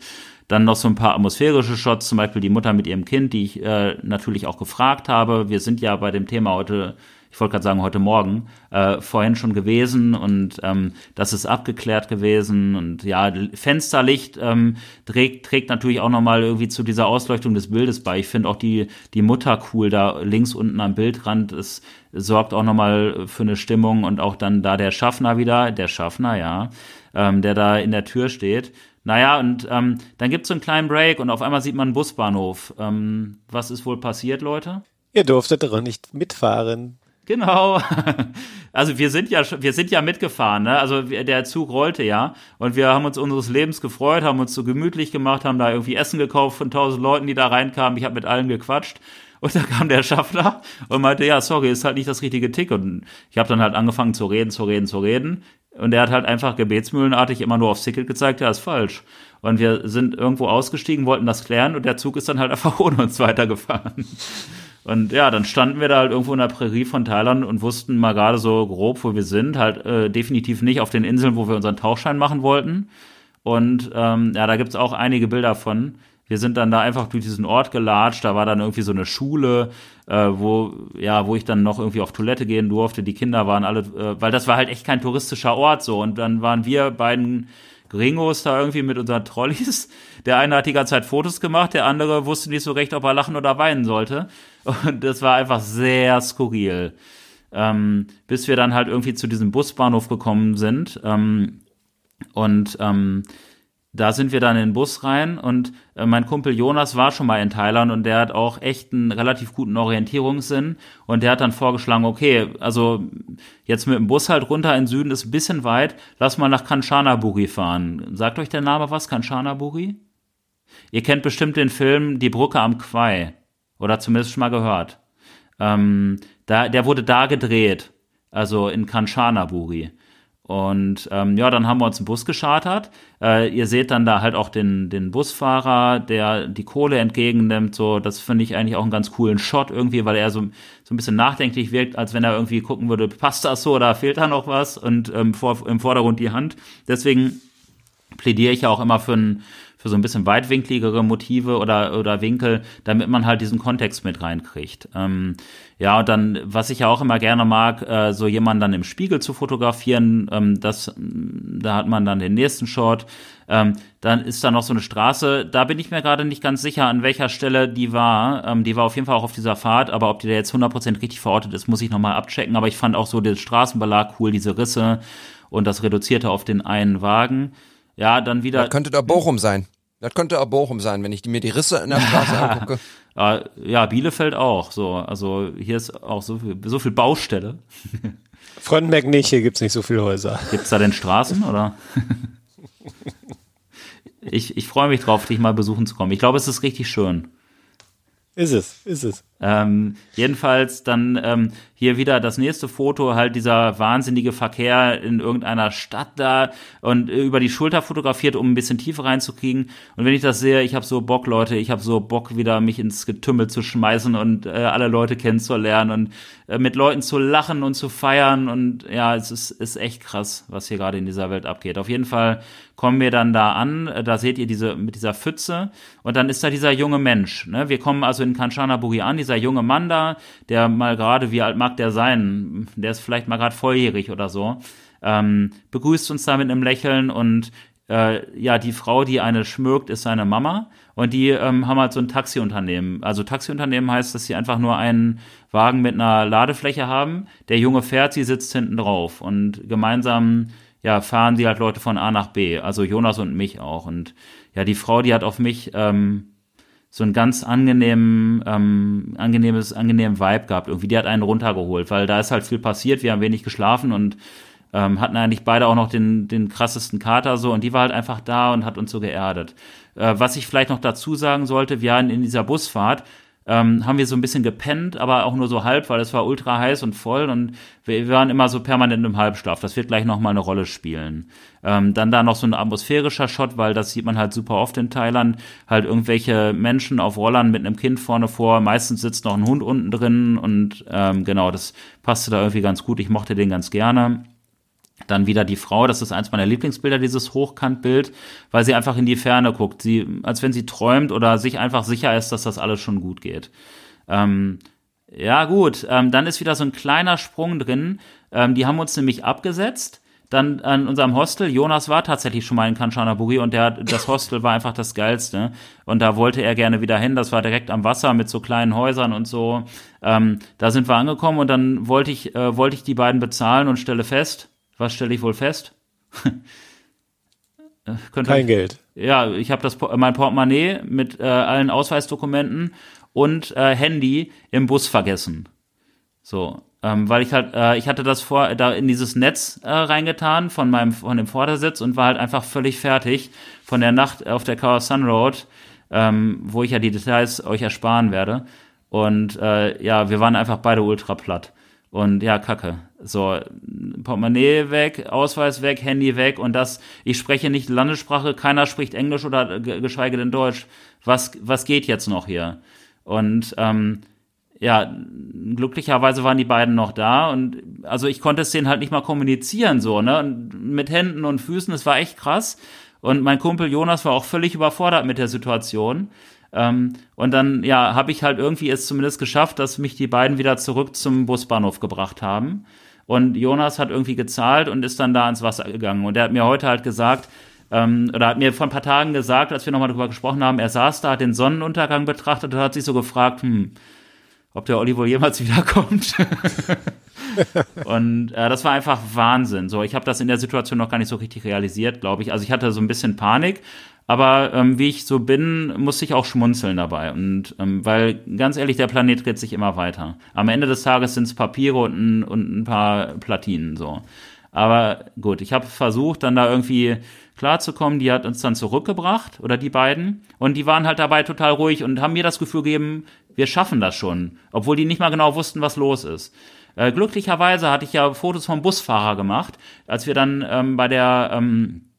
Dann noch so ein paar atmosphärische Shots, zum Beispiel die Mutter mit ihrem Kind, die ich äh, natürlich auch gefragt habe. Wir sind ja bei dem Thema heute, ich wollte gerade sagen heute Morgen, äh, vorhin schon gewesen und ähm, das ist abgeklärt gewesen und ja, Fensterlicht ähm, trägt, trägt natürlich auch nochmal irgendwie zu dieser Ausleuchtung des Bildes bei. Ich finde auch die, die Mutter cool da links unten am Bildrand. Es sorgt auch nochmal für eine Stimmung und auch dann da der Schaffner wieder, der Schaffner, ja, ähm, der da in der Tür steht. Naja, und ähm, dann gibt es so einen kleinen Break und auf einmal sieht man einen Busbahnhof. Ähm, was ist wohl passiert, Leute? Ihr durftet doch nicht mitfahren. Genau. Also wir sind ja wir sind ja mitgefahren, ne? Also der Zug rollte ja und wir haben uns unseres Lebens gefreut, haben uns so gemütlich gemacht, haben da irgendwie Essen gekauft von tausend Leuten, die da reinkamen. Ich habe mit allen gequatscht und da kam der Schaffner und meinte, ja, sorry, ist halt nicht das richtige Ticket. Und ich habe dann halt angefangen zu reden, zu reden, zu reden. Und er hat halt einfach gebetsmühlenartig immer nur aufs Ticket gezeigt, ja, ist falsch. Und wir sind irgendwo ausgestiegen, wollten das klären und der Zug ist dann halt einfach ohne uns weitergefahren. Und ja, dann standen wir da halt irgendwo in der Prärie von Thailand und wussten mal gerade so grob, wo wir sind. Halt äh, definitiv nicht auf den Inseln, wo wir unseren Tauchschein machen wollten. Und ähm, ja, da gibt's auch einige Bilder von. Wir sind dann da einfach durch diesen Ort gelatscht. Da war dann irgendwie so eine Schule, äh, wo ja, wo ich dann noch irgendwie auf Toilette gehen durfte. Die Kinder waren alle, äh, weil das war halt echt kein touristischer Ort so. Und dann waren wir beiden Gringos da irgendwie mit unseren Trolleys. Der eine hat die ganze Zeit Fotos gemacht, der andere wusste nicht so recht, ob er lachen oder weinen sollte. Und das war einfach sehr skurril. Ähm, bis wir dann halt irgendwie zu diesem Busbahnhof gekommen sind. Ähm, und ähm, da sind wir dann in den Bus rein und mein Kumpel Jonas war schon mal in Thailand und der hat auch echt einen relativ guten Orientierungssinn und der hat dann vorgeschlagen, okay, also jetzt mit dem Bus halt runter in den Süden ist ein bisschen weit, lass mal nach Kanchanaburi fahren. Sagt euch der Name was, Kanchanaburi? Ihr kennt bestimmt den Film Die Brücke am Quai oder zumindest schon mal gehört. Ähm, da, der wurde da gedreht, also in Kanchanaburi. Und ähm, ja, dann haben wir uns einen Bus geschartert. Äh, ihr seht dann da halt auch den, den Busfahrer, der die Kohle entgegennimmt. So, das finde ich eigentlich auch einen ganz coolen Shot irgendwie, weil er so, so ein bisschen nachdenklich wirkt, als wenn er irgendwie gucken würde, passt das so oder fehlt da noch was? Und ähm, vor, im Vordergrund die Hand. Deswegen plädiere ich ja auch immer für ein für so ein bisschen weitwinkligere Motive oder, oder Winkel, damit man halt diesen Kontext mit reinkriegt. Ähm, ja, und dann, was ich ja auch immer gerne mag, äh, so jemanden dann im Spiegel zu fotografieren, ähm, das, da hat man dann den nächsten Shot. Ähm, dann ist da noch so eine Straße, da bin ich mir gerade nicht ganz sicher, an welcher Stelle die war. Ähm, die war auf jeden Fall auch auf dieser Fahrt, aber ob die da jetzt 100% richtig verortet ist, muss ich nochmal abchecken. Aber ich fand auch so den Straßenbelag cool, diese Risse und das reduzierte auf den einen Wagen. Ja, dann wieder. Das könnte doch Bochum sein. Das könnte auch Bochum sein, wenn ich mir die Risse in der Straße angucke. Ja, Bielefeld auch. So, also hier ist auch so viel, so viel Baustelle. Frontenberg nicht, hier gibt's nicht so viele Häuser. Gibt's da denn Straßen oder? ich ich freue mich drauf, dich mal besuchen zu kommen. Ich glaube, es ist richtig schön. Ist es, ist es. Ähm, jedenfalls dann ähm, hier wieder das nächste Foto, halt dieser wahnsinnige Verkehr in irgendeiner Stadt da und über die Schulter fotografiert, um ein bisschen Tiefe reinzukriegen. Und wenn ich das sehe, ich habe so Bock, Leute, ich habe so Bock, wieder mich ins Getümmel zu schmeißen und äh, alle Leute kennenzulernen und äh, mit Leuten zu lachen und zu feiern. Und ja, es ist, ist echt krass, was hier gerade in dieser Welt abgeht. Auf jeden Fall kommen wir dann da an, äh, da seht ihr diese mit dieser Pfütze und dann ist da dieser junge Mensch. Ne? Wir kommen also in Kanchanaburi an, dieser junge Mann da, der mal gerade, wie alt mag der sein? Der ist vielleicht mal gerade volljährig oder so. Ähm, begrüßt uns da mit einem Lächeln und äh, ja, die Frau, die eine schmückt, ist seine Mama. Und die ähm, haben halt so ein Taxiunternehmen. Also Taxiunternehmen heißt, dass sie einfach nur einen Wagen mit einer Ladefläche haben. Der Junge fährt, sie sitzt hinten drauf. Und gemeinsam ja, fahren sie halt Leute von A nach B. Also Jonas und mich auch. Und ja, die Frau, die hat auf mich ähm, so einen ganz angenehmen, ähm, angenehmes, angenehmen Vibe gehabt. Irgendwie, die hat einen runtergeholt, weil da ist halt viel passiert, wir haben wenig geschlafen und ähm, hatten eigentlich beide auch noch den, den krassesten Kater so und die war halt einfach da und hat uns so geerdet. Äh, was ich vielleicht noch dazu sagen sollte, wir hatten in dieser Busfahrt ähm, haben wir so ein bisschen gepennt, aber auch nur so halb, weil es war ultra heiß und voll und wir, waren immer so permanent im Halbschlaf. Das wird gleich nochmal eine Rolle spielen. Ähm, dann da noch so ein atmosphärischer Shot, weil das sieht man halt super oft in Thailand. Halt irgendwelche Menschen auf Rollern mit einem Kind vorne vor. Meistens sitzt noch ein Hund unten drin und ähm, genau, das passte da irgendwie ganz gut. Ich mochte den ganz gerne. Dann wieder die Frau, das ist eins meiner Lieblingsbilder, dieses Hochkantbild, weil sie einfach in die Ferne guckt, sie, als wenn sie träumt oder sich einfach sicher ist, dass das alles schon gut geht. Ähm, ja, gut, ähm, dann ist wieder so ein kleiner Sprung drin. Ähm, die haben uns nämlich abgesetzt. Dann an unserem Hostel, Jonas war tatsächlich schon mal in Kanchanaburi und der, das Hostel war einfach das Geilste. Und da wollte er gerne wieder hin. Das war direkt am Wasser mit so kleinen Häusern und so. Ähm, da sind wir angekommen und dann wollte ich, äh, wollte ich die beiden bezahlen und stelle fest, was stelle ich wohl fest? Kein euch, Geld. Ja, ich habe das mein Portemonnaie mit äh, allen Ausweisdokumenten und äh, Handy im Bus vergessen. So, ähm, weil ich halt, äh, ich hatte das vor, da in dieses Netz äh, reingetan von meinem, von dem Vordersitz und war halt einfach völlig fertig von der Nacht auf der Car Sun Road, ähm, wo ich ja die Details euch ersparen werde. Und äh, ja, wir waren einfach beide ultra platt. Und ja, kacke. So, Portemonnaie weg, Ausweis weg, Handy weg und das, ich spreche nicht Landessprache, keiner spricht Englisch oder geschweige denn Deutsch. Was, was geht jetzt noch hier? Und ähm, ja, glücklicherweise waren die beiden noch da und also ich konnte es denen halt nicht mal kommunizieren, so, ne? Und mit Händen und Füßen, es war echt krass. Und mein Kumpel Jonas war auch völlig überfordert mit der Situation. Ähm, und dann, ja, habe ich halt irgendwie es zumindest geschafft, dass mich die beiden wieder zurück zum Busbahnhof gebracht haben. Und Jonas hat irgendwie gezahlt und ist dann da ins Wasser gegangen. Und er hat mir heute halt gesagt, ähm, oder hat mir vor ein paar Tagen gesagt, als wir nochmal drüber gesprochen haben, er saß da, hat den Sonnenuntergang betrachtet und hat sich so gefragt, hm, ob der Olli wohl jemals wiederkommt. und äh, das war einfach Wahnsinn. So, ich habe das in der Situation noch gar nicht so richtig realisiert, glaube ich. Also ich hatte so ein bisschen Panik, aber ähm, wie ich so bin, musste ich auch schmunzeln dabei. Und ähm, weil, ganz ehrlich, der Planet dreht sich immer weiter. Am Ende des Tages sind es Papiere und ein, und ein paar Platinen so. Aber gut, ich habe versucht, dann da irgendwie klarzukommen. Die hat uns dann zurückgebracht, oder die beiden. Und die waren halt dabei total ruhig und haben mir das Gefühl gegeben, wir schaffen das schon. Obwohl die nicht mal genau wussten, was los ist. Äh, glücklicherweise hatte ich ja Fotos vom Busfahrer gemacht, als wir dann ähm, bei der ähm,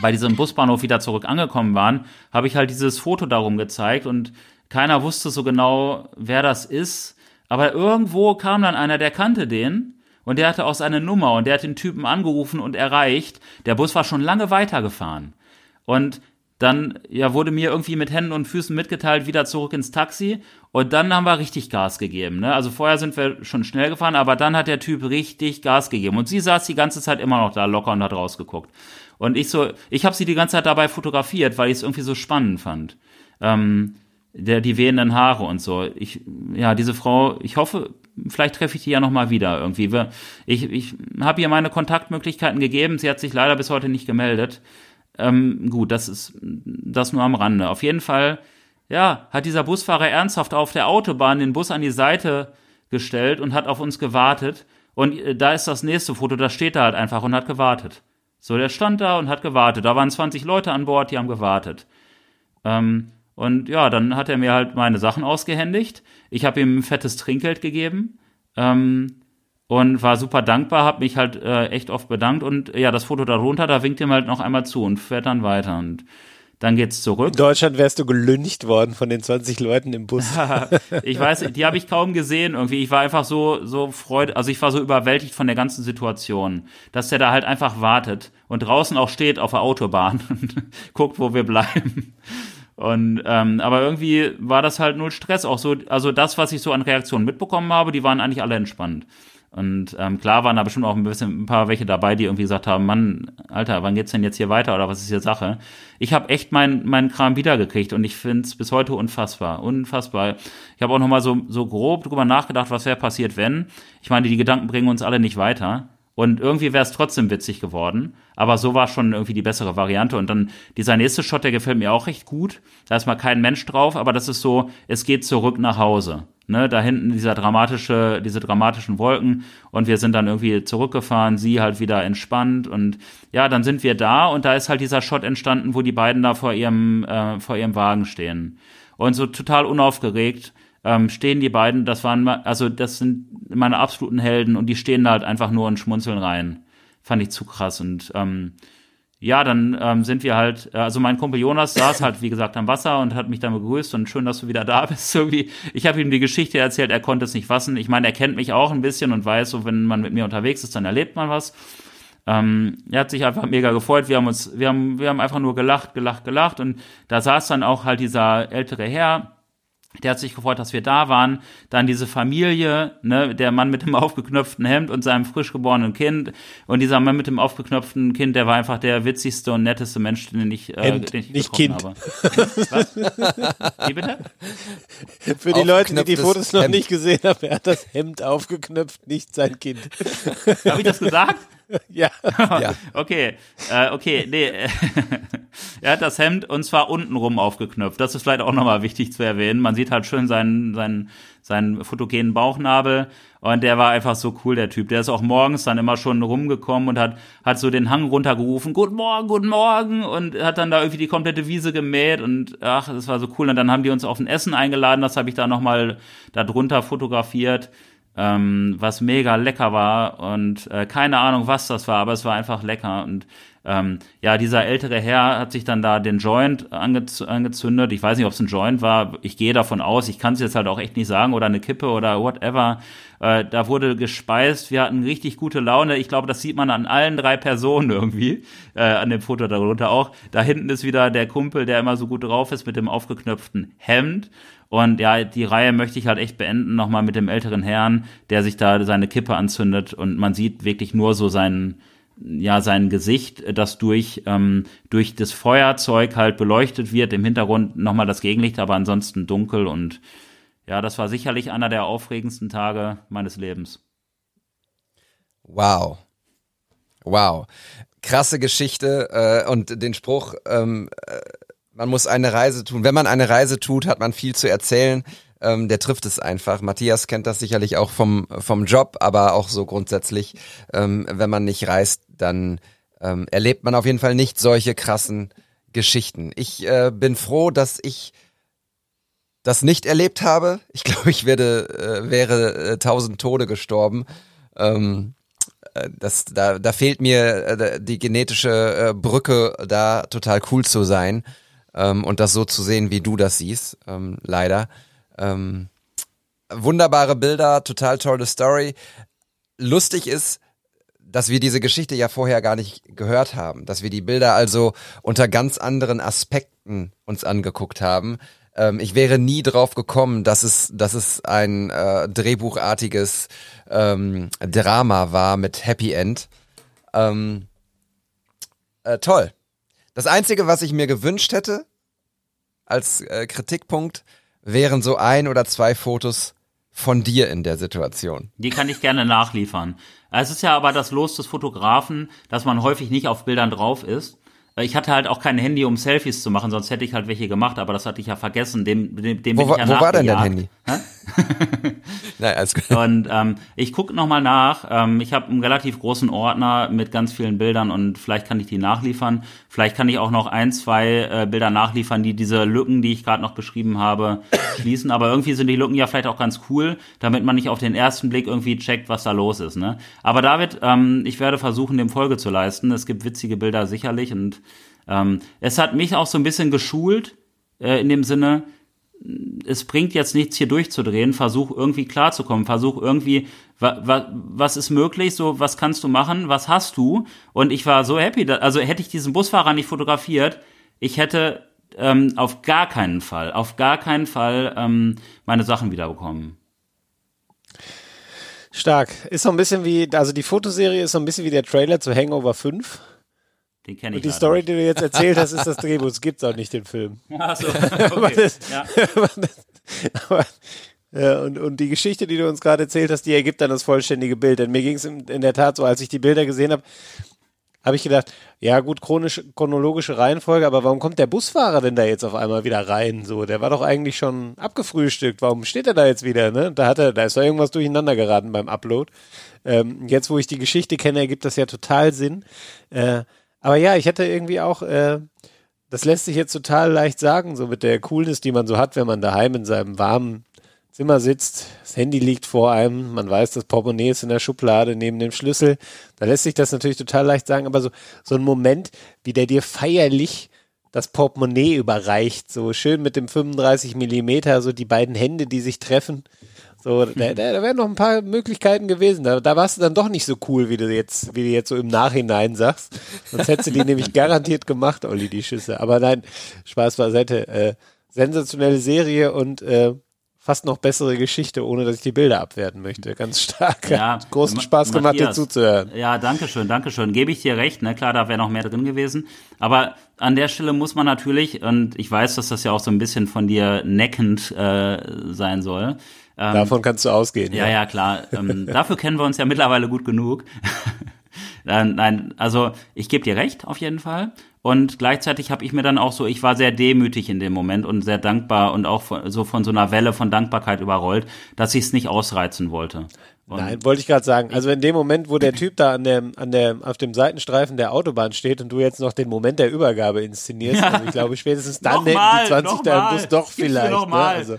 bei diesem Busbahnhof wieder zurück angekommen waren, habe ich halt dieses Foto darum gezeigt und keiner wusste so genau, wer das ist. Aber irgendwo kam dann einer, der kannte den und der hatte auch seine Nummer und der hat den Typen angerufen und erreicht. Der Bus war schon lange weitergefahren. Und dann ja, wurde mir irgendwie mit Händen und Füßen mitgeteilt, wieder zurück ins Taxi. Und dann haben wir richtig Gas gegeben. Ne? Also vorher sind wir schon schnell gefahren, aber dann hat der Typ richtig Gas gegeben. Und sie saß die ganze Zeit immer noch da locker und hat rausgeguckt. Und ich so, ich habe sie die ganze Zeit dabei fotografiert, weil ich es irgendwie so spannend fand. Ähm, der, die wehenden Haare und so. Ich, ja, diese Frau, ich hoffe, vielleicht treffe ich die ja nochmal wieder irgendwie. Ich, ich habe ihr meine Kontaktmöglichkeiten gegeben, sie hat sich leider bis heute nicht gemeldet. Ähm, gut, das ist das nur am Rande. Auf jeden Fall, ja, hat dieser Busfahrer ernsthaft auf der Autobahn den Bus an die Seite gestellt und hat auf uns gewartet. Und äh, da ist das nächste Foto, da steht er halt einfach und hat gewartet. So, der stand da und hat gewartet. Da waren 20 Leute an Bord, die haben gewartet. Ähm, und ja, dann hat er mir halt meine Sachen ausgehändigt. Ich habe ihm ein fettes Trinkgeld gegeben ähm, und war super dankbar, habe mich halt äh, echt oft bedankt. Und ja, das Foto darunter, da winkt ihm halt noch einmal zu und fährt dann weiter. Und dann geht's zurück. In Deutschland wärst du gelüncht worden von den 20 Leuten im Bus. ich weiß, die habe ich kaum gesehen irgendwie. Ich war einfach so so freude, also ich war so überwältigt von der ganzen Situation, dass der da halt einfach wartet und draußen auch steht auf der Autobahn und guckt, wo wir bleiben. Und ähm, aber irgendwie war das halt null Stress. Auch so, also das, was ich so an Reaktionen mitbekommen habe, die waren eigentlich alle entspannt. Und ähm, klar waren da bestimmt auch ein bisschen ein paar welche dabei, die irgendwie gesagt haben, Mann, Alter, wann geht's denn jetzt hier weiter oder was ist hier Sache? Ich habe echt meinen mein Kram wiedergekriegt und ich find's bis heute unfassbar, unfassbar. Ich habe auch noch mal so so grob drüber nachgedacht, was wäre passiert, wenn. Ich meine, die Gedanken bringen uns alle nicht weiter. Und irgendwie wäre es trotzdem witzig geworden. Aber so war schon irgendwie die bessere Variante. Und dann dieser nächste Shot, der gefällt mir auch recht gut. Da ist mal kein Mensch drauf, aber das ist so, es geht zurück nach Hause. Ne, da hinten dieser dramatische, diese dramatischen Wolken und wir sind dann irgendwie zurückgefahren, sie halt wieder entspannt und ja, dann sind wir da und da ist halt dieser Shot entstanden, wo die beiden da vor ihrem, äh, vor ihrem Wagen stehen. Und so total unaufgeregt ähm, stehen die beiden, das waren, also das sind meine absoluten Helden und die stehen da halt einfach nur und schmunzeln rein. Fand ich zu krass und ähm, ja, dann ähm, sind wir halt, äh, also mein Kumpel Jonas saß halt, wie gesagt, am Wasser und hat mich dann begrüßt und schön, dass du wieder da bist. Irgendwie, ich habe ihm die Geschichte erzählt, er konnte es nicht fassen. Ich meine, er kennt mich auch ein bisschen und weiß, so wenn man mit mir unterwegs ist, dann erlebt man was. Ähm, er hat sich einfach mega gefreut. Wir haben uns, wir haben, wir haben einfach nur gelacht, gelacht, gelacht und da saß dann auch halt dieser ältere Herr, der hat sich gefreut, dass wir da waren. Dann diese Familie, ne, der Mann mit dem aufgeknöpften Hemd und seinem frisch geborenen Kind. Und dieser Mann mit dem aufgeknöpften Kind, der war einfach der witzigste und netteste Mensch, den ich, äh, Hemd, den ich nicht getroffen Kind. habe. Was? Wie bitte? Für die Leute, die die Fotos noch Hemd. nicht gesehen haben, er hat das Hemd aufgeknöpft, nicht sein Kind. Habe ich das gesagt? ja. Ja. Okay, äh, okay, nee. er hat das Hemd und zwar untenrum aufgeknöpft. Das ist vielleicht auch nochmal wichtig zu erwähnen. Man sieht halt schön seinen, seinen, seinen fotogenen Bauchnabel und der war einfach so cool, der Typ. Der ist auch morgens dann immer schon rumgekommen und hat, hat so den Hang runtergerufen, guten Morgen, guten Morgen und hat dann da irgendwie die komplette Wiese gemäht und ach, das war so cool. Und dann haben die uns auf ein Essen eingeladen, das habe ich da nochmal da drunter fotografiert ähm, was mega lecker war und äh, keine Ahnung, was das war, aber es war einfach lecker und ähm, ja, dieser ältere Herr hat sich dann da den Joint angez angezündet. Ich weiß nicht, ob es ein Joint war. Ich gehe davon aus. Ich kann es jetzt halt auch echt nicht sagen oder eine Kippe oder whatever. Äh, da wurde gespeist. Wir hatten richtig gute Laune. Ich glaube, das sieht man an allen drei Personen irgendwie. Äh, an dem Foto darunter auch. Da hinten ist wieder der Kumpel, der immer so gut drauf ist mit dem aufgeknöpften Hemd. Und ja, die Reihe möchte ich halt echt beenden, nochmal mit dem älteren Herrn, der sich da seine Kippe anzündet und man sieht wirklich nur so seinen, ja, sein Gesicht, das durch, ähm, durch das Feuerzeug halt beleuchtet wird, im Hintergrund nochmal das Gegenlicht, aber ansonsten dunkel und ja, das war sicherlich einer der aufregendsten Tage meines Lebens. Wow. Wow. Krasse Geschichte äh, und den Spruch, ähm, äh, man muss eine Reise tun. Wenn man eine Reise tut, hat man viel zu erzählen. Ähm, der trifft es einfach. Matthias kennt das sicherlich auch vom, vom Job, aber auch so grundsätzlich. Ähm, wenn man nicht reist, dann ähm, erlebt man auf jeden Fall nicht solche krassen Geschichten. Ich äh, bin froh, dass ich das nicht erlebt habe. Ich glaube, ich werde, äh, wäre äh, tausend Tode gestorben. Ähm, äh, das, da, da fehlt mir äh, die genetische äh, Brücke, da total cool zu sein ähm, und das so zu sehen, wie du das siehst, ähm, leider. Ähm, wunderbare Bilder, total tolle Story. Lustig ist, dass wir diese Geschichte ja vorher gar nicht gehört haben, dass wir die Bilder also unter ganz anderen Aspekten uns angeguckt haben. Ähm, ich wäre nie drauf gekommen, dass es, dass es ein äh, drehbuchartiges ähm, Drama war mit Happy End. Ähm, äh, toll. Das Einzige, was ich mir gewünscht hätte als äh, Kritikpunkt, wären so ein oder zwei Fotos von dir in der Situation. Die kann ich gerne nachliefern. Es ist ja aber das Los des Fotografen, dass man häufig nicht auf Bildern drauf ist. Ich hatte halt auch kein Handy, um Selfies zu machen, sonst hätte ich halt welche gemacht, aber das hatte ich ja vergessen. Dem, dem, dem wo, bin ich ja wo war denn dein. Handy? Nein, alles gut. Und ähm, ich gucke nochmal nach. Ähm, ich habe einen relativ großen Ordner mit ganz vielen Bildern und vielleicht kann ich die nachliefern. Vielleicht kann ich auch noch ein, zwei äh, Bilder nachliefern, die diese Lücken, die ich gerade noch beschrieben habe, schließen. Aber irgendwie sind die Lücken ja vielleicht auch ganz cool, damit man nicht auf den ersten Blick irgendwie checkt, was da los ist. Ne? Aber David, ähm, ich werde versuchen, dem Folge zu leisten. Es gibt witzige Bilder sicherlich und ähm, es hat mich auch so ein bisschen geschult äh, in dem Sinne, es bringt jetzt nichts hier durchzudrehen, versuch irgendwie klarzukommen, versuch irgendwie, wa, wa, was ist möglich, so, was kannst du machen, was hast du? Und ich war so happy, da, also hätte ich diesen Busfahrer nicht fotografiert, ich hätte ähm, auf gar keinen Fall, auf gar keinen Fall ähm, meine Sachen wiederbekommen. Stark. Ist so ein bisschen wie, also die Fotoserie ist so ein bisschen wie der Trailer zu Hangover 5. Den kenne ich Und die Story, nicht. die du jetzt erzählt hast, ist das Drehbuch. Es gibt auch nicht den Film. Ach so, okay. das- ja. aber das- aber, ja, und, und die Geschichte, die du uns gerade erzählt hast, die ergibt dann das vollständige Bild. Denn mir ging es in, in der Tat so, als ich die Bilder gesehen habe, habe ich gedacht, ja gut, chronisch, chronologische Reihenfolge, aber warum kommt der Busfahrer denn da jetzt auf einmal wieder rein? So, der war doch eigentlich schon abgefrühstückt. Warum steht er da jetzt wieder? Ne? Da hat er, da ist doch irgendwas durcheinander geraten beim Upload. Ähm, jetzt, wo ich die Geschichte kenne, ergibt das ja total Sinn. Äh, aber ja, ich hätte irgendwie auch, äh, das lässt sich jetzt total leicht sagen, so mit der Coolness, die man so hat, wenn man daheim in seinem warmen Zimmer sitzt, das Handy liegt vor einem, man weiß, das Portemonnaie ist in der Schublade neben dem Schlüssel. Da lässt sich das natürlich total leicht sagen, aber so, so ein Moment, wie der dir feierlich das Portemonnaie überreicht, so schön mit dem 35 Millimeter, so die beiden Hände, die sich treffen. So, da, da, da wären noch ein paar Möglichkeiten gewesen. Da, da warst du dann doch nicht so cool, wie du jetzt, wie du jetzt so im Nachhinein sagst. Sonst hättest du die nämlich garantiert gemacht, Olli, die Schüsse. Aber nein, Spaß beiseite. Äh, sensationelle Serie und äh, fast noch bessere Geschichte, ohne dass ich die Bilder abwerten möchte. Ganz stark. Ja, Hat großen Ma- Spaß gemacht, dir Matthias. zuzuhören. Ja, danke schön, danke schön. Gebe ich dir recht, ne? Klar, da wäre noch mehr drin gewesen. Aber an der Stelle muss man natürlich, und ich weiß, dass das ja auch so ein bisschen von dir neckend äh, sein soll. Ähm, Davon kannst du ausgehen. ja, ja, klar. Ähm, dafür kennen wir uns ja mittlerweile gut genug. Nein, nein, also ich gebe dir recht, auf jeden Fall. Und gleichzeitig habe ich mir dann auch so, ich war sehr demütig in dem Moment und sehr dankbar und auch von, so von so einer Welle von Dankbarkeit überrollt, dass ich es nicht ausreizen wollte. Und Nein, wollte ich gerade sagen. Also in dem Moment, wo der Typ da an der, an der, auf dem Seitenstreifen der Autobahn steht und du jetzt noch den Moment der Übergabe inszenierst, also ich glaube spätestens dann hätten die 20 da im. Bus doch vielleicht. Ne? Also,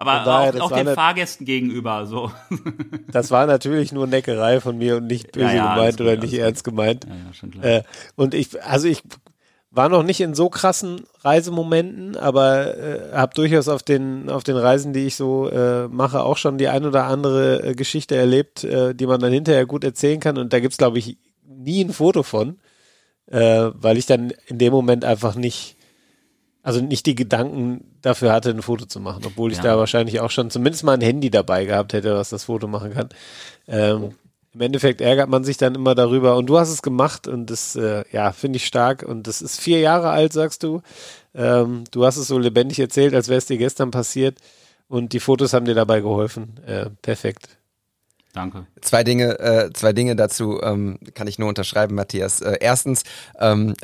Aber daher, auch, auch den eine- Fahrgästen gegenüber, so. das war natürlich nur Neckerei von mir und nicht böse Ja, ja, gemeint gut, oder alles nicht gut. ernst gemeint. Ja, ja, schon klar. Äh, und ich, also ich war noch nicht in so krassen Reisemomenten, aber äh, habe durchaus auf den auf den Reisen, die ich so äh, mache, auch schon die ein oder andere äh, Geschichte erlebt, äh, die man dann hinterher gut erzählen kann. Und da gibt's glaube ich nie ein Foto von, äh, weil ich dann in dem Moment einfach nicht also nicht die Gedanken dafür hatte, ein Foto zu machen, obwohl ich Ja. da wahrscheinlich auch schon zumindest mal ein Handy dabei gehabt hätte, was das Foto machen kann. Ähm, Im Endeffekt ärgert man sich dann immer darüber und du hast es gemacht und das, äh, ja, finde ich stark und das ist vier Jahre alt, sagst du. Ähm, du hast es so lebendig erzählt, als wäre es dir gestern passiert und die Fotos haben dir dabei geholfen. Äh, perfekt. Danke. Zwei Dinge, äh, zwei Dinge dazu ähm, kann ich nur unterschreiben, Matthias. Äh, erstens, ähm,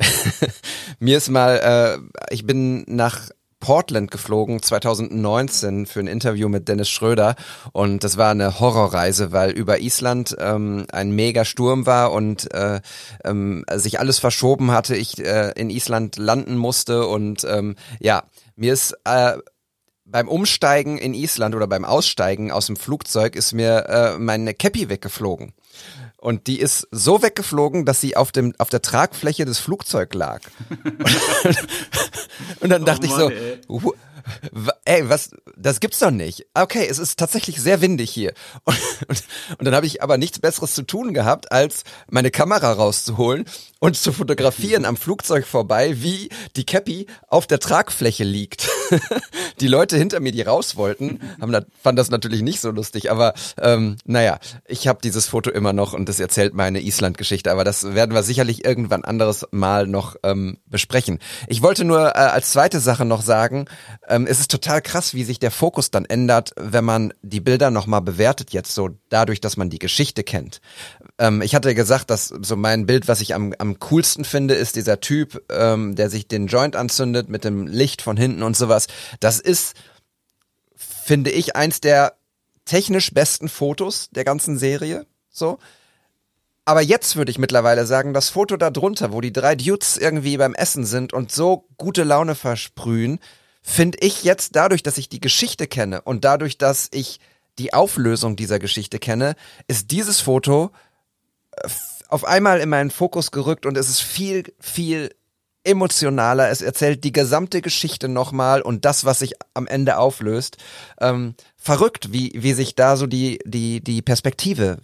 mir ist mal, äh, ich bin nach Portland geflogen 2019 für ein Interview mit Dennis Schröder und das war eine Horrorreise, weil über Island ähm, ein mega Sturm war und äh, ähm, sich alles verschoben hatte, ich äh, in Island landen musste und ähm, ja, mir ist äh, beim Umsteigen in Island oder beim Aussteigen aus dem Flugzeug ist mir äh, meine Cappy weggeflogen. Und die ist so weggeflogen, dass sie auf dem auf der Tragfläche des Flugzeugs lag. und dann dachte Oh ich Mann, so, ey. "Hu- w- ey, was, das gibt's doch nicht. Okay, es ist tatsächlich sehr windig hier. Und, und, und dann habe ich aber nichts Besseres zu tun gehabt, als meine Kamera rauszuholen und zu fotografieren am Flugzeug vorbei, wie die Cappy auf der Tragfläche liegt. die Leute hinter mir, die raus wollten, haben das, fanden das natürlich nicht so lustig, aber ähm, naja, ich habe dieses Foto immer noch und das erzählt meine Island-Geschichte, aber das werden wir sicherlich irgendwann anderes Mal noch ähm, besprechen. Ich wollte nur äh, als zweite Sache noch sagen, ähm, es ist total krass, wie sich der Fokus dann ändert, wenn man die Bilder nochmal bewertet jetzt so, dadurch, dass man die Geschichte kennt. Ähm, ich hatte gesagt, dass so mein Bild, was ich am, am coolsten finde, ist dieser Typ, ähm, der sich den Joint anzündet mit dem Licht von hinten und sowas. Das ist, finde ich, eins der technisch besten Fotos der ganzen Serie. So. Aber jetzt würde ich mittlerweile sagen, das Foto da drunter, wo die drei Dudes irgendwie beim Essen sind und so gute Laune versprühen, finde ich jetzt dadurch, dass ich die Geschichte kenne und dadurch, dass ich die Auflösung dieser Geschichte kenne, ist dieses Foto äh, auf einmal in meinen Fokus gerückt und es ist viel, viel emotionaler. Es erzählt die gesamte Geschichte nochmal und das, was sich am Ende auflöst. Ähm, verrückt, wie, wie sich da so die, die, die Perspektive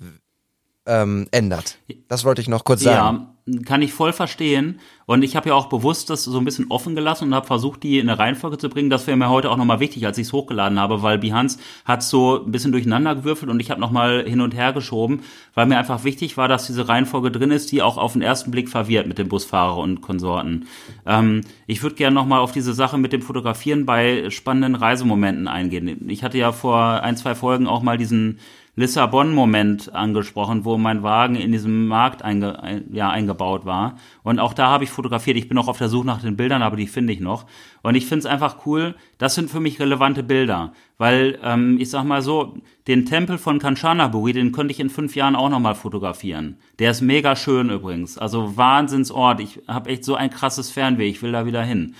ähm, ändert. Das wollte ich noch kurz sagen. Ja, kann ich voll verstehen. Und ich habe ja auch bewusst das so ein bisschen offen gelassen und habe versucht, die in eine Reihenfolge zu bringen. Das wäre mir heute auch nochmal wichtig, als ich es hochgeladen habe, weil Behance hat so ein bisschen durcheinander gewürfelt und ich habe nochmal hin und her geschoben, weil mir einfach wichtig war, dass diese Reihenfolge drin ist, die auch auf den ersten Blick verwirrt mit dem Busfahrer und Konsorten. Ähm, ich würde gerne nochmal auf diese Sache mit dem Fotografieren bei spannenden Reisemomenten eingehen. Ich hatte ja vor ein, zwei Folgen auch mal diesen Lissabon-Moment angesprochen, wo mein Wagen in diesem Markt einge, ein, ja, eingebaut war. Und auch da habe ich fotografiert. Ich bin noch auf der Suche nach den Bildern, aber die finde ich noch. Und ich finde es einfach cool. Das sind für mich relevante Bilder. Weil, ähm, ich sag mal so, den Tempel von Kanchanaburi, den könnte ich in fünf Jahren auch nochmal fotografieren. Der ist mega schön übrigens. Also Wahnsinnsort. Ich habe echt so ein krasses Fernweh. Ich will da wieder hin.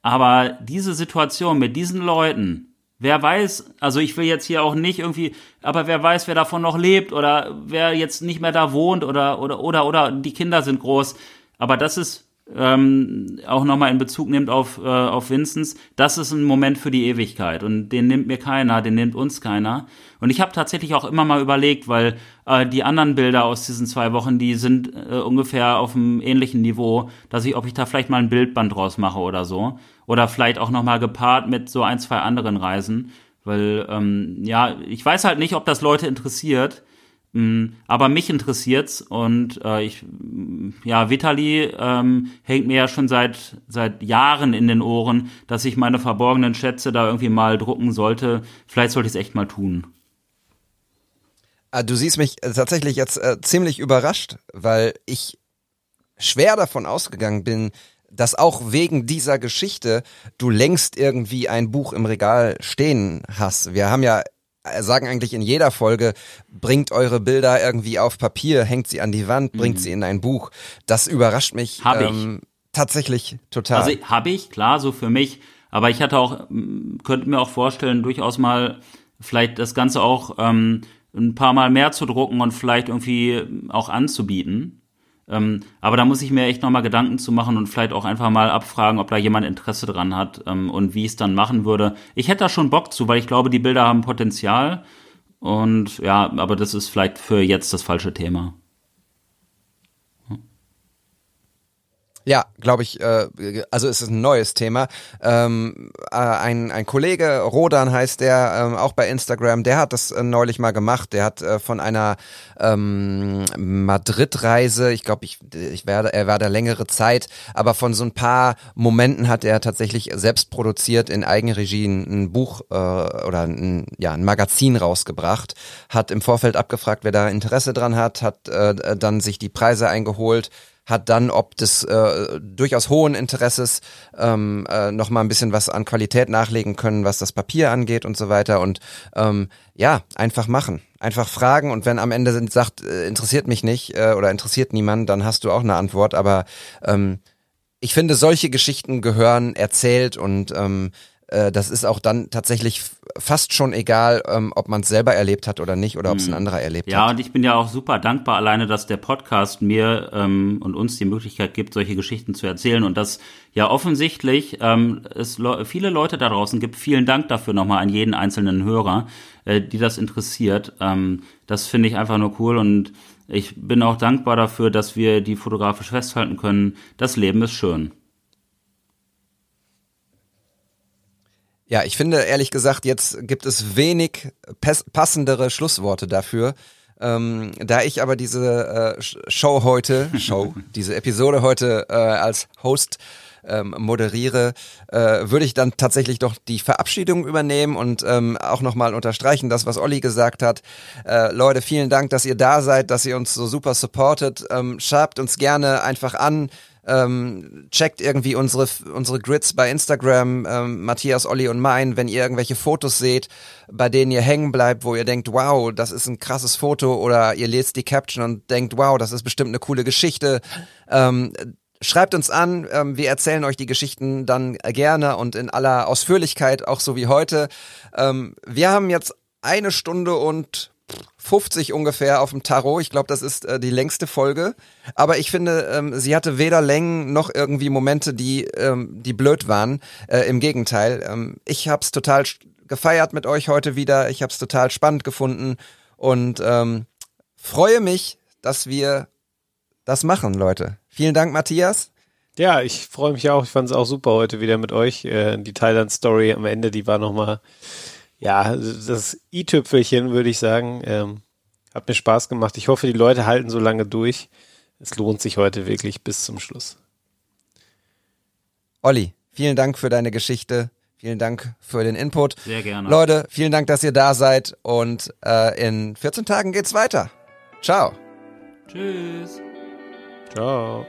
Aber diese Situation mit diesen Leuten, Wer weiß, also ich will jetzt hier auch nicht irgendwie, aber wer weiß, wer davon noch lebt oder wer jetzt nicht mehr da wohnt oder oder oder oder die Kinder sind groß. Aber das ist ähm, auch nochmal in Bezug nimmt auf äh, auf Vinzens, das ist ein Moment für die Ewigkeit und den nimmt mir keiner, den nimmt uns keiner. Und ich habe tatsächlich auch immer mal überlegt, weil äh, die anderen Bilder aus diesen zwei Wochen, die sind äh, ungefähr auf einem ähnlichen Niveau, dass ich, ob ich da vielleicht mal ein Bildband draus mache oder so oder vielleicht auch nochmal gepaart mit so ein, zwei anderen Reisen, weil ähm, ja, ich weiß halt nicht, ob das Leute interessiert, mh, aber mich interessiert's und äh, ich, mh, ja, Vitali ähm, hängt mir ja schon seit seit Jahren in den Ohren, dass ich meine verborgenen Schätze da irgendwie mal drucken sollte. Vielleicht sollte ich es echt mal tun. Ah, Du siehst mich äh, tatsächlich jetzt äh, ziemlich überrascht, weil ich schwer davon ausgegangen bin, dass auch wegen dieser Geschichte du längst irgendwie ein Buch im Regal stehen hast. Wir haben ja äh, sagen eigentlich in jeder Folge, bringt eure Bilder irgendwie auf Papier, hängt sie an die Wand, bringt sie in ein Buch. Das überrascht mich ähm, tatsächlich total. Also habe ich, klar, so für mich. Aber ich hatte auch, könnte mir auch vorstellen, durchaus mal vielleicht das Ganze auch ähm, ein paar Mal mehr zu drucken und vielleicht irgendwie auch anzubieten. Ähm, aber da muss ich mir echt nochmal Gedanken zu machen und vielleicht auch einfach mal abfragen, ob da jemand Interesse dran hat ähm, und wie ich es dann machen würde. Ich hätte da schon Bock zu, weil ich glaube, die Bilder haben Potenzial. Und ja, aber das ist vielleicht für jetzt das falsche Thema. Ja, glaube ich, äh, also es ist ein neues Thema. Ähm, äh, ein, ein Kollege, Rodan heißt der, ähm, auch bei Instagram, der hat das äh, neulich mal gemacht. Der hat äh, von einer ähm, Madrid-Reise, ich glaube, ich, ich werde, er war da längere Zeit, aber von so ein paar Momenten hat er tatsächlich selbst produziert in Eigenregie ein, Buch äh, oder ein, ja, ein Magazin rausgebracht, hat im Vorfeld abgefragt, wer da Interesse dran hat, hat äh, dann sich die Preise eingeholt hat dann ob des äh, durchaus hohen Interesses ähm, äh, noch mal ein bisschen was an Qualität nachlegen können, was das Papier angeht und so weiter. Und ähm, ja, einfach machen, einfach fragen. Und wenn am Ende sind, sagt, äh, interessiert mich nicht äh, oder interessiert niemand, dann hast du auch eine Antwort, aber ähm, ich finde, solche Geschichten gehören erzählt und ähm, äh, das ist auch dann tatsächlich fast schon egal, ähm, ob man es selber erlebt hat oder nicht oder ob es ein Mhm. anderer erlebt Ja, hat. und ich bin ja auch super dankbar alleine, dass der Podcast mir ähm, und uns die Möglichkeit gibt, solche Geschichten zu erzählen und dass ja offensichtlich ähm, es le viele Leute da draußen gibt. Vielen Dank dafür nochmal an jeden einzelnen Hörer, äh, die das interessiert. Ähm, das finde ich einfach nur cool und ich bin auch dankbar dafür, dass wir die fotografisch festhalten können. Das Leben ist schön. Ja, ich finde ehrlich gesagt, jetzt gibt es wenig passendere Schlussworte dafür. Ähm, da ich aber diese äh, Sh- Show heute, Show, diese Episode heute äh, als Host ähm, moderiere, äh, würde ich dann tatsächlich doch die Verabschiedung übernehmen und ähm, auch nochmal unterstreichen, das, was Olli gesagt hat. Äh, Leute, vielen Dank, dass ihr da seid, dass ihr uns so super supportet. Ähm, schreibt uns gerne einfach an. Ähm, checkt irgendwie unsere unsere Grids bei Instagram, ähm, Matthias, Olli und mein, wenn ihr irgendwelche Fotos seht, bei denen ihr hängen bleibt, wo ihr denkt, wow, das ist ein krasses Foto, oder ihr lest die Caption und denkt, wow, das ist bestimmt eine coole Geschichte. Ähm, Schreibt uns an, ähm, wir erzählen euch die Geschichten dann gerne und in aller Ausführlichkeit, auch so wie heute. Ähm, wir haben jetzt eine Stunde und 50 ungefähr auf dem Tarot. Ich glaube, das ist äh, die längste Folge. Aber ich finde, ähm, sie hatte weder Längen noch irgendwie Momente, die, ähm, die blöd waren. Äh, Im Gegenteil. Ähm, ich habe es total gefeiert mit euch heute wieder. Ich habe es total spannend gefunden und ähm, freue mich, dass wir das machen, Leute. Vielen Dank, Matthias. Ja, ich freue mich auch. Ich fand es auch super heute wieder mit euch. Äh, die Thailand-Story am Ende, die war nochmal, ja, das i-Tüpfelchen, würde ich sagen. Ähm, hat mir Spaß gemacht. Ich hoffe, die Leute halten so lange durch. Es lohnt sich heute wirklich bis zum Schluss. Olli, vielen Dank für deine Geschichte. Vielen Dank für den Input. Sehr gerne. Leute, vielen Dank, dass ihr da seid. Und äh, in 14 Tagen geht's weiter. Ciao. Tschüss. Ciao.